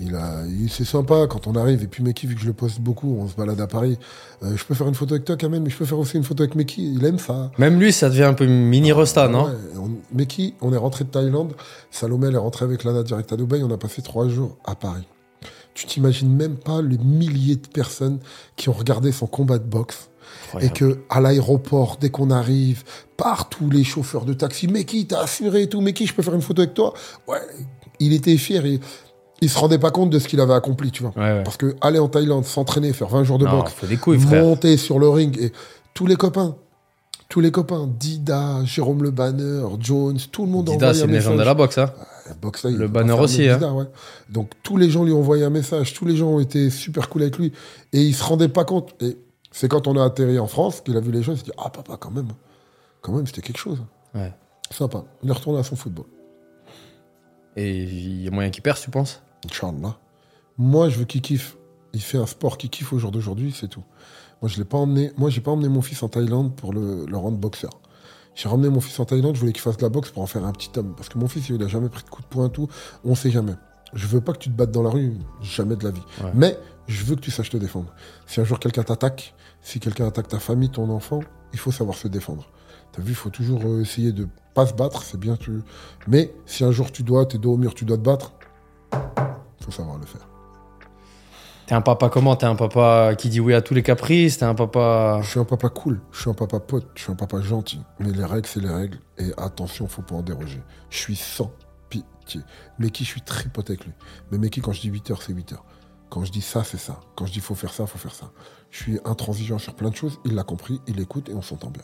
Il a, il, c'est sympa quand on arrive. Et puis Meki, vu que je le poste beaucoup, on se balade à Paris. euh, je peux faire une photo avec toi, Kamel, mais je peux faire aussi une photo avec Meki. Il aime ça. Même lui, ça devient un peu mini Rosta, non on- Meki, on est rentré de Thaïlande. Salomé, elle est rentrée avec Lana direct à Dubaï. On a passé trois jours à Paris. Tu t'imagines même pas les milliers de personnes qui ont regardé son combat de boxe. Et que à l'aéroport, dès qu'on arrive, partout les chauffeurs de taxi, Meki, t'as assuré et tout, Meki, je peux faire une photo avec toi. Ouais, il était fier et il se rendait pas compte de ce qu'il avait accompli, tu vois. Ouais, ouais. Parce que aller en Thaïlande, s'entraîner, faire 20 jours de Non, boxe, des couilles, monter sur le ring et tous les copains, tous les copains, Dida, Jérôme Le Banner, Jones, tout le monde Dida, c'est un une légende de la boxe, hein. Euh, boxe, là, il Le Banner aussi, hein. Dida, ouais. Donc tous les gens lui ont envoyé un message, tous les gens ont été super cool avec lui et il se rendait pas compte. Et c'est quand on a atterri en France qu'il a vu les gens, il s'est dit ah papa quand même, quand même c'était quelque chose. Ouais. Sympa. Il est retourné à son football. Et il y a moyen qu'il perce, tu penses? Inch'Allah. Moi, je veux qu'il kiffe. Il fait un sport qu'il kiffe au jour d'aujourd'hui, c'est tout. Moi, je l'ai pas emmené. Moi, j'ai pas emmené mon fils en Thaïlande pour le, le rendre boxeur. J'ai ramené mon fils en Thaïlande, je voulais qu'il fasse de la boxe pour en faire un petit homme. Parce que mon fils, il a jamais pris de coup de poing, tout. On sait jamais. Je veux pas que tu te battes dans la rue, jamais de la vie. Ouais. Mais je veux que tu saches te défendre. Si un jour quelqu'un t'attaque, si quelqu'un attaque ta famille, ton enfant, il faut savoir se défendre. T'as vu, il faut toujours euh, essayer de pas se battre, c'est bien. Tu... Mais si un jour tu dois, t'es dos au mur, tu dois te battre, faut savoir le faire. T'es un papa comment? T'es un papa qui dit oui à tous les caprices? T'es un papa. Je suis un papa cool, je suis un papa pote, je suis un papa gentil. Mais les règles, c'est les règles. Et attention, faut pas en déroger. Je suis sans pitié. Meki, je suis très pote avec lui. Mais Meki, quand je dis 8 heures, c'est 8 heures. Quand je dis ça, c'est ça. Quand je dis faut faire ça, faut faire ça. Je suis intransigeant sur plein de choses. Il l'a compris, il écoute et on s'entend bien.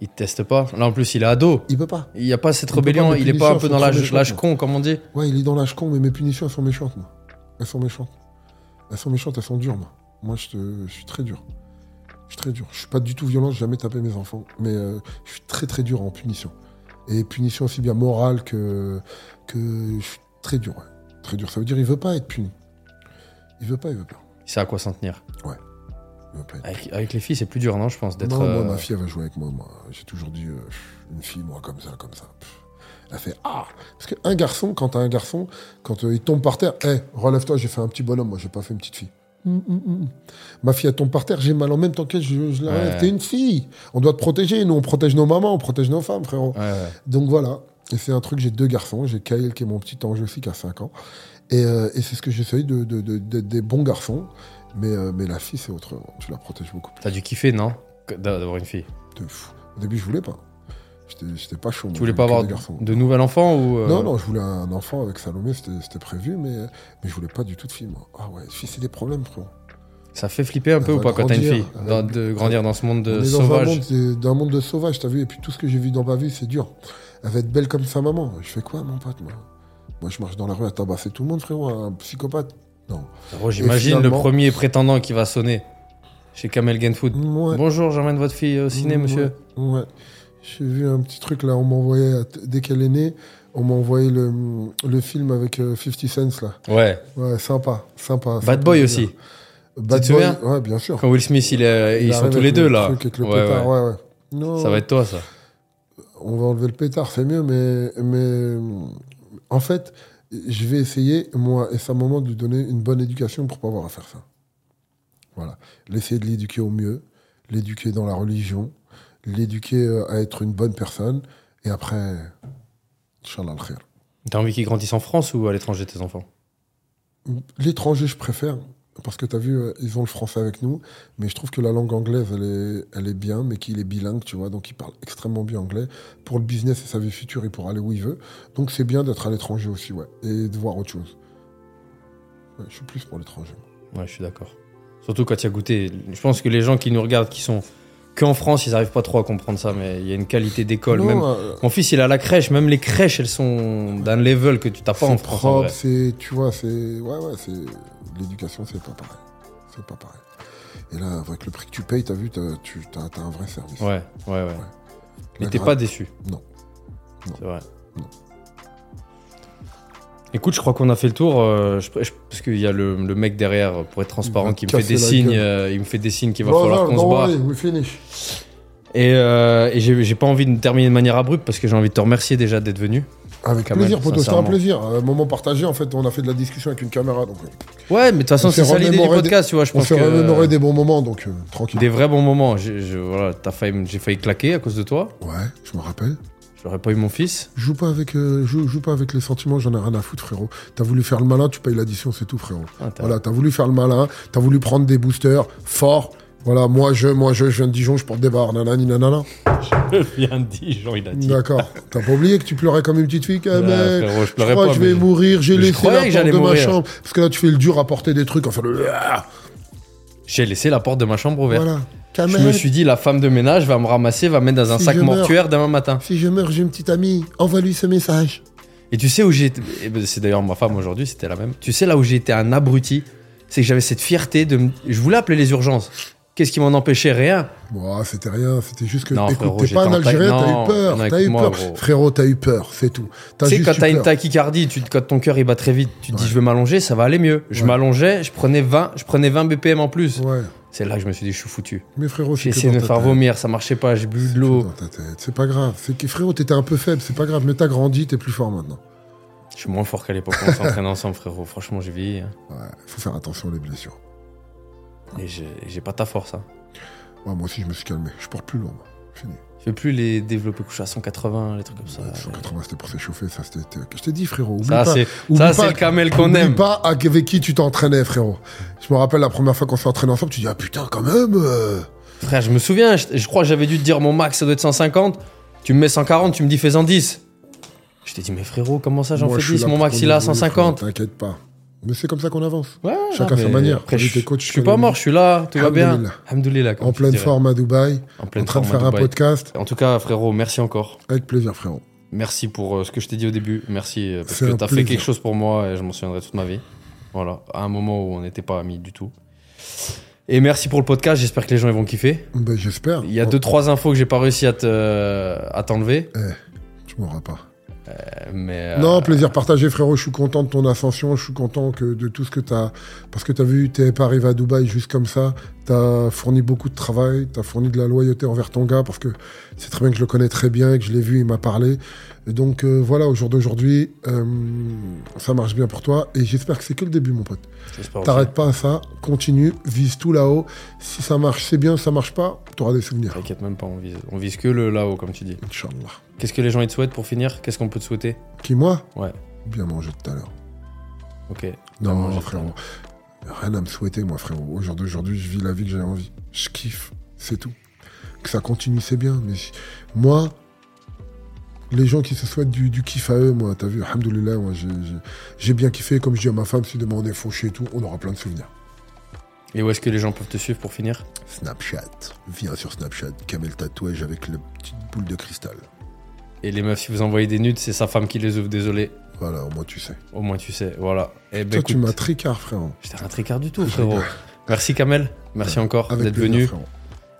Il te teste pas? Là, en plus, il est ado. Il peut pas. Il n'y a pas cette Il rébellion. pas, il est pas un peu dans l'âge con, comme on dit. Ouais, il est dans l'âge con, mais mes punitions, elles sont méchantes, moi. Elles sont méchantes. Elles sont méchantes, elles sont dures, moi. Moi, je, te- je suis très dur. Je suis très dur. Je suis pas du tout violent, j'ai jamais tapé mes enfants. Mais euh, je suis très, très dur en punition. Et punition aussi bien morale que. que je suis très dur, ouais. Très dur. Ça veut dire il veut pas être puni. Il veut pas, il veut pas. Il sait à quoi s'en tenir? Il veut pas être Avec, avec les filles, c'est plus dur, non Je pense d'être. Non, moi, euh, ma fille, elle va jouer avec moi. moi. J'ai toujours dit, euh, une fille, moi, comme ça, comme ça. Pff. Elle a fait Ah Parce qu'un garçon, quand t'as un garçon, quand euh, il tombe par terre, hé, relève-toi, j'ai fait un petit bonhomme, moi, j'ai pas fait une petite fille. Hum, hum, hum. Ma fille, elle tombe par terre, j'ai mal en même temps qu'elle, je, je la relève. Ouais. T'es une fille. On doit te protéger. Nous, on protège nos mamans, on protège nos femmes, frérot. Ouais. Donc voilà. Et c'est un truc, j'ai deux garçons. J'ai Kyle, qui est mon petit ange aussi, qui a 5 ans. Et, euh, et c'est ce que j'essaye de, de, de- d'être des bons garçons. Mais, euh, mais la fille, c'est autrement. Tu la protèges beaucoup plus. T'as dû kiffer, non? Que d'a- D'avoir une fille. De fou. Au début, je voulais pas. J'étais, pas chaud. Tu voulais pas avoir de nouvel enfant ou euh, Non, non, je voulais un enfant avec Salomé, c'était, prévu, mais, mais je voulais pas du tout de fille, moi. Ah ouais, fille, c'est des problèmes, frérot. Ça fait flipper un peu ou pas quand t'as une fille va- De grandir dans ce monde On de est dans un sauvage. monde, de- d'un monde de sauvage, t'as vu, et puis tout ce que j'ai vu dans ma vie, c'est dur. Elle va être belle comme sa maman. Je fais quoi, mon pote, moi? Moi, je marche dans la rue à tabasser tout le monde, frérot, un psychopathe. Non. J'imagine le premier prétendant qui va sonner chez Kamel Genfood. Ouais. Bonjour, j'emmène votre fille au ciné, Ouais, monsieur. Ouais. J'ai vu un petit truc là, on m'a envoyé, à t- dès qu'elle est née, on m'a envoyé le, le film avec euh, 50 Cent là. Ouais. Ouais, sympa, sympa. Bad sympa, Boy aussi. Bad te Boy, souviens ouais, bien sûr. Quand Will Smith, il est- Il ils sont tous les deux le là. truc le Ouais, pétard, ouais. ouais, ouais. Non, Ça va être toi, ça. on va enlever le pétard, c'est mieux, mais, mais en fait, je vais essayer, moi et sa maman, de lui donner une bonne éducation pour pas avoir à faire ça. Voilà. L'essayer de l'éduquer au mieux, l'éduquer dans la religion, l'éduquer euh, à être une bonne personne, et après, Inch'Allah al-khair. T'as envie qu'ils grandissent en France ou à l'étranger, tes enfants? L'étranger, je préfère. Parce que tu as vu, euh, ils ont le français avec nous, mais je trouve que la langue anglaise, elle est, elle est bien, mais qu'il est bilingue, tu vois, donc il parle extrêmement bien anglais. Pour le business et sa vie future, il pourra aller où il veut. Donc c'est bien d'être à l'étranger aussi, ouais, et de voir autre chose. Ouais, je suis plus pour l'étranger. Ouais, je suis d'accord. Surtout quand tu as goûté. Je pense que les gens qui nous regardent, qui sont qu'en France, ils arrivent pas trop à comprendre ça, mais il y a une qualité d'école. Même... euh, Mon fils, il est à la crèche, même les crèches, elles sont d'un level que tu t'as pas en France. propre, c'est, tu vois, c'est, ouais, ouais, c'est, l'éducation, c'est pas pareil. C'est pas pareil. Et là, avec le prix que tu payes, t'as vu, t'as, tu as, un vrai service. Ouais, ouais, ouais. Et La t'es pas déçu. Non. Non. C'est vrai. Non. Écoute, je crois qu'on a fait le tour. euh, je- je- parce qu'il y a le, le mec derrière, pour être transparent, qui me fait des signes. euh, il me fait des signes qu'il va Brother, falloir qu'on se barre. finish. Et, euh, et j'ai pas envie de terminer de manière abrupte parce que j'ai envie de te remercier déjà d'être venu. Avec Kamel, plaisir, poto, c'était un plaisir. Un moment partagé, en fait, on a fait de la discussion avec une caméra, donc euh, Ouais, mais de toute façon, On s'est c'est ça l'idée du des- podcast, tu vois. Je on pense s'est que remémoré des bons moments, donc euh, tranquille. des vrais bons moments. J'ai je- voilà, failli, j'ai failli claquer à cause de toi. Ouais, je me rappelle. J'aurais pas eu mon fils. Joue pas avec, euh, joue, joue pas avec les sentiments, j'en ai rien à foutre, frérot. T'as voulu faire le malin, tu payes l'addition, c'est tout, frérot. Ah, Voilà, t'as voulu faire le malin, t'as voulu prendre des boosters forts. Voilà, moi je, moi je, je viens de Dijon, je porte des barres, nanani, nanana. Je viens de Dijon, il a dit. D'accord. T'as pas oublié que tu pleurais comme une petite fille, quand Ouais, même. frérot, je Je pleurais crois pas. que je vais mais- mourir, j'ai laissé la porte de ma chambre. Parce que là, tu fais le dur à porter des trucs, enfin le. J'ai laissé la porte de ma chambre ouverte. Voilà. Je me suis dit, la femme de ménage va me ramasser, va me mettre dans un Si sac meurs. mortuaire demain matin. Si je meurs, j'ai une petite amie, envoie-lui ce message. Et tu sais où j'ai été. eh ben, C'est d'ailleurs ma femme aujourd'hui, c'était la même. Tu sais là où j'ai été un abruti C'est que j'avais cette fierté de. Je voulais appeler les urgences. Qu'est-ce qui m'en empêchait Rien. Bon, c'était rien, c'était juste que. T'es pas un Algérien, t'as eu peur. T'as eu peur. gros. Frérot, t'as eu peur, c'est tout. Tu sais, quand t'as une tachycardie, tu, quand ton cœur il bat très vite, tu te dis je vais m'allonger, ça va aller mieux. Je Ouais. m'allongeais, je prenais 20, je prenais 20 BPM en plus. Ouais. C'est là que je me suis dit je suis foutu. Mais frérot, c'est J'ai essayé de me faire vomir, ça marchait pas, j'ai bu de l'eau. C'est pas grave. C'est que frérot, t'étais un peu faible, c'est pas grave. Mais t'as grandi, t'es plus fort maintenant. Je suis moins fort qu'à l'époque on s'entraînait ensemble, frérot. Franchement, j'ai vieilli. hein. Ouais, faut faire attention aux blessures. Et j'ai pas ta force. Hein. Ouais, moi aussi, je me suis calmé. Je porte plus loin, moi. Fini. Je fais plus les développés couchés à 180, les trucs comme ça. 180, c'était pour s'échauffer. Ça, c'était. Je t'ai dit, frérot. Oublie Ça, c'est le camel qu'on aime. pas avec qui tu t'entraînais, frérot. Je me rappelle la première fois qu'on s'est entraîné ensemble, tu dis, ah putain, quand même. euh. Frère, je me souviens, je, je crois que j'avais dû te dire mon max, ça doit être 150. Tu me mets 140, tu me dis fais-en 10. Je t'ai dit, mais frérot, comment ça j'en fais je suis 10 là Mon max il évoluer, 150. frérot, T'inquiète pas. Mais c'est comme ça qu'on avance. Ouais, Chacun sa manière. Après, je, suis pas mort, je suis là, tout va bien. Alhamdoulilah. En pleine forme à Dubaï, En en pleine train de faire un podcast. En tout cas, frérot, merci encore. Avec plaisir, frérot. Merci pour euh, ce que je t'ai dit au début. Merci euh, parce que t'as fait quelque chose pour moi et je m'en souviendrai toute ma vie. Voilà, à un moment où on n'était pas amis du tout. Et merci pour le podcast. J'espère que les gens ils vont kiffer. Ben, j'espère. Il y a Bon, deux trois infos que j'ai pas réussi à te à t'enlever, Tu m'auras pas. Euh, euh, Non, plaisir partagé, frérot. Je suis content de ton ascension. Je suis content que de tout ce que tu as. Parce que tu as vu, tu pas arrivé à Dubaï juste comme ça. Tu as fourni beaucoup de travail. Tu as fourni de la loyauté envers ton gars. Parce que c'est très bien que je le connais très bien et que je l'ai vu, il m'a parlé. Et donc euh, voilà, au jour d'aujourd'hui, euh, ça marche bien pour toi. Et j'espère que c'est que le début, mon pote. T'arrêtes pas à ça. Continue. Vise tout là-haut. Si ça marche, c'est bien. Ça marche pas, tu auras des souvenirs. T'inquiète même pas, on vise, on vise que le là-haut comme tu dis. Inch'Allah. Qu'est-ce que les gens ils te souhaitent pour finir? Qu'est-ce qu'on peut te souhaiter? Qui, moi? Ouais. Bien manger tout à l'heure. Ok. Non, frérot. Rien à me souhaiter, moi, frérot. Au jour d'aujourd'hui, je vis la vie que j'ai envie. Je kiffe, c'est tout. Que ça continue, c'est bien. Mais moi, les gens qui se souhaitent du, du kiff à eux, moi, t'as vu, alhamdoulilah, moi, j'ai- bien kiffé. Comme je dis à ma femme, si demain on est fauché et tout, on aura plein de souvenirs. Et où est-ce que les gens peuvent te suivre pour finir? Snapchat. Viens sur Snapchat. Camel tatouage avec la petite boule de cristal. Et les meufs, si vous envoyez des nudes, c'est sa femme qui les ouvre, désolé. Voilà, au moins tu sais. Au moins tu sais, voilà. Et ben Toi, tu m'as tricard, frérot. j'étais un tricard du tout, frérot. Merci Kamel, merci encore d'être venu. frérot.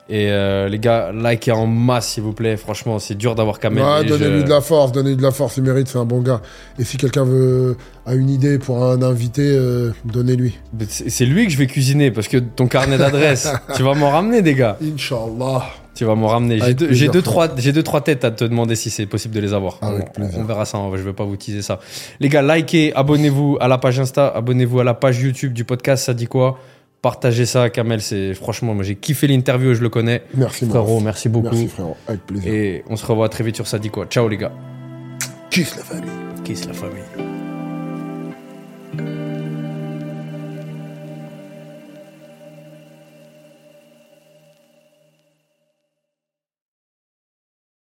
Et euh, les gars, likez en masse s'il vous plaît. Franchement, c'est dur d'avoir Kamel. Ouais, donnez-lui je- de la force, donnez-lui de la force, il mérite, c'est un bon gars. Et si quelqu'un veut a une idée pour un invité, euh, donnez-lui. C'est c'est lui que je vais cuisiner parce que ton carnet d'adresse, tu vas m'en ramener des gars. Inch'Allah. Tu vas m'en ramener. J'ai deux, j'ai trois, j'ai deux, trois têtes à te demander si c'est possible de les avoir. Avec on, on verra ça. Je vais pas vous teaser ça. Les gars, likez, abonnez-vous à la page Insta, abonnez-vous à la page YouTube du podcast. Ça dit quoi? Partagez ça, Kamel. C'est franchement, moi j'ai kiffé l'interview. Je le connais. Merci, Frérot, merci beaucoup. Merci, frérot. Avec plaisir. Et on se revoit très vite sur Ça dit quoi. Ciao les gars. Kiss la famille. Kiss la famille.